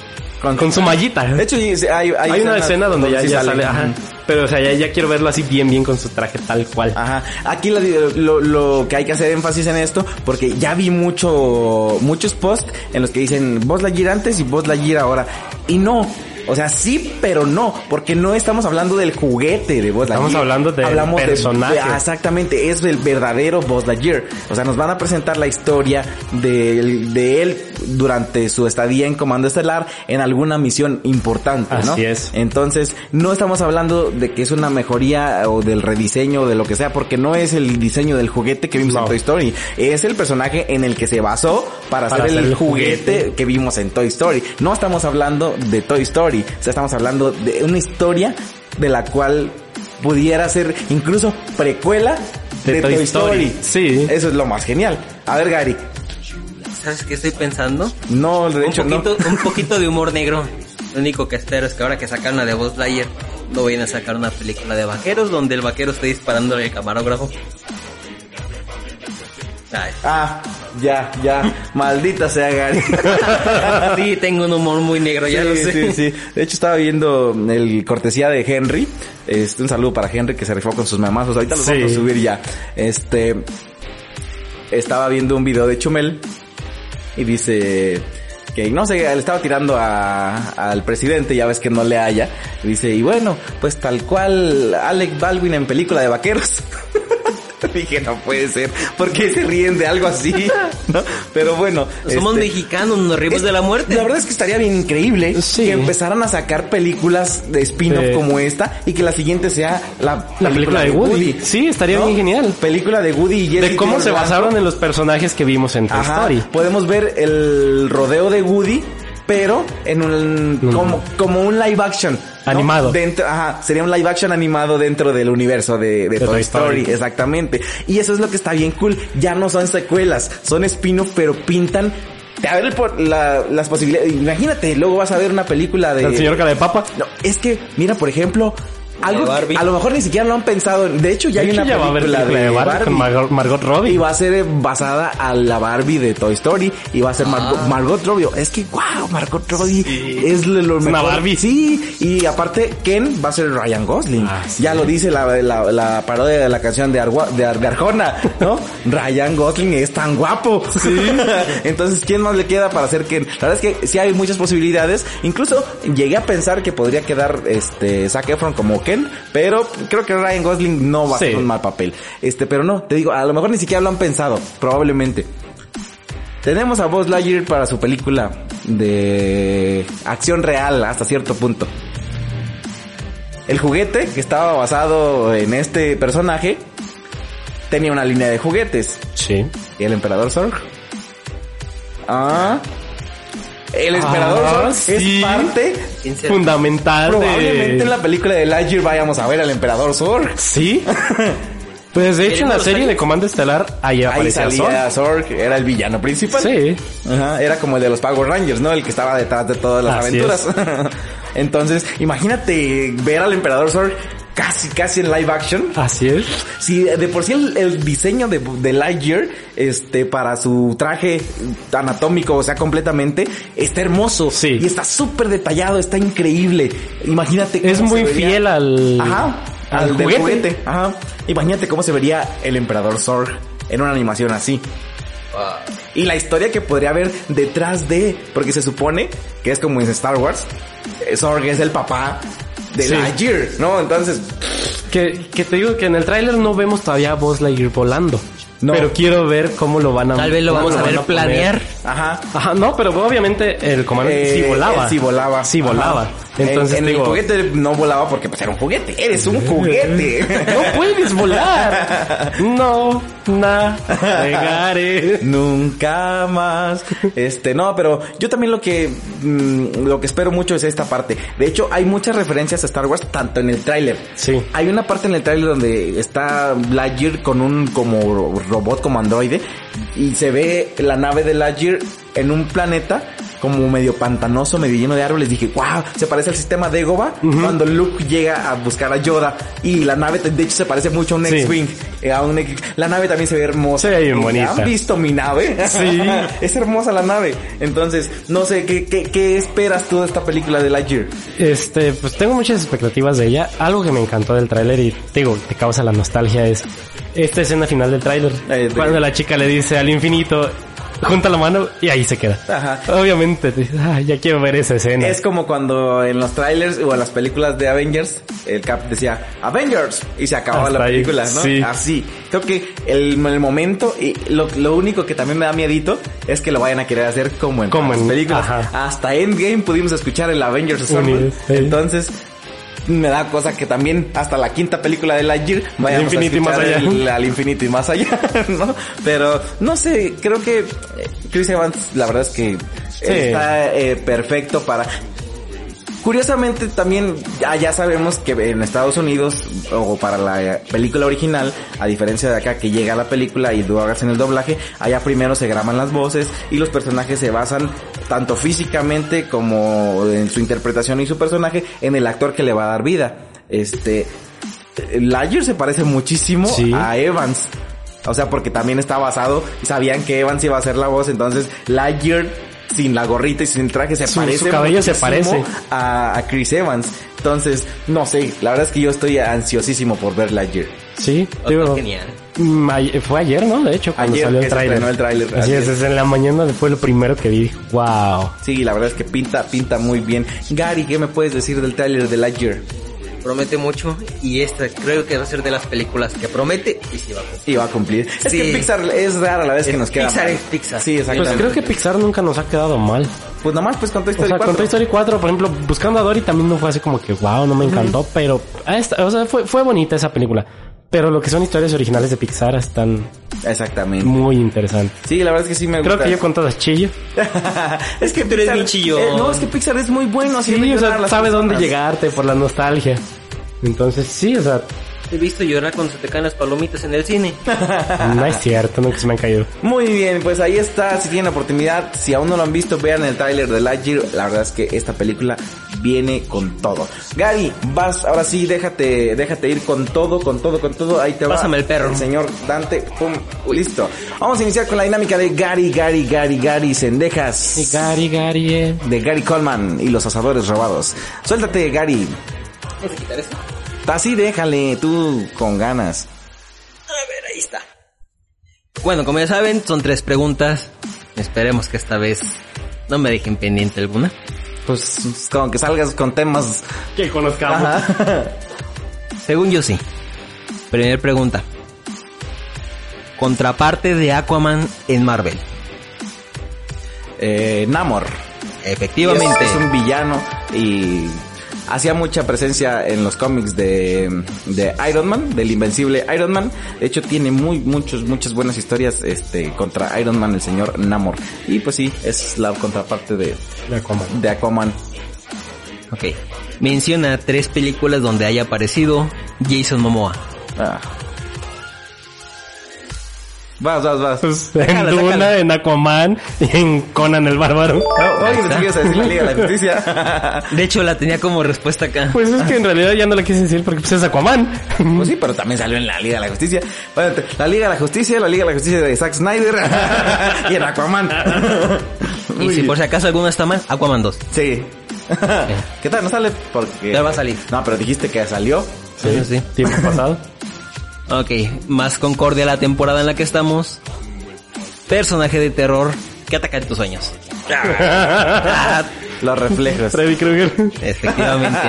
Con- con, su mallita. De hecho, hay, hay, hay, una escena donde ya, sí ya sale. sale, ajá. Ujú. Pero, o sea, ya, ya quiero verlo así bien, bien con su traje tal cual. Ajá. Aquí lo, lo, lo que hay que hacer énfasis en esto, porque ya vi mucho, muchos posts en los que dicen Buzz Lightyear antes y Buzz Lightyear ahora. Y no. O sea, sí, pero no, porque no estamos hablando del juguete de Buzz Lightyear. Estamos hablando del Hablamos personaje. de- ah, exactamente, es el verdadero Buzz Lightyear. O sea, nos van a presentar la historia de, de él durante su estadía en Comando Estelar en alguna misión importante, ¿no? Así es. Entonces, no estamos hablando de que es una mejoría o del rediseño o de lo que sea, porque no es el diseño del juguete que vimos No. en Toy Story. Es el personaje en el que se basó para, Para hacer el, hacer el juguete, juguete. que vimos en Toy Story. No estamos hablando de Toy Story, o sea, estamos hablando de una historia de la cual pudiera ser incluso precuela de, De Toy, Toy Story. Story. Sí. Eso es lo más genial. A ver, Gary. ¿Sabes qué estoy pensando? No, de Un hecho no. poquito, un poquito de humor negro. Lo único que espero es que ahora que sacaron la de Buzz Lightyear, no vayan a sacar una película de vaqueros donde el vaquero esté disparando al camarógrafo. Ay. Ah, ya, ya. Maldita sea Gary. <laughs> Sí, tengo un humor muy negro, ya sí, lo sé. Sí, sí. De hecho, estaba viendo el cortesía de Henry. Este, un saludo para Henry que se rifó con sus mamazos. Ahorita los Sí. vamos a subir ya. Este, estaba viendo un video de Chumel y dice que no sé, le estaba tirando a, al presidente, ya ves que no le haya. Y dice, y bueno, pues tal cual Alec Baldwin en película de vaqueros. <laughs> <laughs> Dije, no puede ser. ¿Por qué se ríen de algo así? <laughs> ¿No? Pero bueno. Somos este, mexicanos, nos rimos de la muerte. la verdad es que estaría bien increíble Sí. que empezaran a sacar películas de spin-off como esta y que la siguiente sea la, La película de Woody. Sí, estaría bien genial. Película de Woody y Jessie De cómo se basaron en los personajes que vimos en Toy Ajá, Story. podemos ver el rodeo de Woody, pero en un Mm. como, como un live action. ¿no? Animado. Dentro, ajá, sería un live action animado dentro del universo de, de Toy, Story. Story. exactamente. Y eso es lo que está bien cool. Ya no son secuelas, son spin-off, pero pintan a ver por la- las posibilidades. Imagínate, luego vas a ver una película de El señor cara de papa. no, es que, mira, por ejemplo, algo Barbie. que a lo mejor ni siquiera lo han pensado. De hecho, ya De hay hecho, una ya va a haber película, de Barbie con Margot, Margot Robbie. Y va a ser eh, basada a la Barbie de Toy Story. Y va a ser Margot, Ah. Margot Robbie. Es que, wow, Margot Robbie es lo, lo Es una mejor. Barbie. Sí, y aparte, Ken va a ser Ryan Gosling. Ah, sí. Ya lo dice la, la, la parodia de la canción de, Argua- de, Ar- de Arjona, ¿no? <laughs> Ryan Gosling es tan guapo. <laughs> Entonces, ¿quién más le queda para hacer Ken? La verdad es que sí hay muchas posibilidades. Incluso llegué a pensar que podría quedar este Zac Efron como Ken, pero creo que Ryan Gosling no va a Sí. hacer un mal papel. Este, pero no, te digo, a lo mejor ni siquiera lo han pensado, probablemente. Tenemos a Buzz Lightyear para su película de acción real hasta cierto punto. El juguete que estaba basado en este personaje tenía una línea de juguetes. Sí. ¿Y el emperador Zorg? Ah. El emperador Ah, Zorg sí. es parte. Fundamental Probablemente de... en la película de Lightyear vayamos a ver al emperador Zorg. Sí. <laughs> Pues de hecho en la serie de Comando Estelar ahí Ahí aparecía salía Zorg. Zorg, era el villano principal. Sí. Ajá, era como el de los Power Rangers, ¿no? El que estaba detrás de todas las Así aventuras. <laughs> Entonces, imagínate ver al emperador Zorg casi, casi en live action. Así es. Sí, de por sí el, el diseño de, de Lightyear, este, para su traje anatómico, o sea, completamente, está hermoso. Sí. Y está súper detallado, está increíble. Imagínate Es cómo muy se vería- fiel al... Ajá. al Al, del juguete. juguete. Ajá. Imagínate cómo se vería el emperador Zorg en una animación así. Y la historia que podría haber detrás de, porque se supone que es como en Star Wars, eh, Zorg es el papá de Sí. Lightyear, ¿no? Entonces, Que, que te digo que en el tráiler no vemos todavía a Buzz Lightyear volando. No. Pero quiero ver cómo lo van a... Tal vez lo vamos a ver planear. ajá. Ajá, no, pero obviamente el comandante sí Eh, volaba. sí volaba. Sí volaba. Ajá. Entonces en, en digo, el juguete no volaba porque pues era un juguete. Eres un <laughs> juguete. no puedes volar. No, navegaré. Nunca más. Este, no, pero yo también lo que mm, lo que espero mucho es esta parte. De hecho, hay muchas referencias a Star Wars tanto en el tráiler. Sí. Hay una parte en el tráiler donde está Lightyear con un como robot como androide y se ve la nave de Lightyear en un planeta como medio pantanoso, medio lleno de árboles. Dije, wow, se parece al sistema de Egoba cuando Luke llega a buscar a Yoda y la nave de hecho se parece mucho a un. X-Wing. eh, a un X- La nave también se ve hermosa. Se ve bien ¿Y bonita. ¿Han visto mi nave? <laughs> Sí. es hermosa la nave. Entonces, no sé, ¿qué, qué, qué esperas tú de esta película de Lightyear? Este, pues tengo muchas expectativas de ella. Algo que me encantó del tráiler y te digo, te causa la nostalgia es esta escena final del tráiler. Eh, Cuando la chica le dice al infinito, junta la mano y ahí se queda. Ajá. Obviamente, "Ah, ya quiero ver esa escena. Es como cuando en los trailers o en las películas de Avengers, el Cap decía Avengers y se acababa Hasta la ahí, película, ¿no? sí. Así. Creo que el, el momento y lo, lo único que también me da miedito es que lo vayan a querer hacer como en Como las en- películas. ajá. Hasta Endgame pudimos escuchar el Avengers. Unidos, sí. Entonces me da cosa que también hasta la quinta película de Lightyear vayamos infinito a y más allá. el- al infinito y más allá, <laughs> ¿no? Pero no sé, creo que eh, Chris Evans la verdad es que está eh, perfecto para Curiosamente también ya, ya sabemos que en Estados Unidos o para la película original, a diferencia de acá que llega la película y tú hagas en el doblaje, allá primero se graban las voces y los personajes se basan tanto físicamente como en su interpretación y su personaje en el actor que le va a dar vida. Este Lightyear se parece muchísimo Sí. a Evans. O sea, porque también está basado, sabían que Evans iba a ser la voz, entonces Lightyear sin la gorrita y sin el traje se Su- parece su cabello se parece. a, a Chris Evans. Entonces, no sé, la verdad es que yo estoy ansiosísimo por ver Lightyear. Sí, digo, genial. mm, ayer- fue ayer, ¿no? De hecho, cuando Ayer salió el se tráiler. estrenó el tráiler, Así es, es. es, en la mañana fue lo primero que vi. Wow. Sí, la verdad es que pinta, pinta muy bien. Gary, ¿qué me puedes decir del tráiler de Lightyear? Promete mucho y esta creo que va a ser de las películas que promete y sí va a cumplir. Y va a cumplir. Es Sí. que Pixar es rara la vez que nos queda Pixar mal. es Pixar. Sí, Pues exactamente. creo que Pixar nunca nos ha quedado mal. Pues nomás pues con Toy O Story sea, con 4. Toy Story 4, por ejemplo, Buscando a Dory también no fue así como que wow, no me encantó, pero esta- o sea, fue, fue bonita esa película. Pero lo que son historias originales de Pixar están Exactamente. muy interesantes. Sí, la verdad es que sí me gusta. Creo que yo con todas chillo. <laughs> es que Tú eres bien chillón. eh, no, es que Pixar es muy bueno Sí, o sea, sabe dónde llegarte por la nostalgia. Entonces, sí, o sea, He visto llorar cuando se te caen las palomitas en el cine. <laughs> no es cierto, nunca se me han caído. Muy bien, pues ahí está. Si tienen oportunidad, si aún no lo han visto, vean el tráiler de Lightyear. La verdad es que esta película viene con todo. Gary, vas, ahora sí, déjate, déjate ir con todo, con todo, con todo. Ahí te va. Pásame el perro. señor Dante, pum, listo. Vamos a iniciar con la dinámica de Gary, Gary, Gary, Gary, Sendejas. Gary, Gary, eh. De Gary Coleman y los asadores robados. Suéltate, Gary. ¿Vamos a quitar eso? Así déjale, tú con ganas. A ver, ahí está. Bueno, como ya saben, son tres preguntas. Esperemos que esta vez no me dejen pendiente alguna. Pues como que salgas con temas. Que conozcamos. Ajá. <laughs> Según yo sí. Primera pregunta. Contraparte de Aquaman en Marvel. Eh, Namor. Efectivamente. Es, es un villano y hacía mucha presencia en los cómics de, de Iron Man, del invencible Iron Man. De hecho tiene muy muchos muchas buenas historias este contra Iron Man el señor Namor. Y pues sí, es la contraparte de, De Aquaman. de Aquaman. Ok. Menciona tres películas donde haya aparecido Jason Momoa. Ah. Vas, vas, vas. Pues, en Sácala, Duna, sácala. en Aquaman y en Conan el Bárbaro. No, oye, me ibas a decir la Liga de la Justicia. <laughs> De hecho, la tenía como respuesta acá. Pues es que en realidad ya no la quise decir porque pues es Aquaman. Pues sí, pero también salió en la Liga de la Justicia. Bueno, te- la Liga de la Justicia, la Liga de la Justicia de Zack Snyder <laughs> y en Aquaman. <laughs> Y si por si acaso alguna está mal, Aquaman 2. Sí. ¿Qué tal? ¿No sale? Porque... Ya va a salir. No, pero dijiste que salió. Sí, sí. Tiempo pasado. Ok, más concordia la temporada en la que estamos. Personaje de terror que ataca en tus sueños. <laughs> Los reflejos. Freddy Krueger. Efectivamente.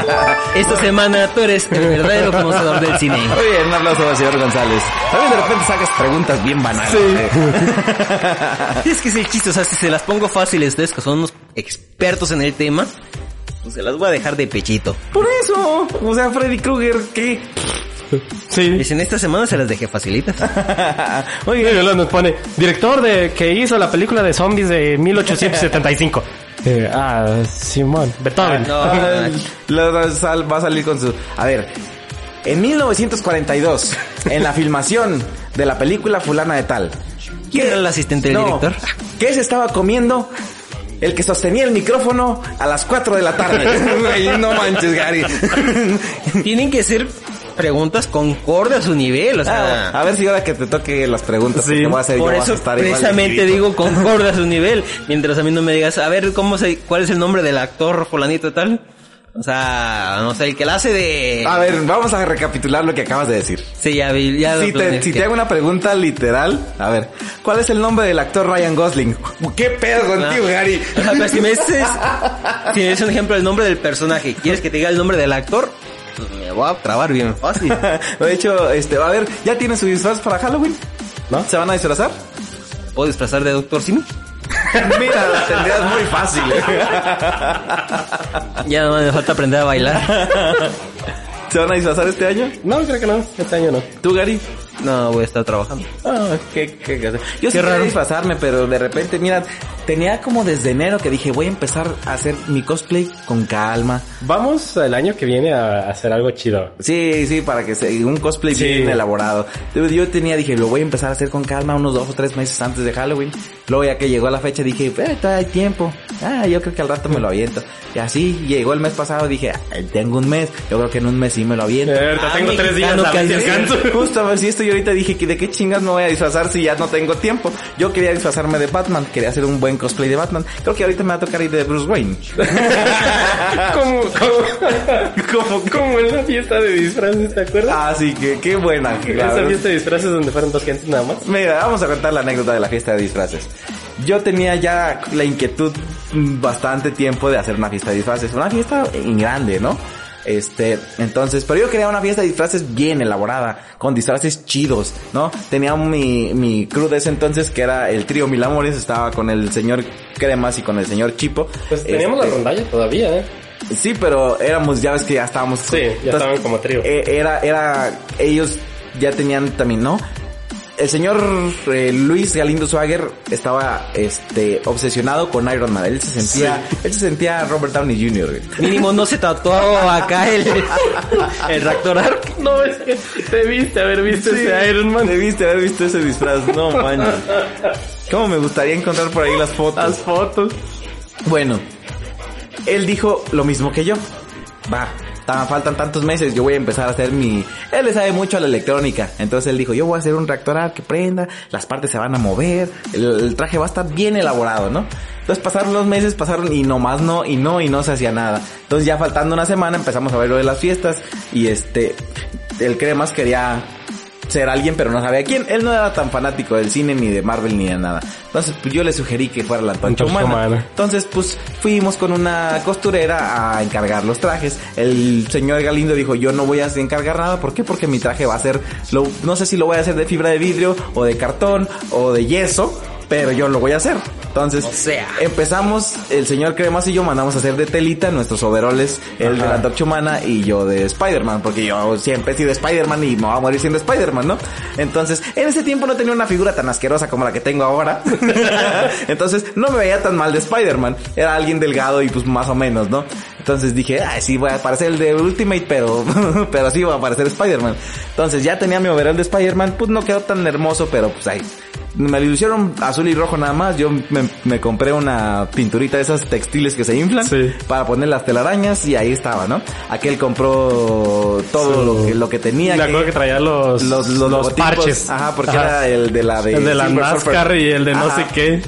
Esta semana tú eres el verdadero conocedor del cine. Muy bien, un aplauso al señor González. También de repente sacas preguntas bien banales. eh. <laughs> Es que es el chiste, o sea, si se las pongo fáciles, ustedes que son unos expertos en el tema, pues se las voy a dejar de pechito. Por eso. O sea, Freddy Krueger, ¿qué? Sí. Dicen, esta semana se las dejé facilitas. <laughs> Muy bien. nos pone, director de que hizo la película de zombies de 1875. <laughs> Eh, ah, Simón, Beethoven. No, <laughs> sal- va a salir con su... A ver, en 1942, en la filmación de la película fulana de tal. ¿Quién era el asistente del No, director? ¿Qué se estaba comiendo? El que sostenía el micrófono a las 4 de la tarde. No manches, Gary. Tienen que ser preguntas concorde a su nivel, o sea... Ah, a ver si ahora que te toque las preguntas que te voy a hacer Por yo vas a eso estar precisamente digo concorde a su <laughs> nivel, mientras a mí no me digas, a ver, ¿cómo se, cuál es el nombre del actor fulanito y tal? O sea, no sé, el que la hace de... A ver, vamos a recapitular lo que acabas de decir. Sí, ya vi, ya Si te, planeé. si te hago una pregunta literal, a ver, ¿cuál es el nombre del actor Ryan Gosling? ¿Qué pedo contigo, Ah. Gary? O sea, pero si me dices, <laughs> si me dices un ejemplo del nombre del personaje, ¿quieres que te diga el nombre del actor? Pues me voy a trabar bien fácil. <laughs> De hecho, este, a ver, ¿ya tiene su disfraz para Halloween? ¿No? ¿Se van a disfrazar? ¿Puedo disfrazar de Doctor Simi? <laughs> Mira, la tendrías muy fácil. ¿eh? <laughs> Ya no me falta aprender a bailar. ¿Se van a disfrazar este año? No, creo que no. Este año no. ¿Tú, Gary? No, voy a estar trabajando. Ah, qué, qué, qué- Yo sí raro. disfrazarme, pero de repente, mira, tenía como desde enero que dije, voy a empezar a hacer mi cosplay con calma. Vamos el año que viene a hacer algo chido. Sí, sí, para que sea un cosplay Sí. bien elaborado. Yo, tenía, dije, lo voy a empezar a hacer con calma unos dos o tres meses antes de Halloween. Luego ya que llegó la fecha dije, eh, todavía hay tiempo. Ah, yo creo que al rato me lo aviento. Y así llegó el mes pasado, dije, "Ah, tengo un mes. Yo creo que en un mes sí me lo aviento. Eh, Ah, tengo tres días a que alcanzo. <laughs> Justo, a ver si esto yo ahorita dije que de qué chingas me voy a disfrazar si ya no tengo tiempo. Yo quería disfrazarme de Batman, quería hacer un buen cosplay de Batman. Creo que ahorita me va a tocar ir de Bruce Wayne. como, como, como en la fiesta de disfraces, ¿te acuerdas? Ah, sí, que qué buena. Esa claro. fiesta de disfraces donde fueron dos gentes nada más. Mira, vamos a contar la anécdota de la fiesta de disfraces. Yo tenía ya la inquietud mm, bastante tiempo de hacer una fiesta de disfraces. Una fiesta en grande, ¿no? Este, entonces, pero yo quería una fiesta de disfraces bien elaborada, con disfraces chidos, ¿no? Tenía mi, mi crew de ese entonces que era el trío Mil Amores, estaba con el señor Cremas y con el señor Chipo. Pues teníamos Este, la rondalla todavía, ¿eh? Sí, pero éramos, ya ves que ya estábamos. Sí, ya estaban como trío. eh, Era, era, ellos ya tenían también, ¿no? El señor eh, Luis Galindo Swagger estaba, este, obsesionado con Iron Man. Él se sentía, él se sentía Robert Downey Jr. Mínimo no se tatuó acá el, el Raptor Arc. No, es que debiste haber visto ese Iron Man. Debiste haber visto ese disfraz, no manches. ¿Cómo me gustaría encontrar por ahí las fotos? Las fotos. Bueno, él dijo lo mismo que yo. Va, tan- faltan tantos meses, yo voy a empezar a hacer mi... Él le sabe mucho a la electrónica. Entonces él dijo, yo voy a hacer un reactor que prenda, las partes se van a mover, el, el traje va a estar bien elaborado, ¿no? Entonces pasaron los meses, pasaron y nomás no, y no, y no se hacía nada. Entonces ya faltando una semana empezamos a ver lo de las fiestas y este... El Cremas quería ser alguien, pero no sabía quién. Él no era tan fanático del cine, ni de Marvel, ni de nada. Entonces, pues yo le sugerí que fuera la antorcha humana. Entonces, pues fuimos con una costurera a encargar los trajes. El señor Galindo dijo, yo no voy a encargar nada. ¿Por qué? Porque mi traje va a ser, lo- no sé si lo voy a hacer de fibra de vidrio, o de cartón, o de yeso, pero yo lo voy a hacer. Entonces, O sea. empezamos, el señor Cremas y yo mandamos a hacer de telita nuestros overoles, el de la antorcha humana y yo de Spider-Man, porque yo siempre he sido Spider-Man y me voy a morir siendo Spider-Man, ¿no? Entonces, en ese tiempo no tenía una figura tan asquerosa como la que tengo ahora. <laughs> Entonces, no me veía tan mal de Spider-Man. Era alguien delgado y pues más o menos, ¿no? Entonces dije, ay, sí, voy a parecer el de Ultimate, pero, <laughs> pero sí voy a parecer Spider-Man. Entonces, ya tenía mi overall de Spider-Man, pues no quedó tan hermoso, pero pues ahí. Me lo hicieron azul y rojo nada más. Yo me, me compré una pinturita de esas textiles que se inflan Sí. para poner las telarañas y ahí estaba, ¿no? Aquel compró todo lo, que, lo que tenía. Me acuerdo que traía los, los, parches. Ajá, porque Ajá. era el de la de el de la NASCAR y el de no Ajá. sé qué.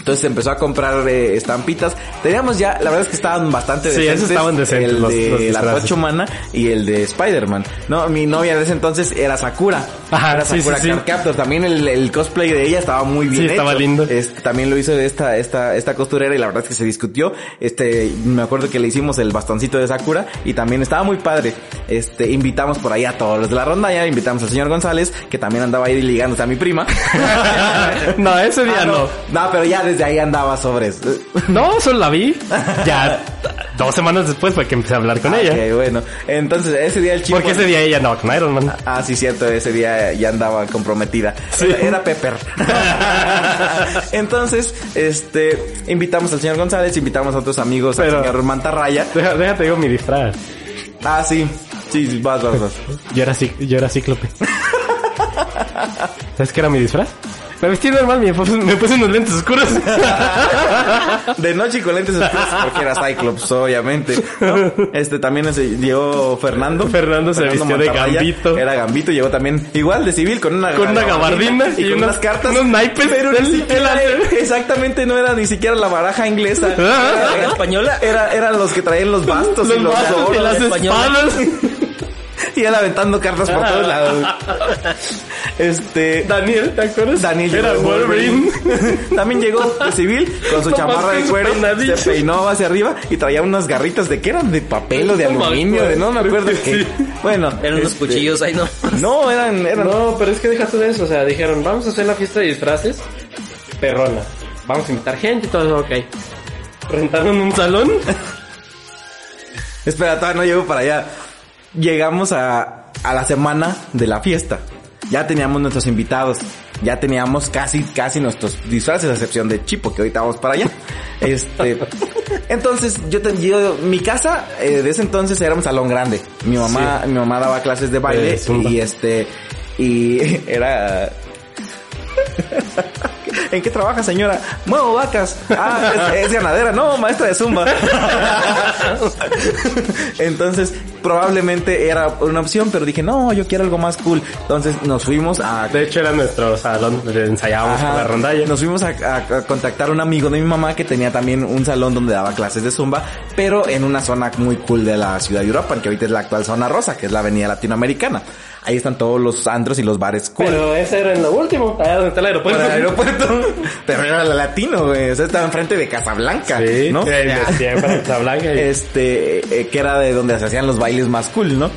Entonces empezó a comprar eh, estampitas. Teníamos ya, la verdad es que estaban bastante Sí, decentes. esos estaban decentes, El los- de los la Mana y el de Spider-Man. No, mi novia de ese entonces era Sakura. Ajá, era sí, Sakura sí, sí. Captor. También el, el cosplay de ella estaba muy bien Sí, hecho. estaba lindo. Este, también lo hizo esta, esta, esta costurera y la verdad es que se discutió. Este, me acuerdo que le hicimos el bastoncito de Sakura y también estaba muy padre. Este, invitamos por ahí a todos los de la ronda, ya invitamos al señor González, que también andaba ahí ligándose a mi prima. <laughs> no, ese día Ah, no. No, pero ya desde ahí andaba sobres. <laughs> No, solo la vi. Ya dos semanas después fue que empecé a hablar con ella. Ok, bueno. Entonces, ese día el chico... Porque ese día ella andaba con Iron Man. Ah, sí, cierto, ese día ya andaba comprometida. Sí. Era, era Pepper. <laughs> Entonces, este, invitamos al señor González, invitamos a otros amigos, Pero- al señor Mantarraya. Deja- déjate digo mi disfraz. Ah, sí. Sí, sí, vas, vas, vas. Yo era, yo era cíclope. <laughs> ¿Sabes qué era mi disfraz? Me vestí normal, me puse, me puse unos lentes oscuros. <laughs> De noche y con lentes oscuros, porque era Cyclops, obviamente. ¿no? Este también se llegó Fernando. Fernando se vistió de. Gambito. Era Gambito, llegó también igual de civil, con una, Con una gabardina y, y con unos- unas cartas. unos naipes Pero del- ni siquiera, del- exactamente no era ni siquiera la baraja inglesa. <laughs> ¿La española? Era, eran los que traían los bastos y Los y oros. las espadas. <laughs> Y él aventando cartas por todos lados. Este. Daniel, ¿te acuerdas? Daniel era llegó de Wolverine. <laughs> También llegó de civil con su No chamarra de cuero, se peinó hacia arriba y traía unas garritas de que eran de papel o de No aluminio, de no me acuerdo qué. Bueno, Eran unos este, cuchillos ahí, ¿no? No, eran eran No, pero es que deja todo eso. O sea, dijeron, vamos a hacer la fiesta de disfraces perrona. Vamos a invitar gente y todo, ok. Rentaron un salón. <laughs> Espera, todavía no llego para allá. Llegamos a, a la semana de la fiesta. Ya teníamos nuestros invitados. Ya teníamos casi, casi nuestros disfraces, a excepción de Chipo, que ahorita vamos para allá. Este, <laughs> entonces, yo, te- yo- mi casa, eh, de ese entonces era un salón grande. Mi mamá, mi mamá daba clases de baile zumba. y este, y <laughs> era, <laughs> ¿En qué trabaja, señora? Muevo vacas. Ah, es, es ganadera. No, maestra de zumba. Entonces, probablemente era una opción, pero dije, no, yo quiero algo más cool. Entonces, nos fuimos a... De hecho, era nuestro salón donde ensayábamos con la rondalla. Nos fuimos a, a- a contactar a un amigo de mi mamá que tenía también un salón donde daba clases de zumba, pero en una zona muy cool de la ciudad de Europa, que ahorita es la actual zona rosa, que es la avenida latinoamericana. Ahí están todos los andros y los bares cool. Pero ese era en lo último, allá donde está el aeropuerto. El aeropuerto. <laughs> Pero era la latino, güey. O sea, estaba enfrente de Casablanca, Sí, ¿no? de siempre Casablanca y- Este, eh, que era de donde se hacían los bailes más cool, ¿no?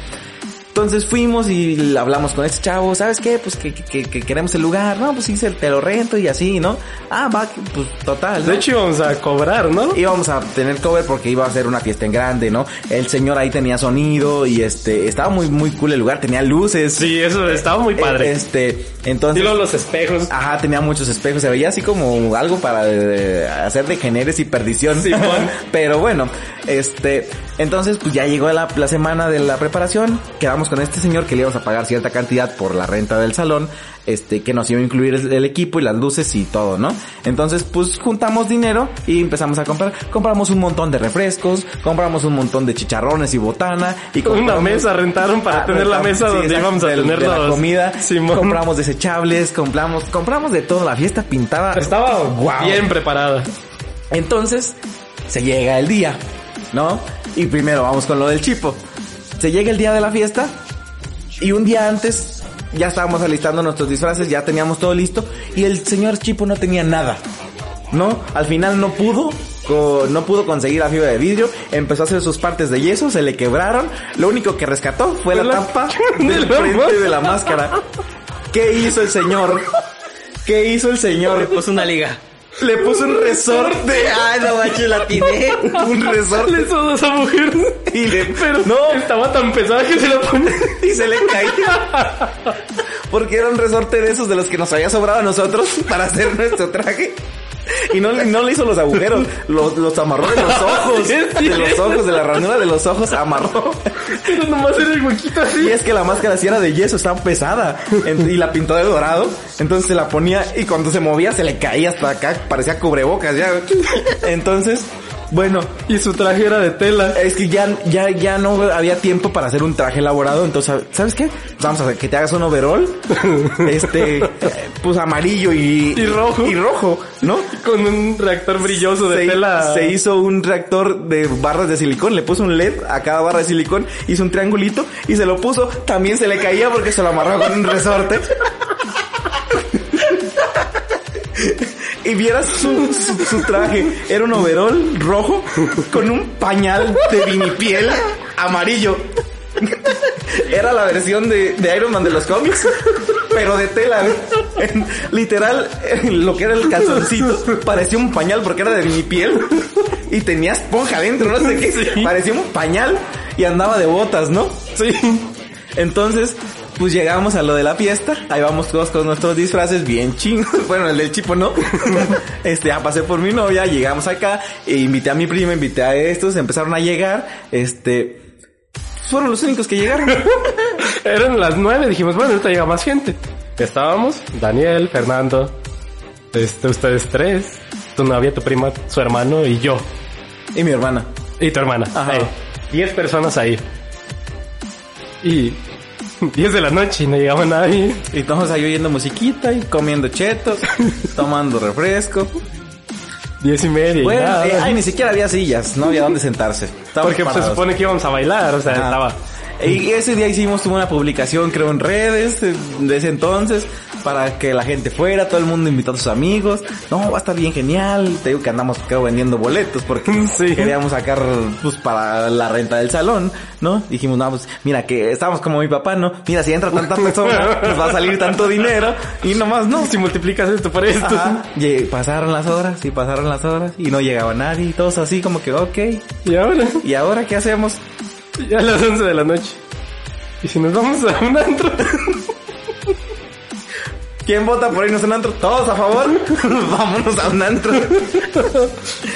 Entonces fuimos y hablamos con este chavo, ¿sabes qué? Pues que, que, que queremos el lugar, no, pues sí, te lo rento y así, ¿no? Ah, va, pues total. ¿no? De hecho, íbamos a cobrar, ¿no? íbamos a tener cover porque iba a ser una fiesta en grande, ¿no? El señor ahí tenía sonido y este, estaba muy, muy cool el lugar, tenía luces. Sí, eso estaba muy padre. Eh, Este, y entonces. luego los espejos. Ajá, tenía muchos espejos, se veía así como algo para eh, hacer de generes y perdición. Simón. <laughs> Pero bueno, este, entonces pues ya llegó la, la semana de la preparación, quedamos con este señor que le íbamos a pagar cierta cantidad por la renta del salón, este, que nos iba a incluir el, el equipo y las luces y todo, ¿no? Entonces pues juntamos dinero y empezamos a comprar, compramos un montón de refrescos, compramos un montón de chicharrones y botana y Una mesa rentaron para Ah, tener la mesa donde íbamos a tener de la comida, Simón. compramos desechables, compramos, compramos de todo, la fiesta pintaba. Estaba bien preparada. Entonces, se llega el día, ¿no? Y primero vamos con lo del chipo. Se llega el día de la fiesta y un día antes ya estábamos alistando nuestros disfraces, ya teníamos todo listo y el señor chipo no tenía nada, ¿no? Al final no pudo. No pudo conseguir la fibra de vidrio, empezó a hacer sus partes de yeso, se le quebraron. Lo único que rescató fue la La- tapa <laughs> de del frente de la máscara. ¿Qué hizo el señor? ¿Qué hizo el señor? Le puso una liga. Le puso un resorte. Ay, <laughs> no manches, la atiné. <laughs> Un resorte. Le hizo a esa mujer. Y le, Pero no, estaba tan pesada que se la pone. y se le caía. Porque era un resorte de esos de los que nos había sobrado a nosotros para hacer nuestro traje. Y no, le- no le hizo los agujeros, los, los amarró de los ojos. <laughs> De los ojos, de la ranura de los ojos, amarró. Pero nomás era el huequito así. Y es que la máscara sí era de yeso, estaba pesada. Y la pintó de dorado. Entonces se la ponía y cuando se movía se le caía hasta acá, parecía cubrebocas ya. Entonces, bueno, Y su traje era de tela. es que ya, ya, ya no había tiempo para hacer un traje elaborado, entonces, ¿sabes qué? Vamos a hacer que te hagas un overall, <laughs> este, pues amarillo y, Y rojo. y rojo, ¿no? Con un reactor brilloso de se, tela. se hizo un reactor de barras de silicón, le puso un LED a cada barra de silicón, hizo un triangulito y se lo puso, también se le caía porque se lo amarró con un resorte. <laughs> Y vieras su, su, su traje, era un overol rojo con un pañal de vinipiel amarillo. Era la versión de, de Iron Man de los cómics, pero de tela. En- Literal, en lo que era el calzoncito parecía un pañal porque era de vinipiel y tenía esponja adentro, no sé qué. Parecía un pañal y andaba de botas, ¿no? Sí. Entonces, pues llegamos a lo de la fiesta. Ahí vamos todos con nuestros disfraces bien chingos. <laughs> Bueno, el del chipo no. <laughs> Este, ya pasé por mi novia, llegamos acá, e invité a mi prima, invité a estos, empezaron a llegar. Este, fueron los únicos que llegaron. <laughs> Eran las nueve, dijimos, bueno, ahorita llega más gente. Estábamos, Daniel, Fernando, este, ustedes tres, tu novia, tu prima, su hermano y yo. Y mi hermana. Y tu hermana. Ajá. Ahí. Diez personas ahí. Y <laughs> diez de la noche y no llegaba nadie. Y todos ahí oyendo musiquita y comiendo chetos, <laughs> tomando refresco. Diez y media. y Bueno, nada. eh, ay, ni siquiera había sillas, no había dónde sentarse. Estábamos Porque pues, se supone que íbamos a bailar, o sea, Ajá. estaba... Y ese día hicimos una publicación, creo, en redes eh, de ese entonces, para que la gente fuera, todo el mundo invitó a sus amigos. No, va a estar bien genial. Te digo que andamos, creo, vendiendo boletos porque <laughs> Sí. queríamos sacar, pues, para la renta del salón, ¿no? Dijimos, no, pues, mira, que estábamos como mi papá, ¿no? Mira, si entra tanta <laughs> persona, nos va a salir tanto dinero. Y nomás, no. Si multiplicas esto por esto. Ajá. Lle- pasaron las horas y pasaron las horas y no llegaba nadie y todos así como que, ok. Y ahora, ¿Y ahora qué hacemos? ya a las once de la noche. Y si nos vamos a un antro, <laughs> ¿Quién vota por irnos a un antro? ¿Todos a favor? <laughs> Vámonos a un antro.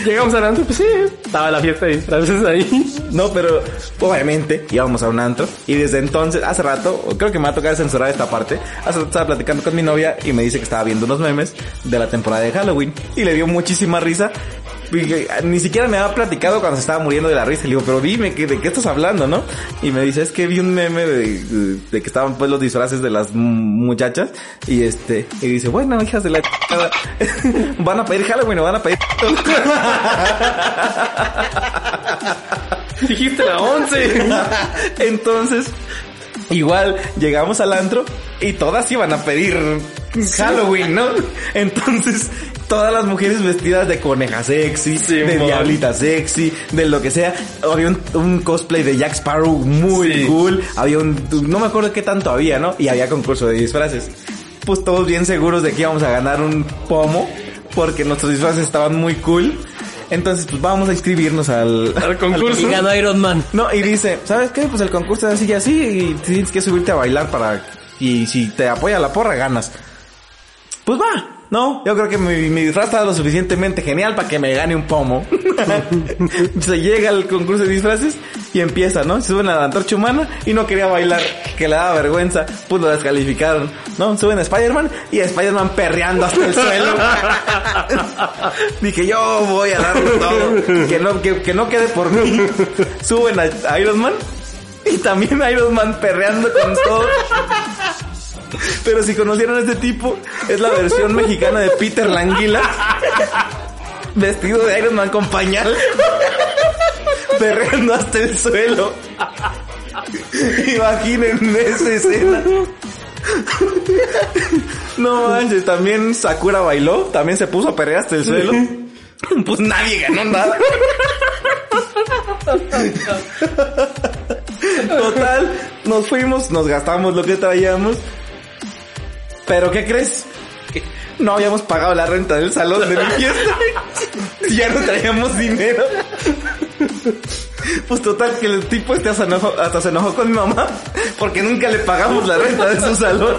llegamos al antro, pues sí, estaba la fiesta de disfraces ahí. No, pero obviamente íbamos a un antro y desde entonces, hace rato, creo que me va a tocar censurar esta parte, hace rato estaba platicando con mi novia y me dice que estaba viendo unos memes de la temporada de Halloween y le dio muchísima risa. Ni siquiera me había platicado cuando se estaba muriendo de la risa. Y le digo, pero dime, ¿qué- ¿de qué estás hablando, no? Y me dice, es que vi un meme de, de- de que estaban pues los disfraces de las muchachas. Y este, y dice, bueno, hijas de la chingada, <laughs> van a pedir Halloween o van a pedir... <laughs> Dijiste la once. <laughs> Entonces, igual llegamos al antro y todas iban a pedir Halloween, ¿no? Entonces, todas las mujeres vestidas de coneja sexy, Sí, de mon. diablita sexy, de lo que sea. Había un, un cosplay de Jack Sparrow muy Sí. cool. Había un, no me acuerdo qué tanto había, ¿no? Y había concurso de disfraces. Pues todos bien seguros de que íbamos a ganar un pomo porque nuestros disfraces estaban muy cool. Entonces, pues vamos a inscribirnos al, Al concurso. Y ganó Iron Man. no, y dice, ¿sabes qué? Pues el concurso es así y así y tienes que subirte a bailar para... Y si te apoya la porra, ganas. Pues va. No, yo creo que mi, mi disfraz está lo suficientemente genial para que me gane un pomo. <laughs> Se llega al concurso de disfraces y empieza, ¿no? Se suben a la antorcha humana y no quería bailar, que le daba vergüenza, pues lo descalificaron, ¿no? Suben a Spider-Man y a Spider-Man perreando hasta el suelo. <laughs> Dije, yo voy a darlo todo, que no, que, que no quede por mí. Suben a, a Iron Man y también a Iron Man perreando con todo. Pero si conocieron a este tipo, es la versión mexicana de Peter Languila. Vestido de Iron Man con pañal. Perreando hasta el suelo. Imaginen esa escena. No manches, también Sakura bailó, también se puso a perrear hasta el suelo. Pues nadie ganó nada. Total, nos fuimos, nos gastamos lo que traíamos. Pero ¿qué crees? No habíamos pagado la renta del salón de mi fiesta. ya no traíamos dinero. Pues total que el tipo este hasta, enojó- hasta se enojó con mi mamá porque nunca le pagamos la renta de su salón.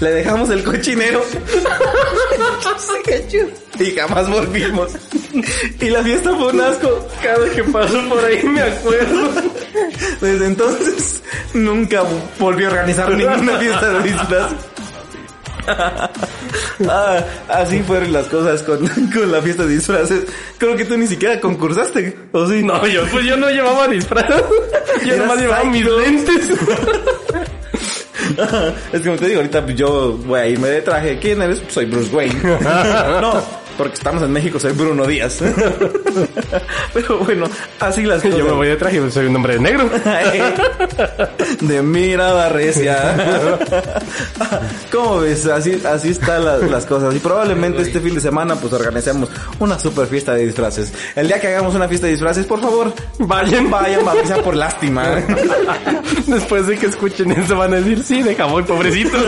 Le dejamos el cochinero. y jamás volvimos. Y la fiesta fue un asco. Cada que paso por ahí me acuerdo. Desde entonces nunca volví a organizar ninguna fiesta de disfraz. <laughs> Ah, así fueron las cosas con, <laughs> con la fiesta de disfraces. Creo que tú ni siquiera concursaste, ¿o sí? No, yo, pues yo no llevaba disfraz. <laughs> Yo nomás llevaba mis lentes. es como te digo, ahorita yo voy a irme de traje. ¿Quién eres? Soy Bruce Wayne. no, porque estamos en México, soy Bruno Díaz. <laughs> Pero bueno, así las cosas. Yo me voy de traje, soy un hombre de negro. <laughs> de mirada recia. <laughs> ¿Cómo ves? Así, así están las, las cosas. Y probablemente este fin de semana pues organicemos una super fiesta de disfraces. El día que hagamos una fiesta de disfraces, por favor, Vayan. vayan, sea por lástima. Después de que escuchen eso van a decir, sí, de jamón, pobrecitos.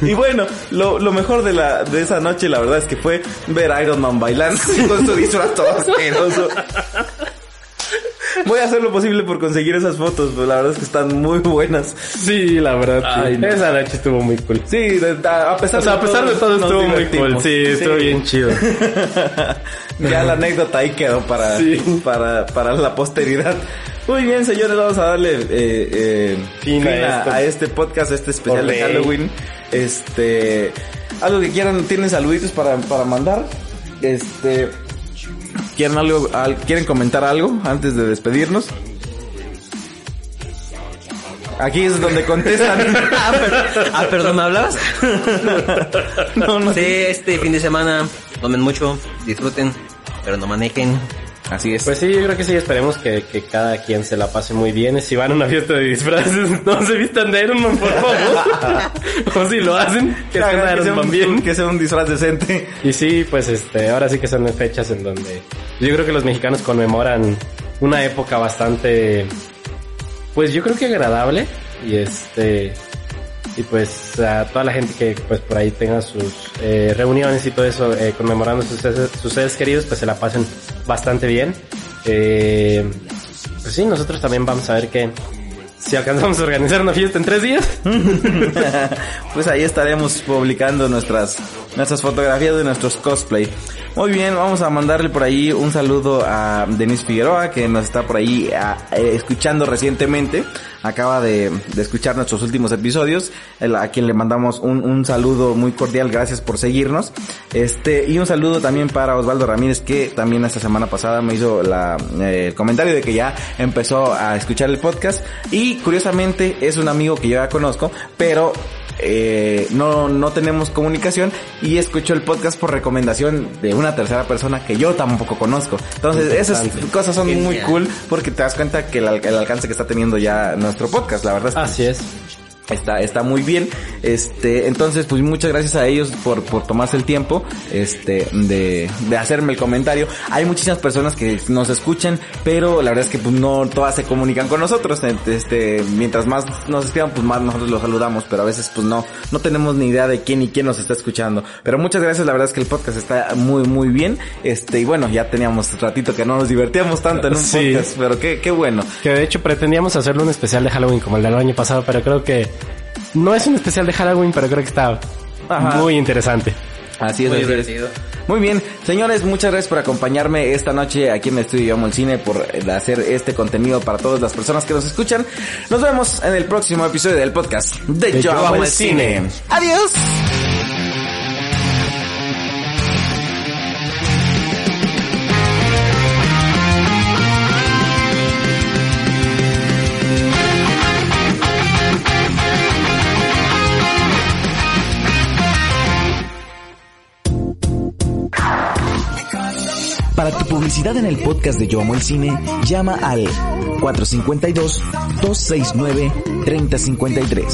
y bueno, lo, lo mejor de la de esa noche, la verdad es que fue ver Iron Man bailando <laughs> con su disfraz todo asqueroso. <laughs> Voy a hacer lo posible por conseguir esas fotos, pero la verdad es que están muy buenas. Sí, la verdad. sí. Ay, no. Esa noche estuvo muy cool. Sí, de- a pesar O sea, a pesar de todo estuvo muy cool. Sí, estuvo bien chido. <laughs> ya la anécdota ahí quedó para, Sí. para, para la posteridad. Muy bien, señores, vamos a darle eh, eh, Fin fin, a este podcast, a este especial de. Halloween. Este, algo que quieran, tienen saluditos para, para mandar. Este, quieren algo, al- quieren comentar algo antes de despedirnos. Aquí es donde contestan. <laughs> ah, per- ah, perdón, ¿me hablabas? <laughs> no, no Sí, este fin de semana, tomen mucho, disfruten, pero no manejen. Así es. Pues sí, yo creo que sí, esperemos que, que cada quien se la pase muy bien. Si van a una fiesta de disfraces, <laughs> no se vistan de Iron Man, por favor. <laughs> o si lo hacen, que Claro, de que, sea Iron un, bien. que sea un disfraz decente. Y sí, pues este, ahora sí que son fechas en donde yo creo que los mexicanos conmemoran una época bastante, pues yo creo que agradable y este, y pues a toda la gente que pues por ahí tenga sus eh, reuniones y todo eso eh, conmemorando sus, sus seres queridos, pues se la pasen bastante bien. Eh, pues sí, nosotros también vamos a ver que si alcanzamos a organizar una fiesta en tres días. <laughs> pues ahí estaremos publicando nuestras nuestras fotografías de nuestros cosplay. Muy bien, vamos a mandarle por ahí un saludo a Denise Figueroa que nos está por ahí eh, escuchando recientemente. Acaba de, escuchar nuestros últimos episodios, a quien le mandamos un, saludo muy cordial, gracias por seguirnos. Este, y un saludo también para Osvaldo Ramírez que también esta semana pasada me hizo eh, el comentario de que ya empezó a escuchar el podcast y curiosamente es un amigo que yo ya conozco, pero eh, no, no tenemos comunicación y escucho el podcast por recomendación de una tercera persona que yo tampoco conozco. Entonces, esas cosas son muy cool porque te das cuenta que el, al- el alcance que está teniendo ya nuestro podcast, la verdad Así es. Está, está muy bien. Este, entonces, pues muchas gracias a ellos por, por tomarse el tiempo, este, de, de hacerme el comentario. Hay muchísimas personas que nos escuchan, pero la verdad es que pues no todas se comunican con nosotros. Este, mientras más nos escriban, pues más nosotros los saludamos, pero a veces pues no, no tenemos ni idea de quién y quién nos está escuchando. Pero muchas gracias, la verdad es que el podcast está muy, muy bien. Este, y bueno, ya teníamos ratito que no nos divertíamos tanto en un Sí. podcast, pero qué, qué bueno. Que de hecho pretendíamos hacerle un especial de Halloween como el del año pasado, pero creo que no es un especial de Halloween, pero creo que está Ajá. muy interesante. Así es, Muy así es. divertido. Muy bien, señores, muchas gracias por acompañarme esta noche aquí en el estudio Amo el Cine, por eh, hacer este contenido para todas las personas que nos escuchan. Nos vemos en el próximo episodio del podcast de, De Yo Amo el Cine. Adiós. Para tu publicidad en el podcast de Yo Amo el Cine, llama al 452-269-3053.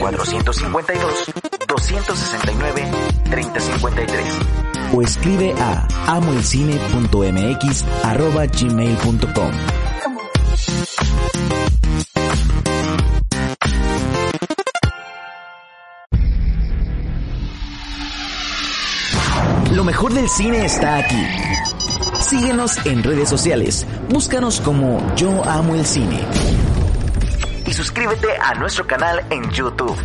452-269-3053. O escribe a amoelcine.mx arroba gmail.com. mejor del cine está aquí. Síguenos en redes sociales. Búscanos como Yo Amo el Cine. Y suscríbete a nuestro canal en YouTube.